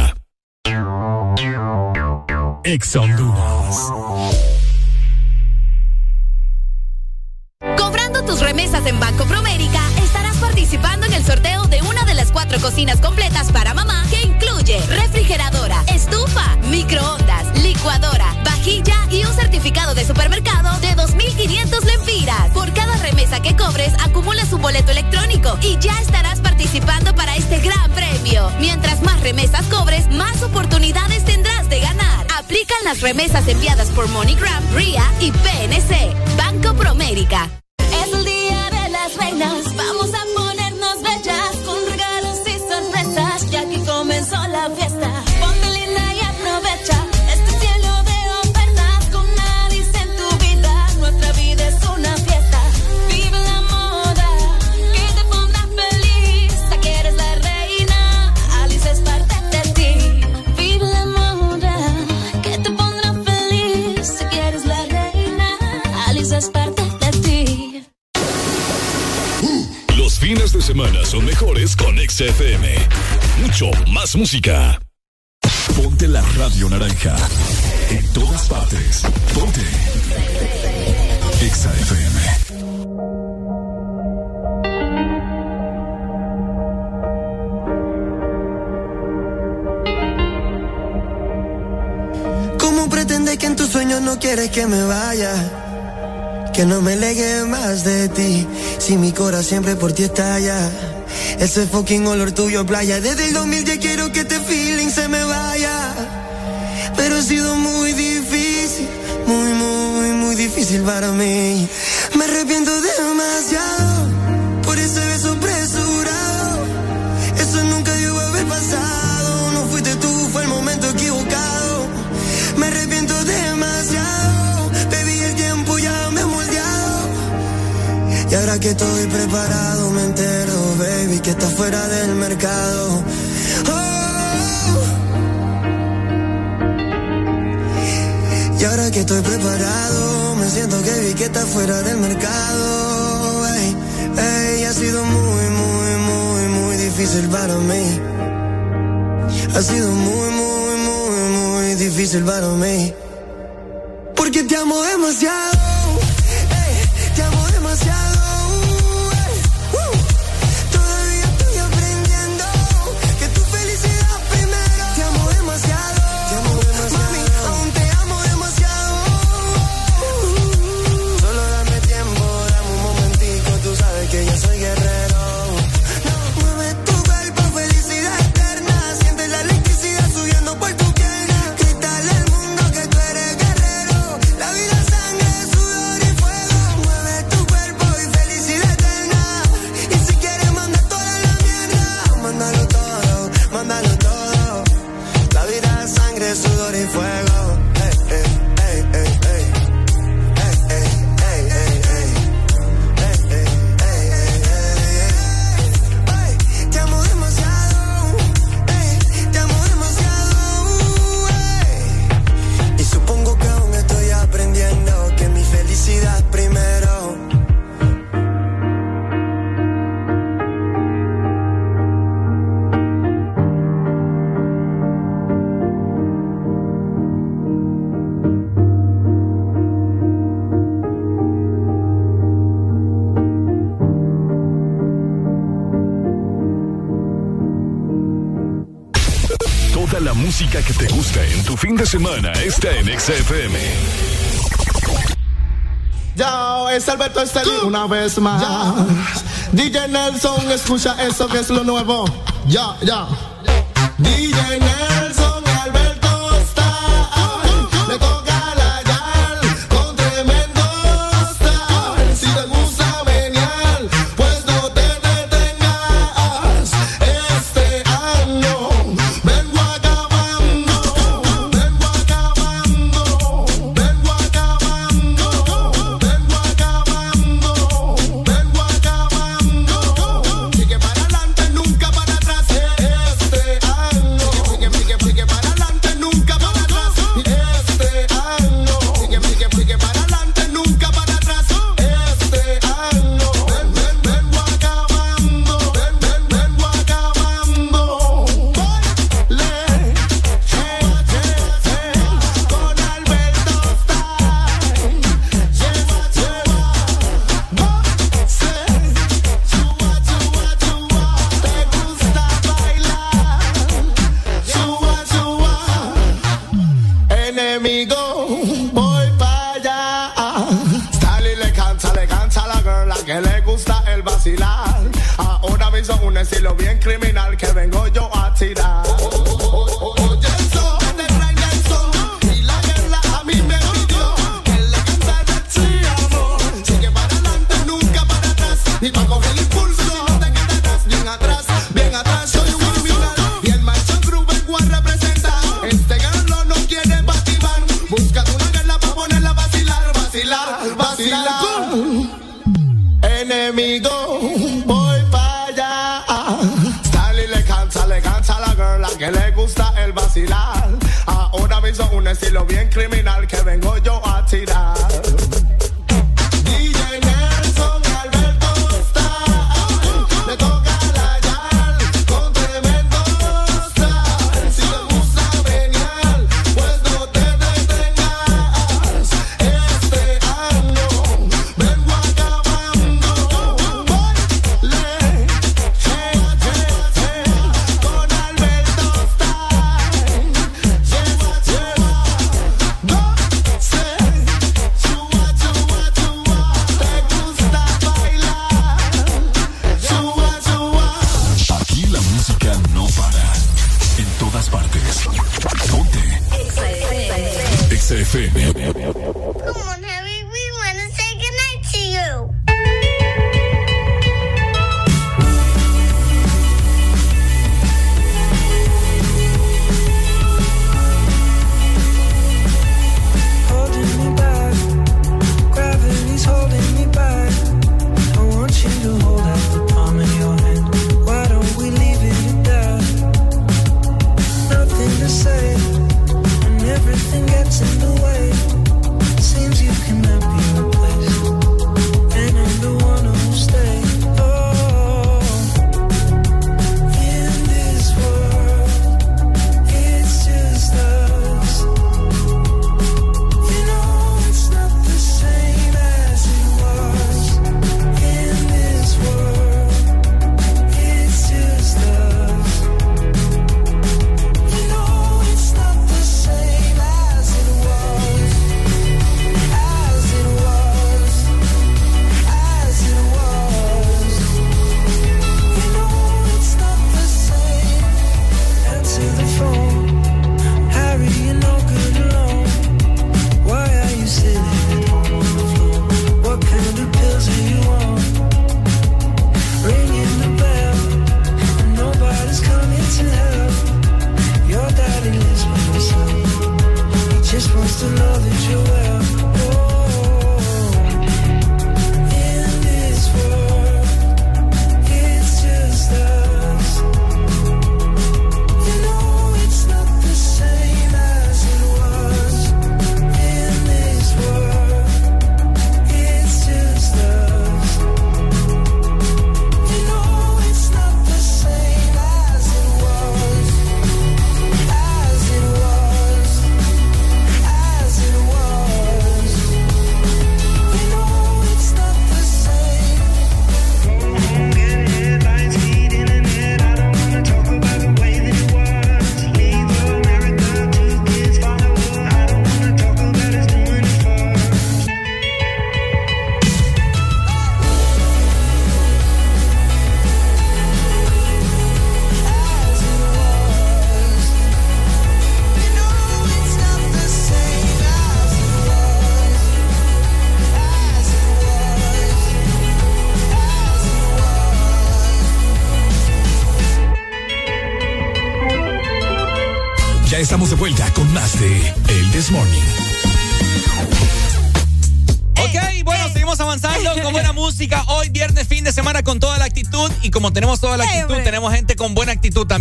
Ese fucking olor tuyo playa. Desde el 2000 ya quiero que este feeling se me vaya. Pero ha sido muy difícil, muy, muy, muy difícil para mí. Me arrepiento demasiado por ese beso apresurado. Eso nunca debo haber pasado. No fuiste tú, fue el momento equivocado. Me arrepiento demasiado. Baby, el tiempo ya me ha moldeado. Y ahora que estoy preparado. Oh. Y ahora que estoy preparado, me siento que vi que está fuera del mercado. Ey, ha sido muy, muy, muy, muy difícil para mí. Ha sido muy, muy, muy, muy difícil para mí. Porque te amo demasiado. de semana está en XFM. Ya es Alberto Estelí una vez más. Ya. DJ Nelson, escucha eso que es lo nuevo. Ya, ya. DJ Nelson. bien criminal que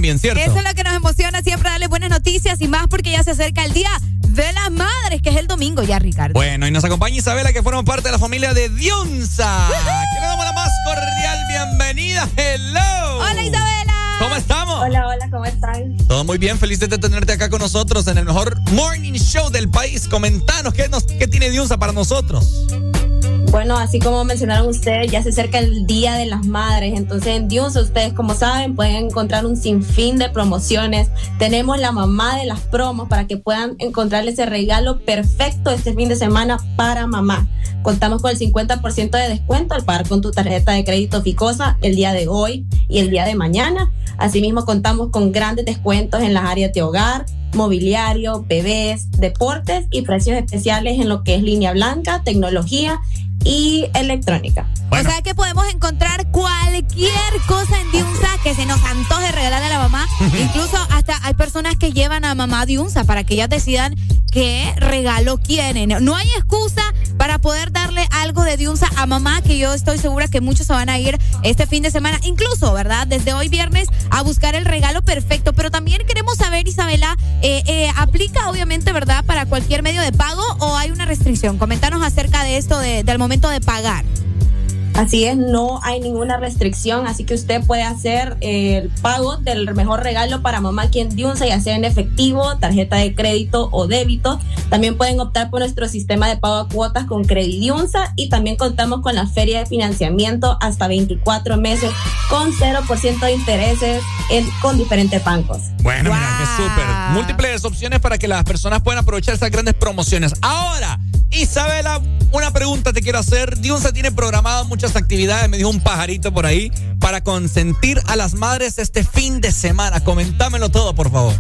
también, ¿cierto? Eso es lo que nos emociona siempre darle buenas noticias y más porque ya se acerca el día de las madres, que es el domingo ya, Ricardo. Bueno, y nos acompaña Isabela, que forma parte de la familia de Dionza. Que le damos la más cordial bienvenida. Hello. Hola, Isabela. ¿Cómo estamos? Hola, hola, ¿cómo están? Todo muy bien, felices de tenerte acá con nosotros en el mejor morning show del país. Comentanos qué, nos, qué tiene Dionza para nosotros. Bueno, así como mencionaron ustedes, ya se acerca el Día de las Madres. Entonces, en Dios, ustedes, como saben, pueden encontrar un sinfín de promociones. Tenemos la mamá de las promos para que puedan encontrarle ese regalo perfecto este fin de semana para mamá. Contamos con el 50% de descuento al pagar con tu tarjeta de crédito Ficosa el día de hoy y el día de mañana. Asimismo, contamos con grandes descuentos en las áreas de hogar, mobiliario, bebés, deportes y precios especiales en lo que es línea blanca, tecnología y electrónica. O sea que podemos encontrar cualquier cosa en Diunsa que se nos antoje regalarle a la mamá. Incluso hasta hay personas que llevan a mamá Diunsa para que ellas decidan qué regalo quieren. No hay excusa para poder darle algo de Diunsa a mamá, que yo estoy segura que muchos se van a ir este fin de semana, incluso, ¿verdad? Desde hoy viernes a buscar el regalo perfecto. Pero también queremos saber, Isabela, eh, eh, ¿aplica obviamente, ¿verdad, para cualquier medio de pago o hay una restricción? Comentanos acerca de esto del momento de pagar. Así es, no hay ninguna restricción, así que usted puede hacer eh, el pago del mejor regalo para mamá aquí en Diunsa, ya sea en efectivo, tarjeta de crédito o débito. También pueden optar por nuestro sistema de pago a cuotas con Credidiunsa y también contamos con la feria de financiamiento hasta 24 meses con 0% de intereses en, con diferentes bancos. Bueno, mira, qué súper. Múltiples opciones para que las personas puedan aprovechar estas grandes promociones. Ahora, Isabela, una pregunta te quiero hacer. Diunsa tiene programado muchas actividades, me dijo un pajarito por ahí, para consentir a las madres este fin de semana. Comentámelo todo, por favor.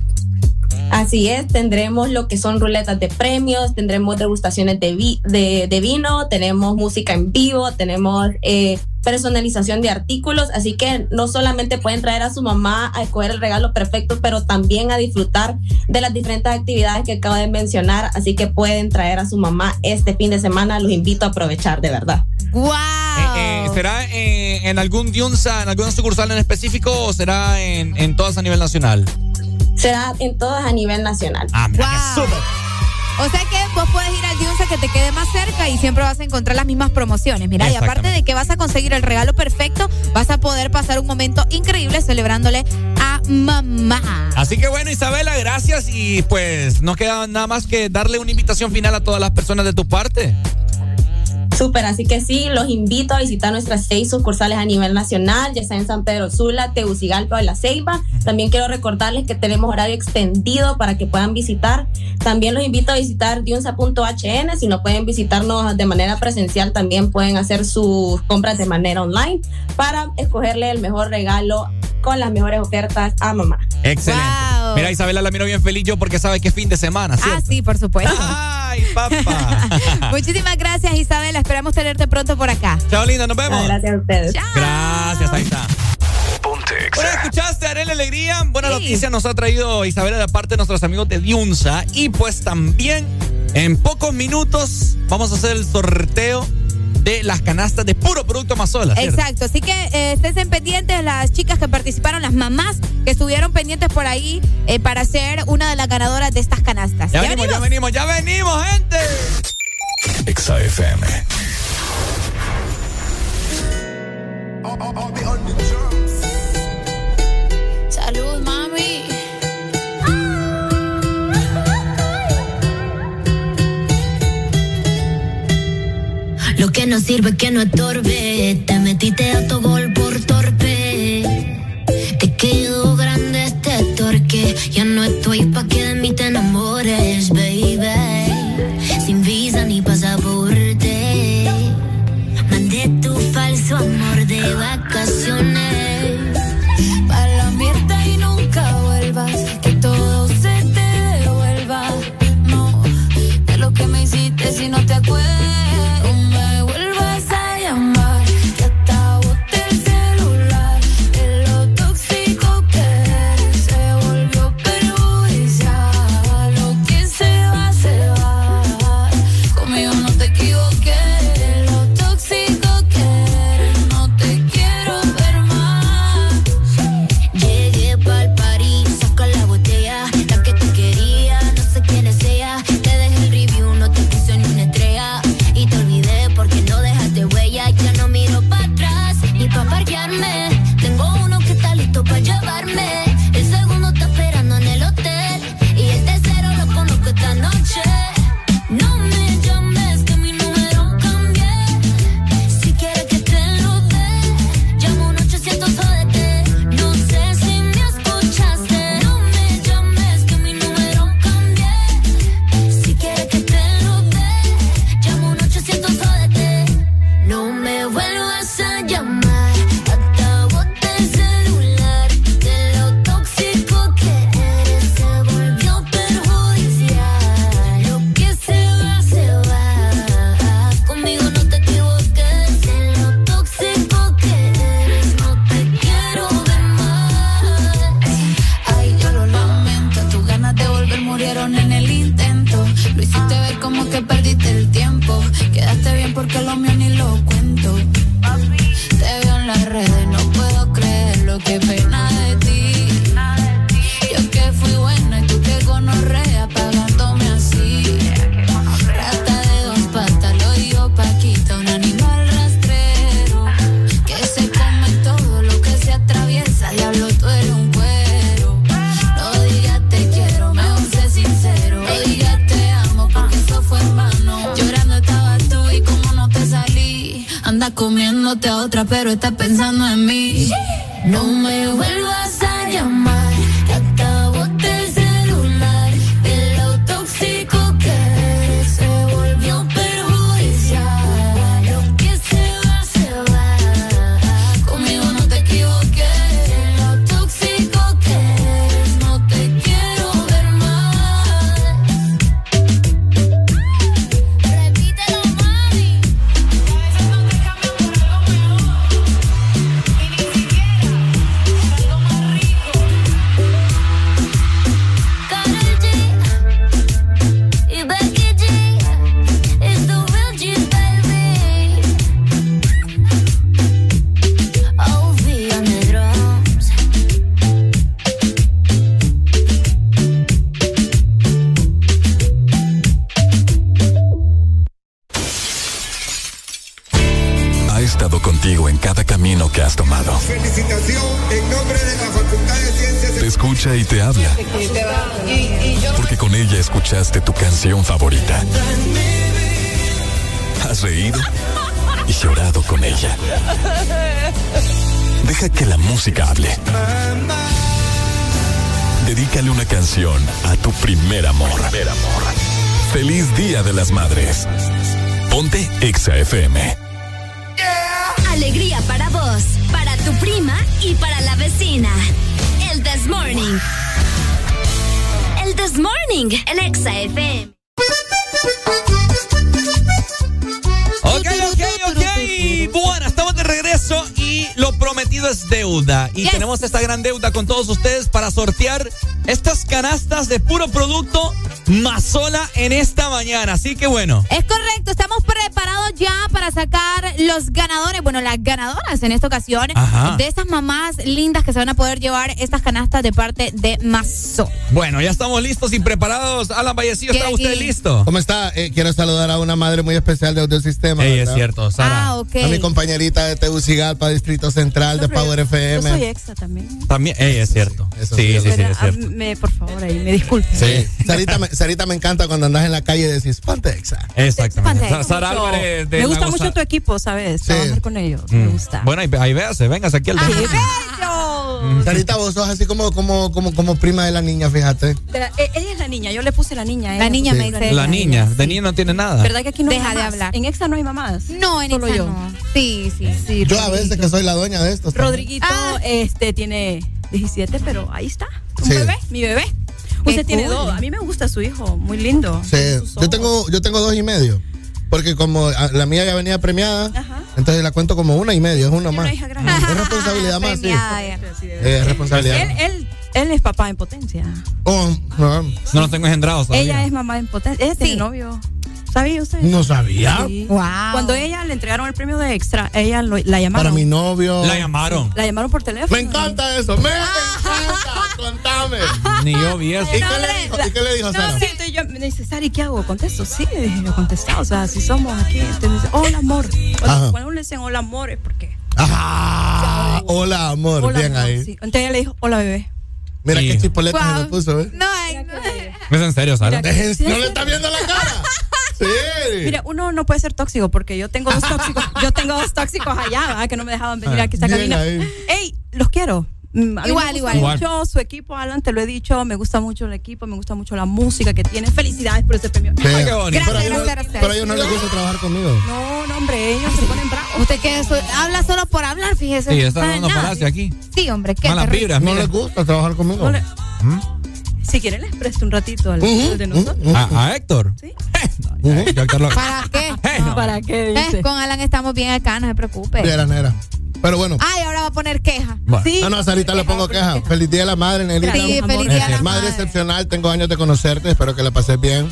Así es, tendremos lo que son ruletas de premios, tendremos degustaciones de, vi- de, de vino, tenemos música en vivo, tenemos eh, personalización de artículos, así que no solamente pueden traer a su mamá a escoger el regalo perfecto, pero también a disfrutar de las diferentes actividades que acabo de mencionar, así que pueden traer a su mamá este fin de semana, los invito a aprovechar de verdad. ¡Wow! Eh, eh, ¿Será eh, en algún Diunsa, en alguna sucursal en específico o será en, en todas a nivel nacional? Será en todas a nivel nacional. Ah, mira, Wow. Que puedes ir al Diunsa que te quede más cerca y siempre vas a encontrar las mismas promociones. Mira, y aparte de que vas a conseguir el regalo perfecto, vas a poder pasar un momento increíble celebrándole a mamá. Así que bueno, Isabela, gracias y pues no queda nada más que darle una invitación final a todas las personas de tu parte. Súper, así que sí, los invito a visitar nuestras seis sucursales a nivel nacional, ya sea en San Pedro Sula, Tegucigalpa o La Ceiba. También quiero recordarles que tenemos horario extendido para que puedan visitar. También los invito a visitar diunsa.hn. Si no pueden visitarnos de manera presencial, también pueden hacer sus compras de manera online para escogerle el mejor regalo con las mejores ofertas a mamá. Excelente. Mira, Isabela la miro bien feliz yo porque sabe que es fin de semana, Ah, ¿cierto? sí, por supuesto. Ay, papá. Muchísimas gracias, Isabela. Esperamos tenerte pronto por acá. Chao, linda, nos vemos. gracias a ustedes. Gracias, ahí está. Bueno, escuchaste, Arela Alegría. Buena noticia nos ha traído Isabela de parte de nuestros amigos de Diunsa. Y pues también en pocos minutos vamos a hacer el sorteo de las canastas de puro producto Mazola. ¿cierto? Exacto, así que eh, estén pendientes las chicas que participaron, las mamás que estuvieron pendientes por ahí eh, para ser una de las ganadoras de estas canastas. Ya, venimos, ya venimos, ya venimos, gente. Exa FM. Lo que no sirve que no estorbe. Te metiste a tu gol por torpe. Te quedó grande este torque. Ya no estoy pa' que de mí te en esta mañana. Así que bueno. Es correcto, estamos preparados ya para sacar los ganadores, bueno, las ganadoras en esta ocasión, Ajá. de estas mamás lindas que se van a poder llevar estas canastas de parte de Bueno, ya estamos listos y preparados. Alan Vallecillo, ¿está ¿Qué usted listo? ¿Cómo está? Eh, quiero saludar a una madre muy especial de Audiosistema. Ey, es cierto, Sara. Ah, ok. A mi compañerita de Tegucigalpa, Distrito Central de Power Yo FM. soy extra también. También, ey, es cierto. Eso sí, sí, sí, sí, es cierto. me, por favor, ahí, me disculpe. Sí. Sarita, me, Sarita me encanta cuando andas en la calle y decís, ponte exa. Exactamente. Sara Álvarez de me gusta mucho tu equipo, ¿sabes? Sí. Trabajar con ellos. Me Mm. gusta. Bueno, ahí, ahí véase, vengas aquí al ¡Ay, This Bello! Sarita, vos sos así como, como, como, como prima de la niña, fíjate. La- eh, ella es la niña, yo le puse la niña. a La niña Sí. me dice. La niña, de niña no tiene nada. ¿Verdad que aquí no Deja de hablar. En Exa no hay mamás. No, en Solo yo. no. Sí, sí. Sí, Yo a Rodriguito. veces que soy la dueña de estos. también. Rodriguito Ah. este, tiene 17, pero ahí está. Un Sí. bebé, mi bebé. Qué Usted tiene cool. dos. A mí me gusta su hijo, muy lindo. Sí. Yo tengo, yo tengo dos y medio. Porque como ah, la mía ya venía premiada, Ajá. entonces la cuento como una y medio, es una más. una. Es responsabilidad más, sí. Es responsabilidad. Él, él, él es papá en potencia. Oh, no, No los tengo engendrados todavía. Ella es mamá en potencia. Tiene Sí. novio. ¿Sabía usted? no sabía. Sí. Wow. Cuando ella le entregaron el premio de extra, ella lo- la llamaron. Para mi novio. La llamaron. La llamaron por teléfono. Me encanta eso, me encanta. Contame. Ni yo vi eso. ¿Y No, qué le dijo? la- ¿Y qué le dijo No, Sara? sí, yo me dice, Sari, ¿qué hago? ¿Contesto? Sí, le dije, yo contestado. O sea, si somos aquí, entonces dice, hola, amor. Ajá. Cuando, cuando uno le dicen hola, amor, es porque. Ah, hola, amor. Hola, Bien amor, ahí. sí. Entonces ella le dijo, hola, bebé. Mira Sí. qué chipoleta se Wow. me puso, ¿eh? No, ay, no. ¿Es en serio, Sara? ¿No le está viendo la cara? Sí. Mira, uno no puede ser tóxico porque yo tengo dos tóxicos. yo tengo dos tóxicos allá, ¿verdad? Que no me dejaban venir aquí a esta cabina. Ey, los quiero. Mm, a Igual, igual. Mucho su equipo, Alan, te lo he dicho. Me gusta mucho el equipo, me gusta mucho la música que tienen. Felicidades por ese premio. Sí. Ay, qué bonito. Pero Gracias, ellos no- gracias. pero a ellos no les gusta trabajar conmigo. No, no, hombre, ellos se ponen bravos. Usted que eso- habla solo por hablar, fíjese. Sí, está dando palacio aquí. Sí, hombre, qué Malas vibras, No mire. les gusta trabajar conmigo. No le- ¿Mm? Si quieren, les presto un ratito al, al de nosotros. ¿A, a Héctor? Sí. ¿Para qué? No. ¿Para qué? Eh, con Alan estamos bien acá, no se preocupe. Era, era. Pero bueno. Ay, ahora va a poner queja. Bueno. Sí. No, no, Sarita le pongo Queja, queja. Feliz día de la madre, Nelita. Sí, amor. feliz día a la Madre madre. excepcional, tengo años de conocerte, espero que la pases bien.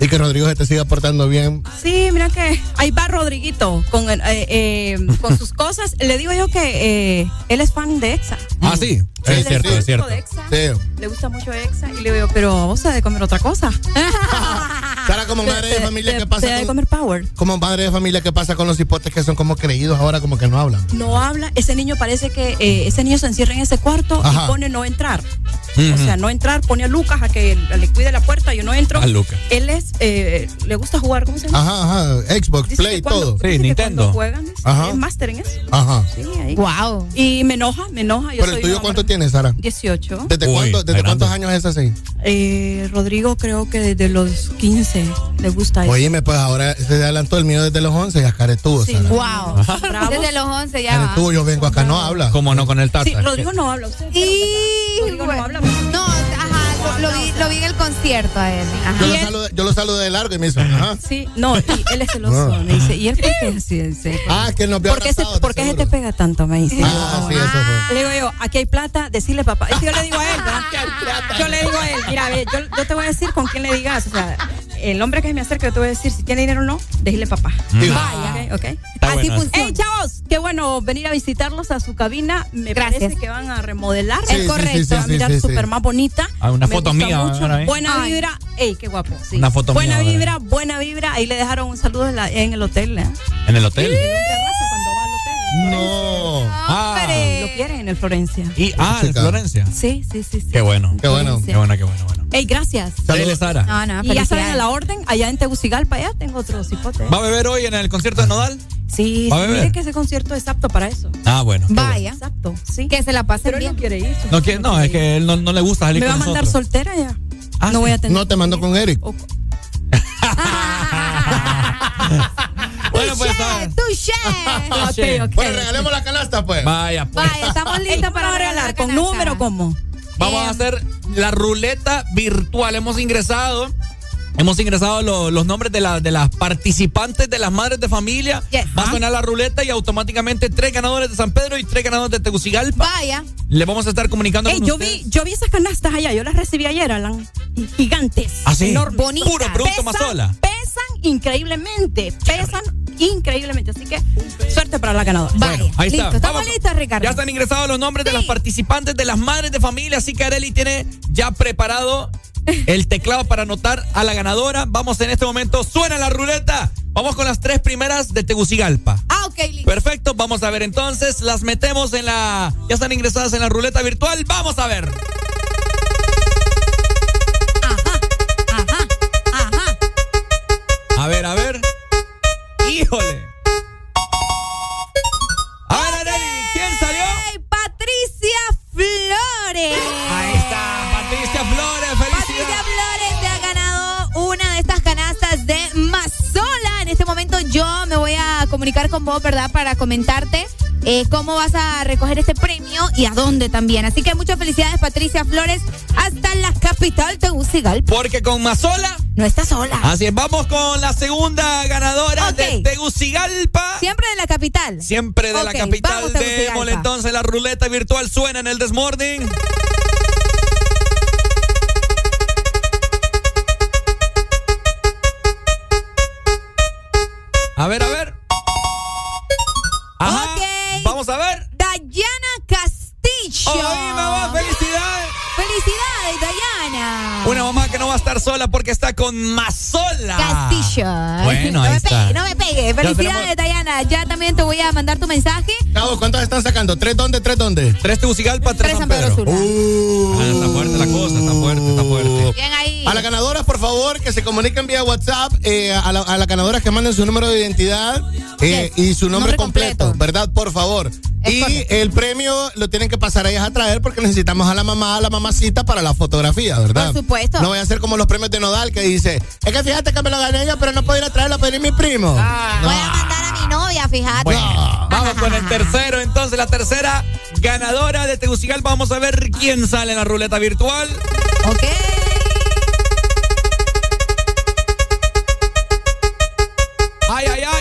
Y que Rodrigo se te siga portando bien. Sí, mira que ahí va Rodriguito con, el, eh, eh, con sus cosas. Le digo yo que eh, él es fan de EXA. Ah, sí. Él Es cierto, es cierto. de EXA. Sí. Le gusta mucho EXA. Y le digo, pero vos has de comer otra cosa. Sara, como madre de familia, ¿qué Te pasa ha de con, comer power. como madre de familia, ¿qué pasa con los hipotes que son como creídos ahora, como que no hablan? No habla. Ese niño parece que eh, ese niño se encierra en ese cuarto Ajá. y pone no entrar. O sea, no entrar, pone a Lucas a que le cuide la puerta, yo no entro. A Lucas. Él es, eh, le gusta jugar, ¿cómo se llama? Ajá, ajá. Xbox, Dice Play, que cuando- todo. que cuando juegan, dice, Ajá. es máster en eso. Ajá. Sí, ahí. Wow. Y me enoja, me enoja. Yo Pero el tuyo, ¿cuánto tienes, Sara? 18. ¿Desde, Uy, cuánto- desde cuántos años es así? Eh, Rodrigo creo que desde los 15 le gusta eso. Oíme, pues ahora se adelantó el mío desde los 11 y acá estuvo, Sí, Sara. wow. Desde los 11 ya tú, yo vengo acá, no habla. ¿Cómo no con el tata? Sí, Rodrigo no habla. Usted, Y Rodrigo no habla. No, lo, vi, lo vi en el concierto a él. Ajá. Yo lo, saludo, yo lo saludo de largo y me hizo, ajá. Sí, no, y él es celoso. Ah. Me dice, ¿y él por qué es Ah, que nos vio ¿Por qué, se, por qué se te pega tanto? Me dice. Ah, sí, eso fue. Le digo yo, aquí hay plata, decirle papá. Es que yo le digo a él, ¿verdad? Yo le digo a él, mira, ve, yo, yo te voy a decir con quién le digas. O sea, el hombre que se me acerca, yo te voy a decir si tiene dinero o no, decirle papá. Mm. Vaya, ok. Está Así funciona. Hey, chavos, qué bueno venir a visitarlos a su cabina. Me Gracias. parece que van a remodelar. Sí, es correcto. sí, sí, a mirar sí, sí. súper más bonita. Ah, una Me foto mía. Buena Ay. vibra. Ey, qué guapo. sí. Una foto buena mía, ahora vibra, buena vibra. Ahí le dejaron un saludo en, la- en el hotel. ¿eh? ¿En el hotel? Tiene No. Ah, Lo quieren en el Florencia. y, ah, en. Florencia. Sí, sí, sí. sí. Qué bueno. Qué bueno. Qué bueno, qué bueno, bueno. Ey, gracias. Dale, Sara. No, no, Y ya saben a la orden, allá en Tegucigalpa, allá tengo otro cipote. ¿Va a beber hoy en el concierto de Nodal? Sí, ¿Va a sí, beber? mire que ese concierto es apto para eso. Ah, bueno. Vaya, Exacto, sí. que se la pasen Pero él bien. no quiere ir. No, quiere- no, es que él no, no le gusta salir Me va a mandar nosotros. soltera ya. Ah, no sí. voy a tener. No te mando con Eric. O- Bueno, pues está. Touché. Ok, ok. Bueno, regalemos la canasta, pues. Vaya, pues. Vaya, estamos listos ¿cómo para regalar? ¿Con número cómo? Vamos a hacer la ruleta virtual. Hemos ingresado. Hemos ingresado lo- los nombres de, la- de las participantes de las madres de familia. Yes. Va a sonar la ruleta y automáticamente tres ganadores de San Pedro y tres ganadores de Tegucigalpa. Vaya. Le vamos a estar comunicando Ey, con yo ustedes. vi, yo vi esas canastas allá, yo las recibí ayer, Alan. Gigantes. ¿Ah, sí? enormes, Bonitas. Puro producto Pesan- Mazola. Pesan increíblemente. Pesan increíblemente. Así que suerte para la ganadora. Vaya. Ahí está. Listo, estamos Vamos. listos, Ricardo. Ya están ingresados los nombres de las participantes de las madres de familia, así que Areli tiene ya preparado el teclado para anotar a la ganadora. Vamos en este momento, suena la ruleta. Vamos con las tres primeras de Tegucigalpa. Ah, ok, listo. Perfecto, vamos a ver entonces, las metemos en la... Ya están ingresadas en la ruleta virtual, vamos a ver. Ajá, ajá. A ver, a ver. Híjole. A ver, Areli, ¿quién salió? Patricia Flores. Momento yo me voy a comunicar con vos, ¿verdad? Para comentarte eh, cómo vas a recoger este premio y a dónde también. Así que muchas felicidades, Patricia Flores, hasta la capital Tegucigalpa. Porque con Mazola No estás sola. Así es, vamos con la segunda ganadora de Tegucigalpa. Siempre de la capital. Siempre de la capital. vamos, entonces la ruleta virtual suena en el Desmorning. A ver, a ver. Una mamá que no va a estar sola porque está con Mazola. Castillo. Bueno, no ahí me está. pegue, no me pegue. Felicidades, tenemos- Dayana. Ya también te voy a mandar tu mensaje. Cabo, ¿cuántos están sacando? ¿Tres dónde? ¿Tres dónde? Tres Tegucigalpa, tres, Tres San Pedro. Uh. Ah, está fuerte la cosa, está fuerte, está fuerte. Bien ahí. A las ganadoras, por favor, que se comuniquen vía WhatsApp. eh, a, la, a las ganadoras que manden su número de identidad eh, y su nombre, Nombre completo, completo. ¿verdad? Por favor. Y correcto. el premio lo tienen que pasar a ellas a traer porque necesitamos a la mamá, a la mamacita para la fotografía, ¿verdad? Por supuesto. No voy a hacer como los premios de Nodal que dice, es que fíjate que me lo gané yo, pero no puedo ir a traerlo a pedir mi primo. Ah, Voy a mandar a mi novia, fíjate. Bueno, vamos con el tercero, entonces la tercera ganadora de Tegucigalpa. Vamos a ver quién sale en la ruleta virtual. Ok. Ay, ay, ay.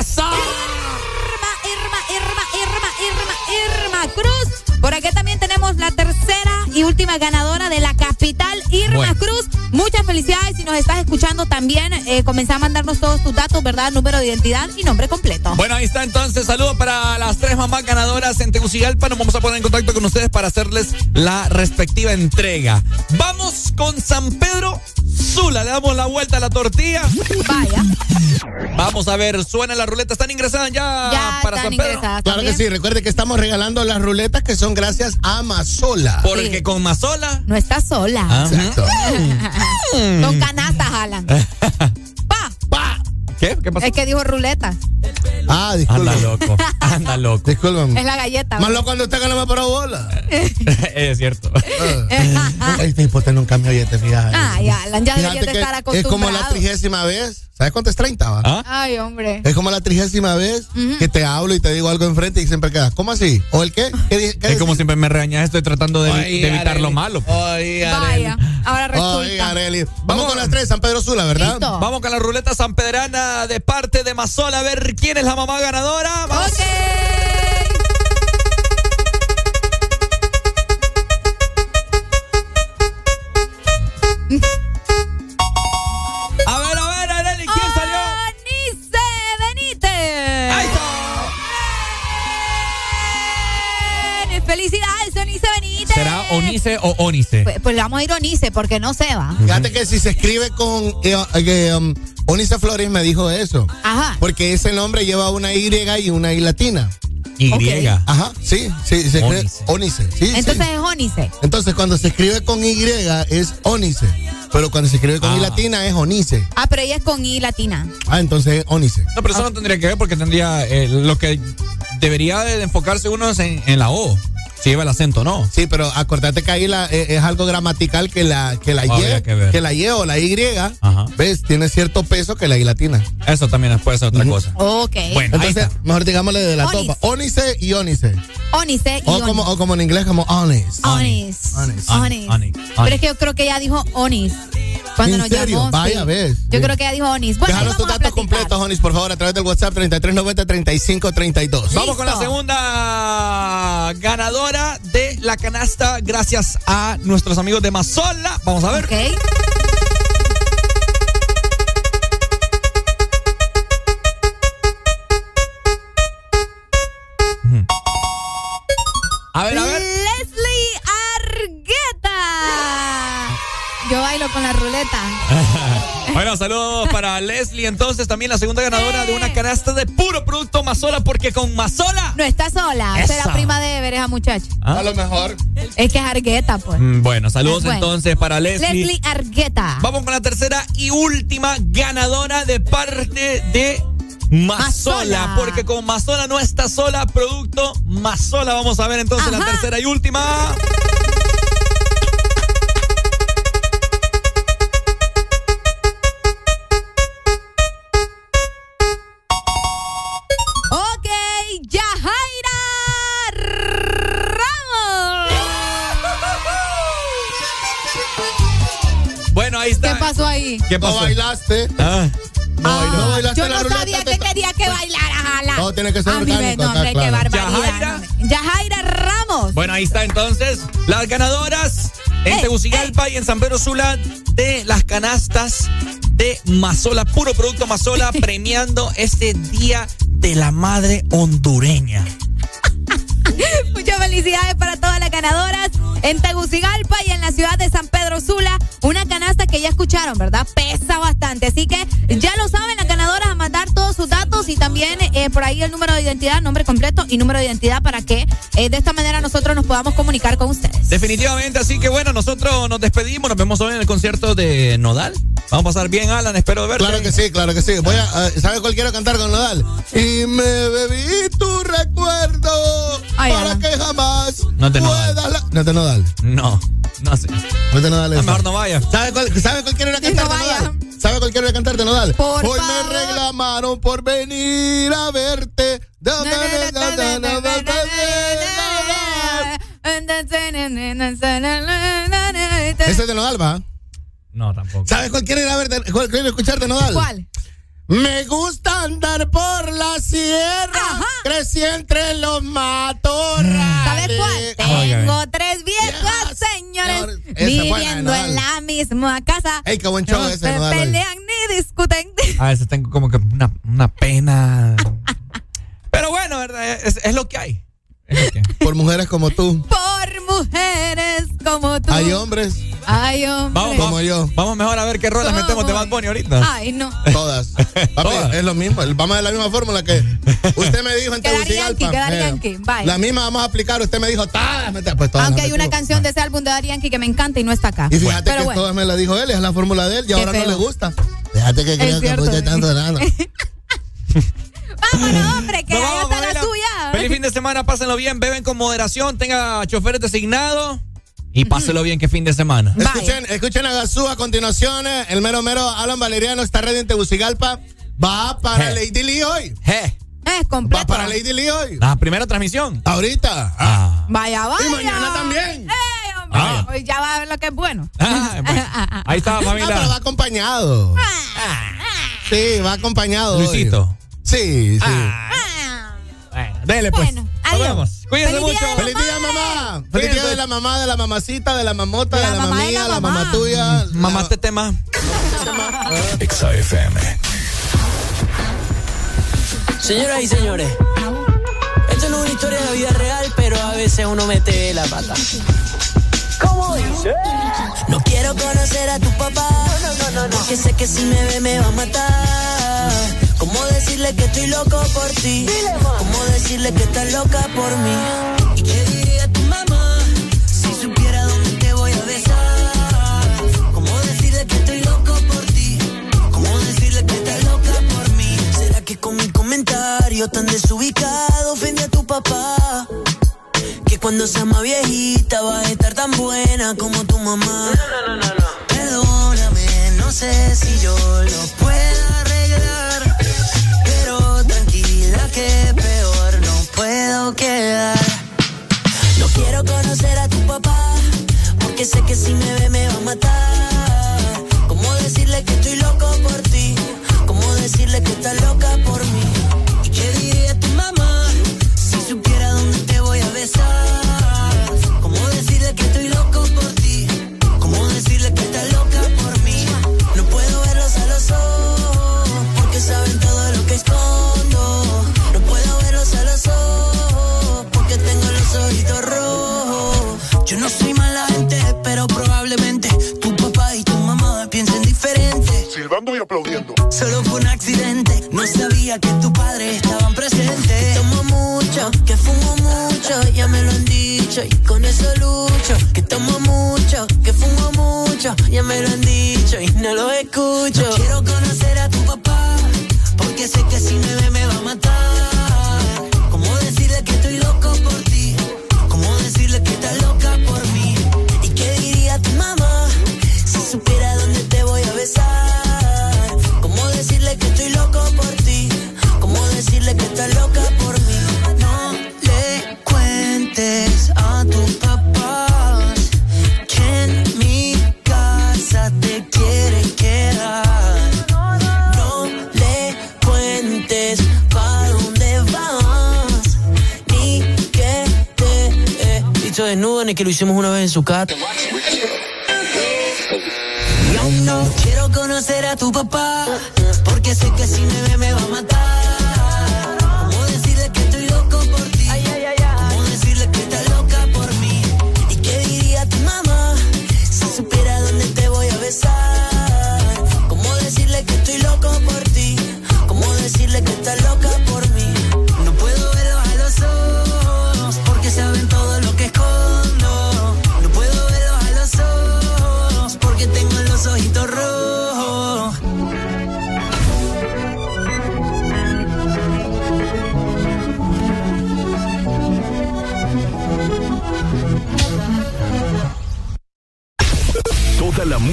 ¡Eso! Irma, Irma, Irma, Irma, Irma, Irma Cruz. Por aquí también tenemos la y última ganadora de la capital, Irma Bueno. Cruz. Muchas felicidades. Si nos estás escuchando también, eh, comenzá a mandarnos todos tus datos, ¿verdad? Número de identidad y nombre completo. Bueno, ahí está entonces. Saludos para las tres mamás ganadoras en Tegucigalpa. Nos vamos a poner en contacto con ustedes para hacerles la respectiva entrega. Vamos con San Pedro Sula. Le damos la vuelta a la tortilla. Vaya. Vamos a ver, suena la ruleta. ¿Están ingresadas ya, Ya para están San Pedro? ingresadas Claro que sí, recuerde que estamos regalando las ruletas que son gracias a Mazola. Porque con Mazola. No estás sola. Exacto. Con canastas, Alan. ¿Qué? ¿Qué pasó? Es que dijo ruleta. Ah, disculpa. Anda loco. Anda loco. Disculpen. Es la galleta. Más loco cuando usted gana más para bola. es cierto. Este hipote nunca me oye, te fijas. Alan, ya Fíjate deberías de que estar es acostumbrado. como la trigésima vez. ¿Sabes cuánto es 30? va? ¿Ah? Ay, hombre. Es como la trigésima vez que te hablo y te digo algo enfrente y siempre quedas. ¿Cómo así? ¿O el qué? ¿Qué, di- qué Es como siempre me regañas, estoy tratando de, de evitar Arely. lo malo. Vaya. Ahora resulta. Oye, Arely. Vamos con las tres, San Pedro Sula, ¿verdad? Listo. Vamos con la ruleta sanpedrana de parte de Mazola. A ver quién es la mamá ganadora. Vamos. Felicidades, Onice Benítez. ¿Será Onice o Onice? Pues, pues le vamos a ir Onice porque no se va. Fíjate que si se escribe con. eh, eh, um, Onice Flores me dijo eso. Ajá. Porque ese nombre lleva una Y y una I latina. Y. Ajá, sí, sí, se escribe Onice. Sí, sí. Entonces es Onice. Entonces, cuando se escribe con Y es Onice. Pero cuando se escribe con I Ah. latina es Onice. Ah, pero ella es con I latina. Ah, entonces es Onice. No, pero eso no tendría que ver porque tendría. eh, lo que debería de enfocarse uno es en, en la O. Si lleva el acento, ¿no? Sí, pero acordate que ahí la, eh, es algo gramatical que la, que la Habría Y, que la Y o la Y, Ajá. ¿ves? Tiene cierto peso que la I latina. Eso también puede ser otra cosa. Ok. Bueno, ahí Entonces, está. mejor digámosle de la Onis. topa. Onice y Onice. Onice y O Onis. como, o como en inglés, como. Onis. Onis. Onis. Onis. Pero es que yo creo que ella dijo Onis. Cuando ¿En nos serio? llamó. Vaya, sí. ves. Yo creo que ella dijo Onis. Bueno, Déjanos tus datos completos, Onis, por favor, a través del WhatsApp 3390-3532. Vamos con la segunda ganadora de la canasta gracias a nuestros amigos de Mazola. Vamos a ver. A ver, a ver. Leslie Argueta. Con la ruleta. Bueno, saludos para Leslie. Entonces, también la segunda ganadora de una canasta de puro producto Mazola, porque con Mazola. No está sola. Esa. Será prima de Ever, esa muchacha. ¿Ah? A lo mejor. Es que es Argueta, pues. Mm, Bueno, saludos Bueno. entonces para Leslie. Leslie Argueta. Vamos con la tercera y última ganadora de parte de Mazola, Mazola. porque con Mazola no está sola, producto Mazola. Vamos a ver entonces la tercera y última. Ahí está. ¿Qué pasó ahí? ¿Qué No bailaste. Ah. No, no bailaste Yo la no ruleta, sabía que quería que bailara, jala. No, tiene que ser A mí me nombre, está qué claro. barbaridad. Yajaira. no. Yajaira Ramos. Bueno, ahí está entonces las ganadoras en Ey, Tegucigalpa y en San Pedro Sula de las canastas de Mazola, puro producto Mazola, premiando este Día de la Madre Hondureña. Muchas felicidades para todas ganadoras en Tegucigalpa y en la ciudad de San Pedro Sula. Una canasta que ya escucharon, ¿verdad? Pesa bastante. Así que ya lo saben, las ganadoras a mandar todos sus datos y también eh, por ahí el número de identidad, nombre completo y número de identidad para que eh, de esta manera nosotros nos podamos comunicar con ustedes. Definitivamente, así que bueno, nosotros nos despedimos, nos vemos hoy en el concierto de Nodal. Vamos a pasar bien, Alan, espero verte. Claro que sí, claro que sí. Voy a, eh, ¿Sabe cuál quiero cantar con Nodal? Y me bebí tu recuerdo Ay, para Alan. que jamás No es de puedes dar la... ¿No te? No, no sé. No te nodal. A mejor no vaya. ¿Sabe cuál, sabe cuál quiere ir a cantar? No vaya. ¿Sabe cuál quiere cantarte, Nodal? Por Hoy me reclamaron por venir a verte. ¿Ese es de Nodal, va? No, tampoco. ¿Sabes cuál quiere ir a ¿Cuál quiere escucharte, Nodal? ¿Cuál? Me gusta andar por la sierra, Ajá. crecí entre los matorrales. ¿Sabes cuál? Tengo tres viejas señores. Esa buena, Viviendo en la misma casa. Ey, qué buen show no ese, se pelean ni discuten. A veces tengo como que una, una pena. Pero bueno, ¿verdad? Es, es lo que hay. Por mujeres como tú. Por mujeres como tú. Hay hombres Ay, hombre. Vamos, como yo. vamos mejor a ver qué rolas ¿Cómo? metemos de Bad Bunny ahorita. Ay, no. Todas. Papi, es lo mismo. Vamos a la misma fórmula que usted me dijo en Quedar Tegucigalpa. yankee, quedar Eh, yankee. Bye. La misma vamos a aplicar. Usted me dijo, todas. mete- Pues todas Aunque hay una canción de ese álbum de Daddy Yankee que me encanta y no está acá. Y fíjate Pero que bueno. todas me la dijo él, es la fórmula de él y Qué ahora no le gusta. Fíjate que creo que escucha tanto nada. Vámonos, hombre, que vamos, está la familia. suya. Feliz fin de semana, pásenlo bien, beben con moderación, tenga choferes designados y pásenlo bien, que fin de semana. Escuchen, escuchen a Gazú a continuación. eh, El mero mero Alan Valeriano está ready en Tegucigalpa. Va para Je. Lady Lee hoy. Je. Es completo. Va para Lady Lee hoy. La primera transmisión. Ahorita. Ah. Vaya, vaya. Y mañana también. ¡Ey, hombre! Ah. Hoy ya va a ver lo que es bueno. Ah, bueno. Ahí está, Ah, pero va familia. acompañado. Sí, va acompañado. hoy. Sí, sí. Bueno, dele pues. Bueno, Nos vemos. Cuídense Feliz día mucho. de la Feliz día, mamá. Feliz Cuídense. día de la mamá, de la mamacita, de la mamota, de La la, mamá de mamía, la la, mamá. mamá tuya. Mamá, la- te tema. Exa FM. Señoras y señores, esto no es una historia de vida real, pero a veces uno mete la pata. ¿Cómo dice? No quiero conocer a tu papá, porque sé que si me ve me va a matar. ¿Cómo decirle que estoy loco por ti? ¿Cómo decirle que estás loca por mí? ¿Y qué diría tu mamá si supiera dónde te voy a besar? ¿Cómo decirle que estoy loco por ti? ¿Cómo decirle que estás loca por mí? ¿Será que con mi comentario tan desubicado ofende a tu papá? Que cuando sea más viejita va a estar tan buena como tu mamá. Perdóname, no sé si yo lo puedo quedar. No quiero conocer a tu papá, porque sé que si me ve me va a matar. ¿Cómo decirle que estoy loco por ti? ¿Cómo decirle que estás loca por mí? Y aplaudiendo. Solo fue un accidente, no sabía que tu padre estaban presentes. Tomo mucho, que fumo mucho, ya me lo han dicho y con eso lucho. Que tomo mucho, que fumo mucho, ya me lo han dicho y no lo escucho. No quiero conocer a tu papá, porque sé que si me ve me va a matar. ¿Cómo decirle que estoy loco por ti? ¿Cómo decirle que estás loca por loca por mí? No le cuentes a tus papás que en mi casa te quieren quedar. No le cuentes pa' dónde vas, ni que te he dicho desnudo, ni que lo hicimos una vez en su casa. Yo no quiero conocer a tu papá,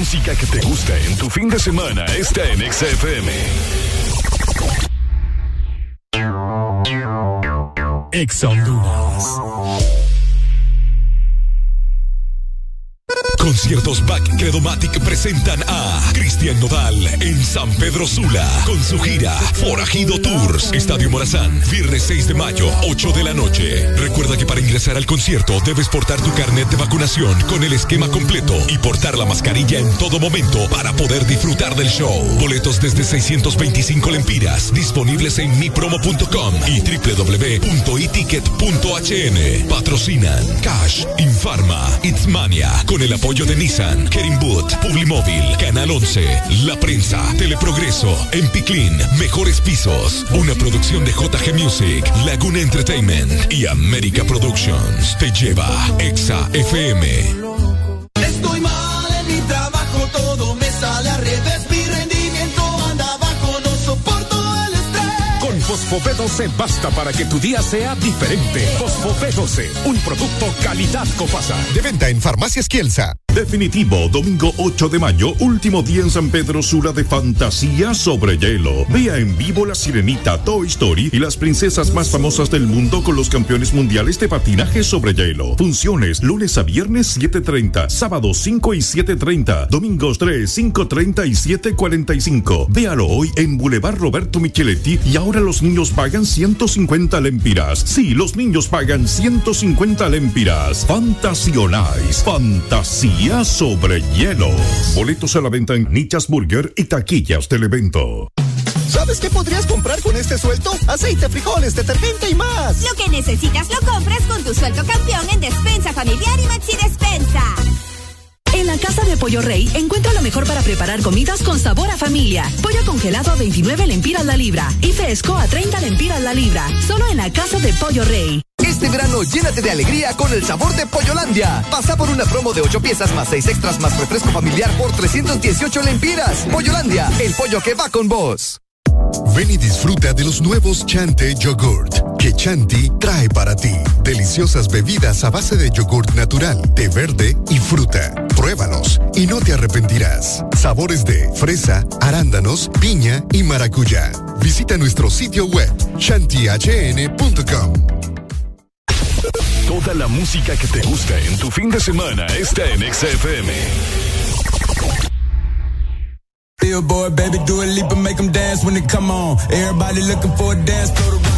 música que te gusta en tu fin de semana está en Exa FM. Exa Honduras. Conciertos Back Credomatic presentan a Cristian Nodal en San Pedro Sula con su gira Forajido Tours. Estadio Morazán, viernes 6 de mayo, 8 de la noche. Recuerda que para ingresar al concierto debes portar tu carnet de vacunación con el esquema completo y portar la mascarilla en todo momento para poder disfrutar del show. Boletos desde 625 lempiras, disponibles en mipromo.com y www.eticket.hn. Patrocinan Cash, Infarma, Itzmania, con el apoyo de Nissan, Kerimboot, Publimóvil, Canal 11, La Prensa, Teleprogreso, Empiclin, Mejores Pisos, una producción de JG Music, Laguna Entertainment y América Productions. Te lleva Exa FM. Estoy mal en mi trabajo, todo me sale al revés. Mi rendimiento anda bajo, no soporto el estrés. Con Fosfo B12 basta para que tu día sea diferente. Fosfo B12, un producto calidad Copasa. De venta en Farmacias Kielsa. Definitivo, domingo 8 de mayo, último día en San Pedro Sula de fantasía sobre hielo. Vea en vivo la sirenita, Toy Story y las princesas más famosas del mundo con los campeones mundiales de patinaje sobre hielo. Funciones lunes a viernes 7.30, sábados 5 y 7.30, domingos 3, 5.30 y 7.45. Véalo hoy en Boulevard Roberto Micheletti y ahora los niños pagan 150 lempiras. Sí, los niños pagan 150 lempiras. Fantasionais, fantasía sobre hielo. Boletos a la venta en Nichas Burger y taquillas del evento. ¿Sabes qué podrías comprar con este sueldo? Aceite, frijoles, detergente y más. Lo que necesitas lo compras con tu sueldo campeón en Despensa Familiar y Maxi Despensa. En la Casa de Pollo Rey encuentra lo mejor para preparar comidas con sabor a familia. Pollo congelado a 29 lempiras la libra y fresco a 30 lempiras la libra. Solo en la Casa de Pollo Rey. Este verano llénate de alegría con el sabor de Pollolandia. Pasa por una promo de 8 piezas más 6 extras más refresco familiar por 318 lempiras. Pollolandia, el pollo que va con vos. Ven y disfruta de los nuevos Chante Yogurt que Chanti trae para ti. Deliciosas bebidas a base de yogurt natural, té verde y fruta. Pruébalos y no te arrepentirás. Sabores de fresa, arándanos, piña y maracuyá. Visita nuestro sitio web chantihn.com. Toda la música que te gusta en tu fin de semana está en XFM. Billboard, baby, do a leap and make them dance when they come on. Everybody looking for a dance floor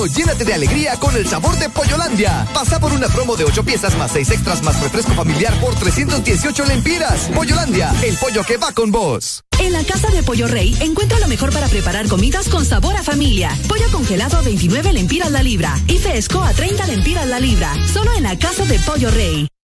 verano llénate de alegría con el sabor de Pollolandia. Pasa por una promo de 8 piezas más 6 extras más refresco familiar por 318 lempiras. Pollolandia, el pollo que va con vos. En la casa de Pollo Rey encuentra lo mejor para preparar comidas con sabor a familia. Pollo congelado a 29 lempiras la libra y fresco a 30 lempiras la libra. Solo en la casa de Pollo Rey.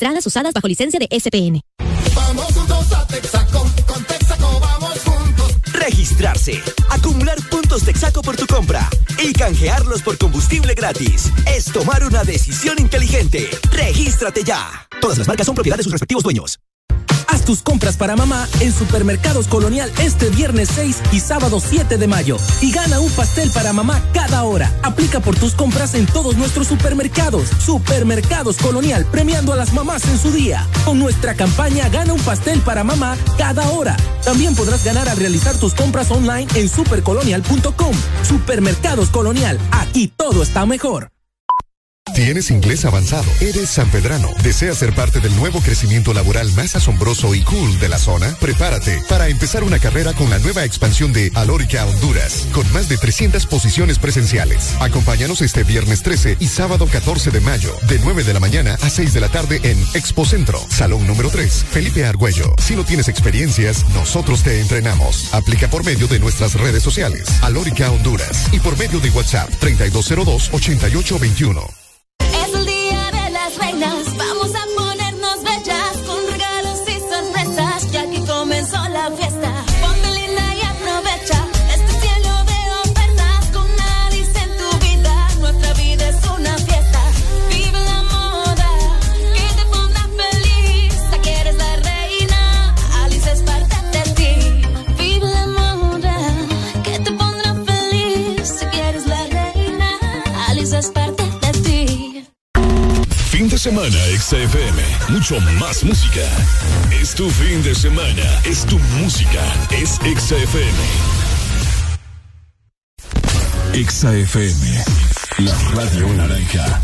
registradas usadas bajo licencia de SPN. Vamos juntos a Texaco, con Texaco vamos juntos. Registrarse, acumular puntos Texaco por tu compra y canjearlos por combustible gratis. Es tomar una decisión inteligente. Regístrate ya. Todas las marcas son propiedad de sus respectivos dueños. Tus compras para mamá en Supermercados Colonial este viernes 6 y sábado 7 de mayo y gana un pastel para mamá cada hora. Aplica por tus compras en todos nuestros supermercados. Supermercados Colonial premiando a las mamás en su día. Con nuestra campaña Gana un pastel para mamá cada hora. También podrás ganar al realizar tus compras online en supercolonial.com. Supermercados Colonial, aquí todo está mejor. Tienes inglés avanzado, eres sanpedrano, deseas ser parte del nuevo crecimiento laboral más asombroso y cool de la zona. Prepárate para empezar una carrera con la nueva expansión de Alórica Honduras, con más de 300 posiciones presenciales. Acompáñanos este viernes 13 y sábado 14 de mayo, de 9 de la mañana a 6 de la tarde en Expo Centro, Salón número 3, Felipe Argüello. Si no tienes experiencias, nosotros te entrenamos. Aplica por medio de nuestras redes sociales, Alórica Honduras, y por medio de WhatsApp 3202 8821. Semana, XFM. Mucho más música. Es tu fin de semana. Es tu música. Es XFM. XFM. La radio naranja.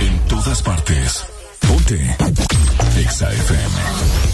En todas partes. Ponte. XFM.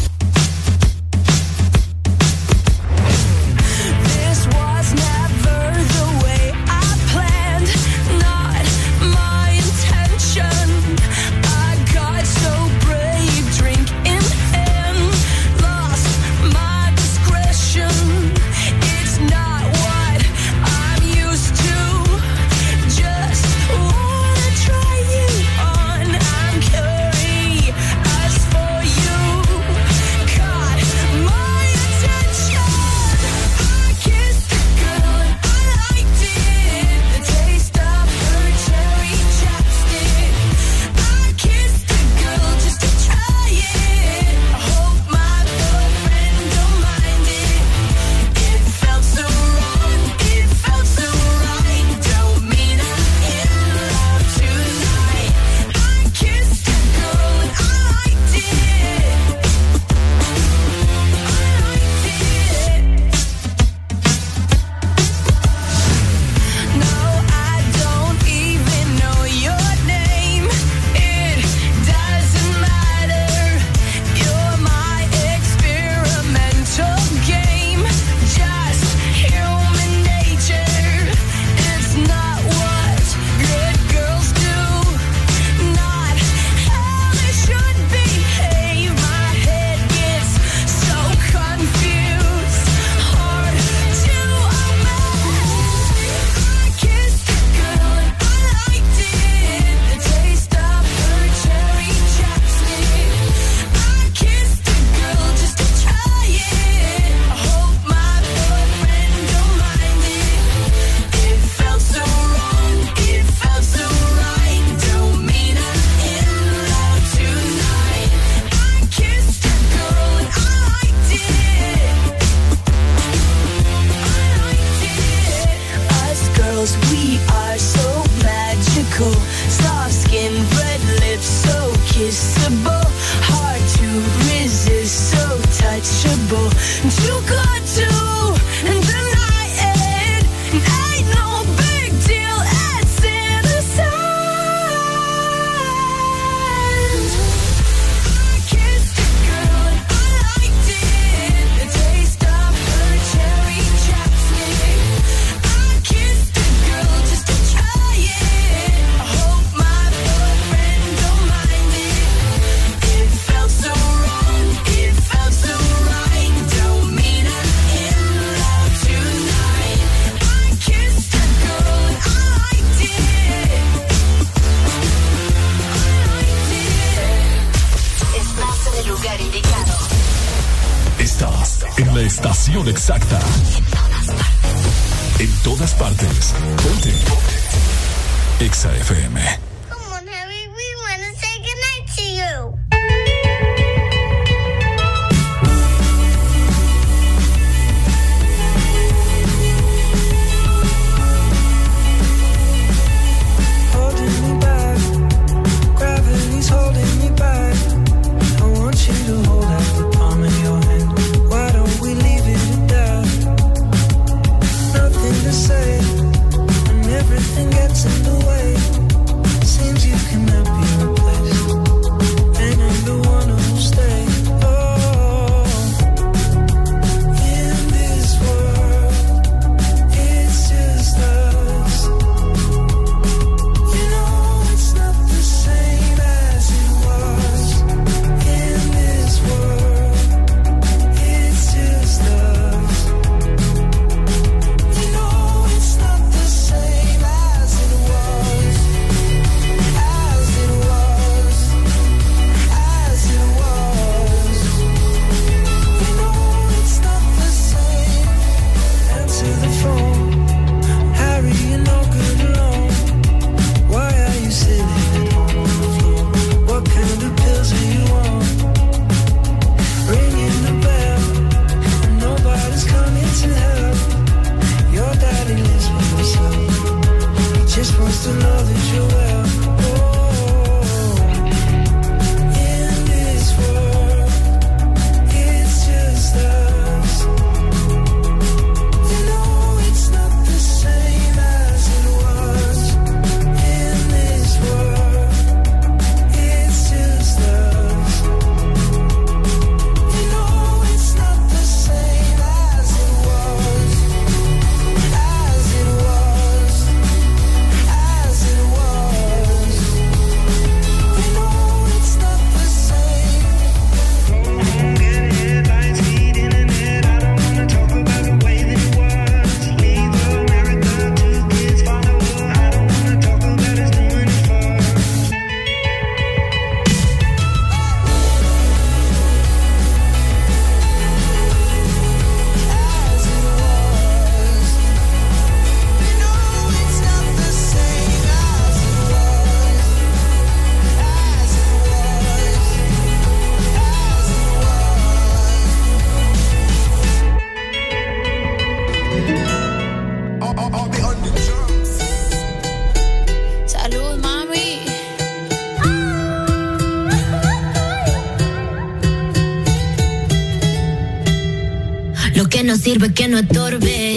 Que no estorbe.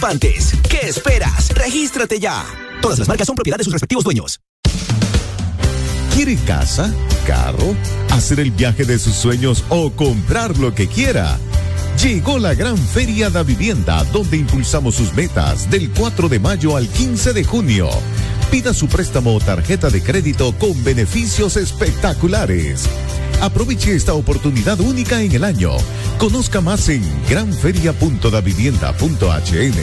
¿Qué esperas? Regístrate ya. Todas las marcas son propiedad de sus respectivos dueños. ¿Quiere casa? ¿Carro? ¿Hacer el viaje de sus sueños o comprar lo que quiera? Llegó la gran feria da vivienda donde impulsamos sus metas del 4 de mayo al 15 de junio. Pida su préstamo o tarjeta de crédito con beneficios espectaculares. Aproveche esta oportunidad única en el año Conozca más en granferia.davivienda.hn.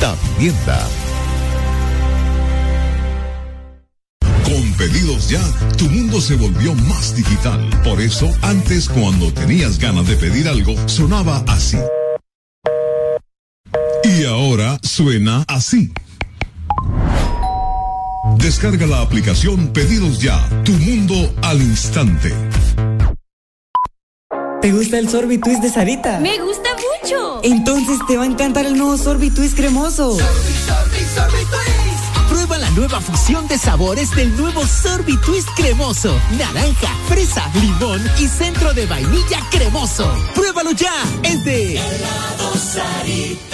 Da Vivienda. Con pedidos ya, tu mundo se volvió más digital. Por eso, antes cuando tenías ganas de pedir algo, sonaba así. Y ahora suena así. Descarga la aplicación Pedidos Ya, tu mundo al instante. ¿Te gusta el sorbitwist de Sarita? ¡Me gusta mucho! Entonces te va a encantar el nuevo sorbitwist cremoso. Sorbi, sorbi, sorbi. Prueba la nueva fusión de sabores del nuevo sorbitwist cremoso. Naranja, fresa, limón y centro de vainilla cremoso. ¡Pruébalo ya! Es de Helado Sarita.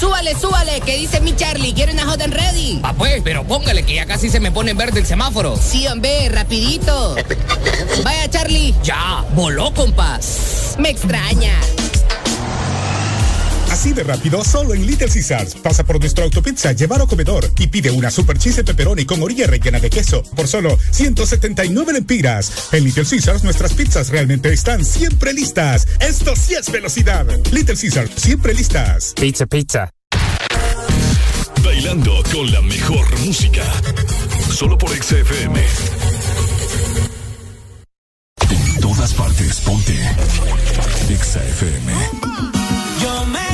Súbale, súbale, que dice mi Charlie, quiere una hot and ready. Ah, pues, pero póngale que ya casi se me pone en verde el semáforo. Sí, hombre, rapidito. Vaya, Charlie. Ya, voló, compas. Me extraña. Así de rápido, solo en Little Caesars. Pasa por nuestro autopizza, llevar o comedor y pide una super cheese pepperoni con orilla rellena de queso por solo 179 lempiras. En Little Caesars, nuestras pizzas realmente están siempre listas. Esto sí es velocidad. Little Caesars, siempre listas. Pizza, pizza. Bailando con la mejor música. Solo por XFM. En todas partes, ponte. XFM. Yo me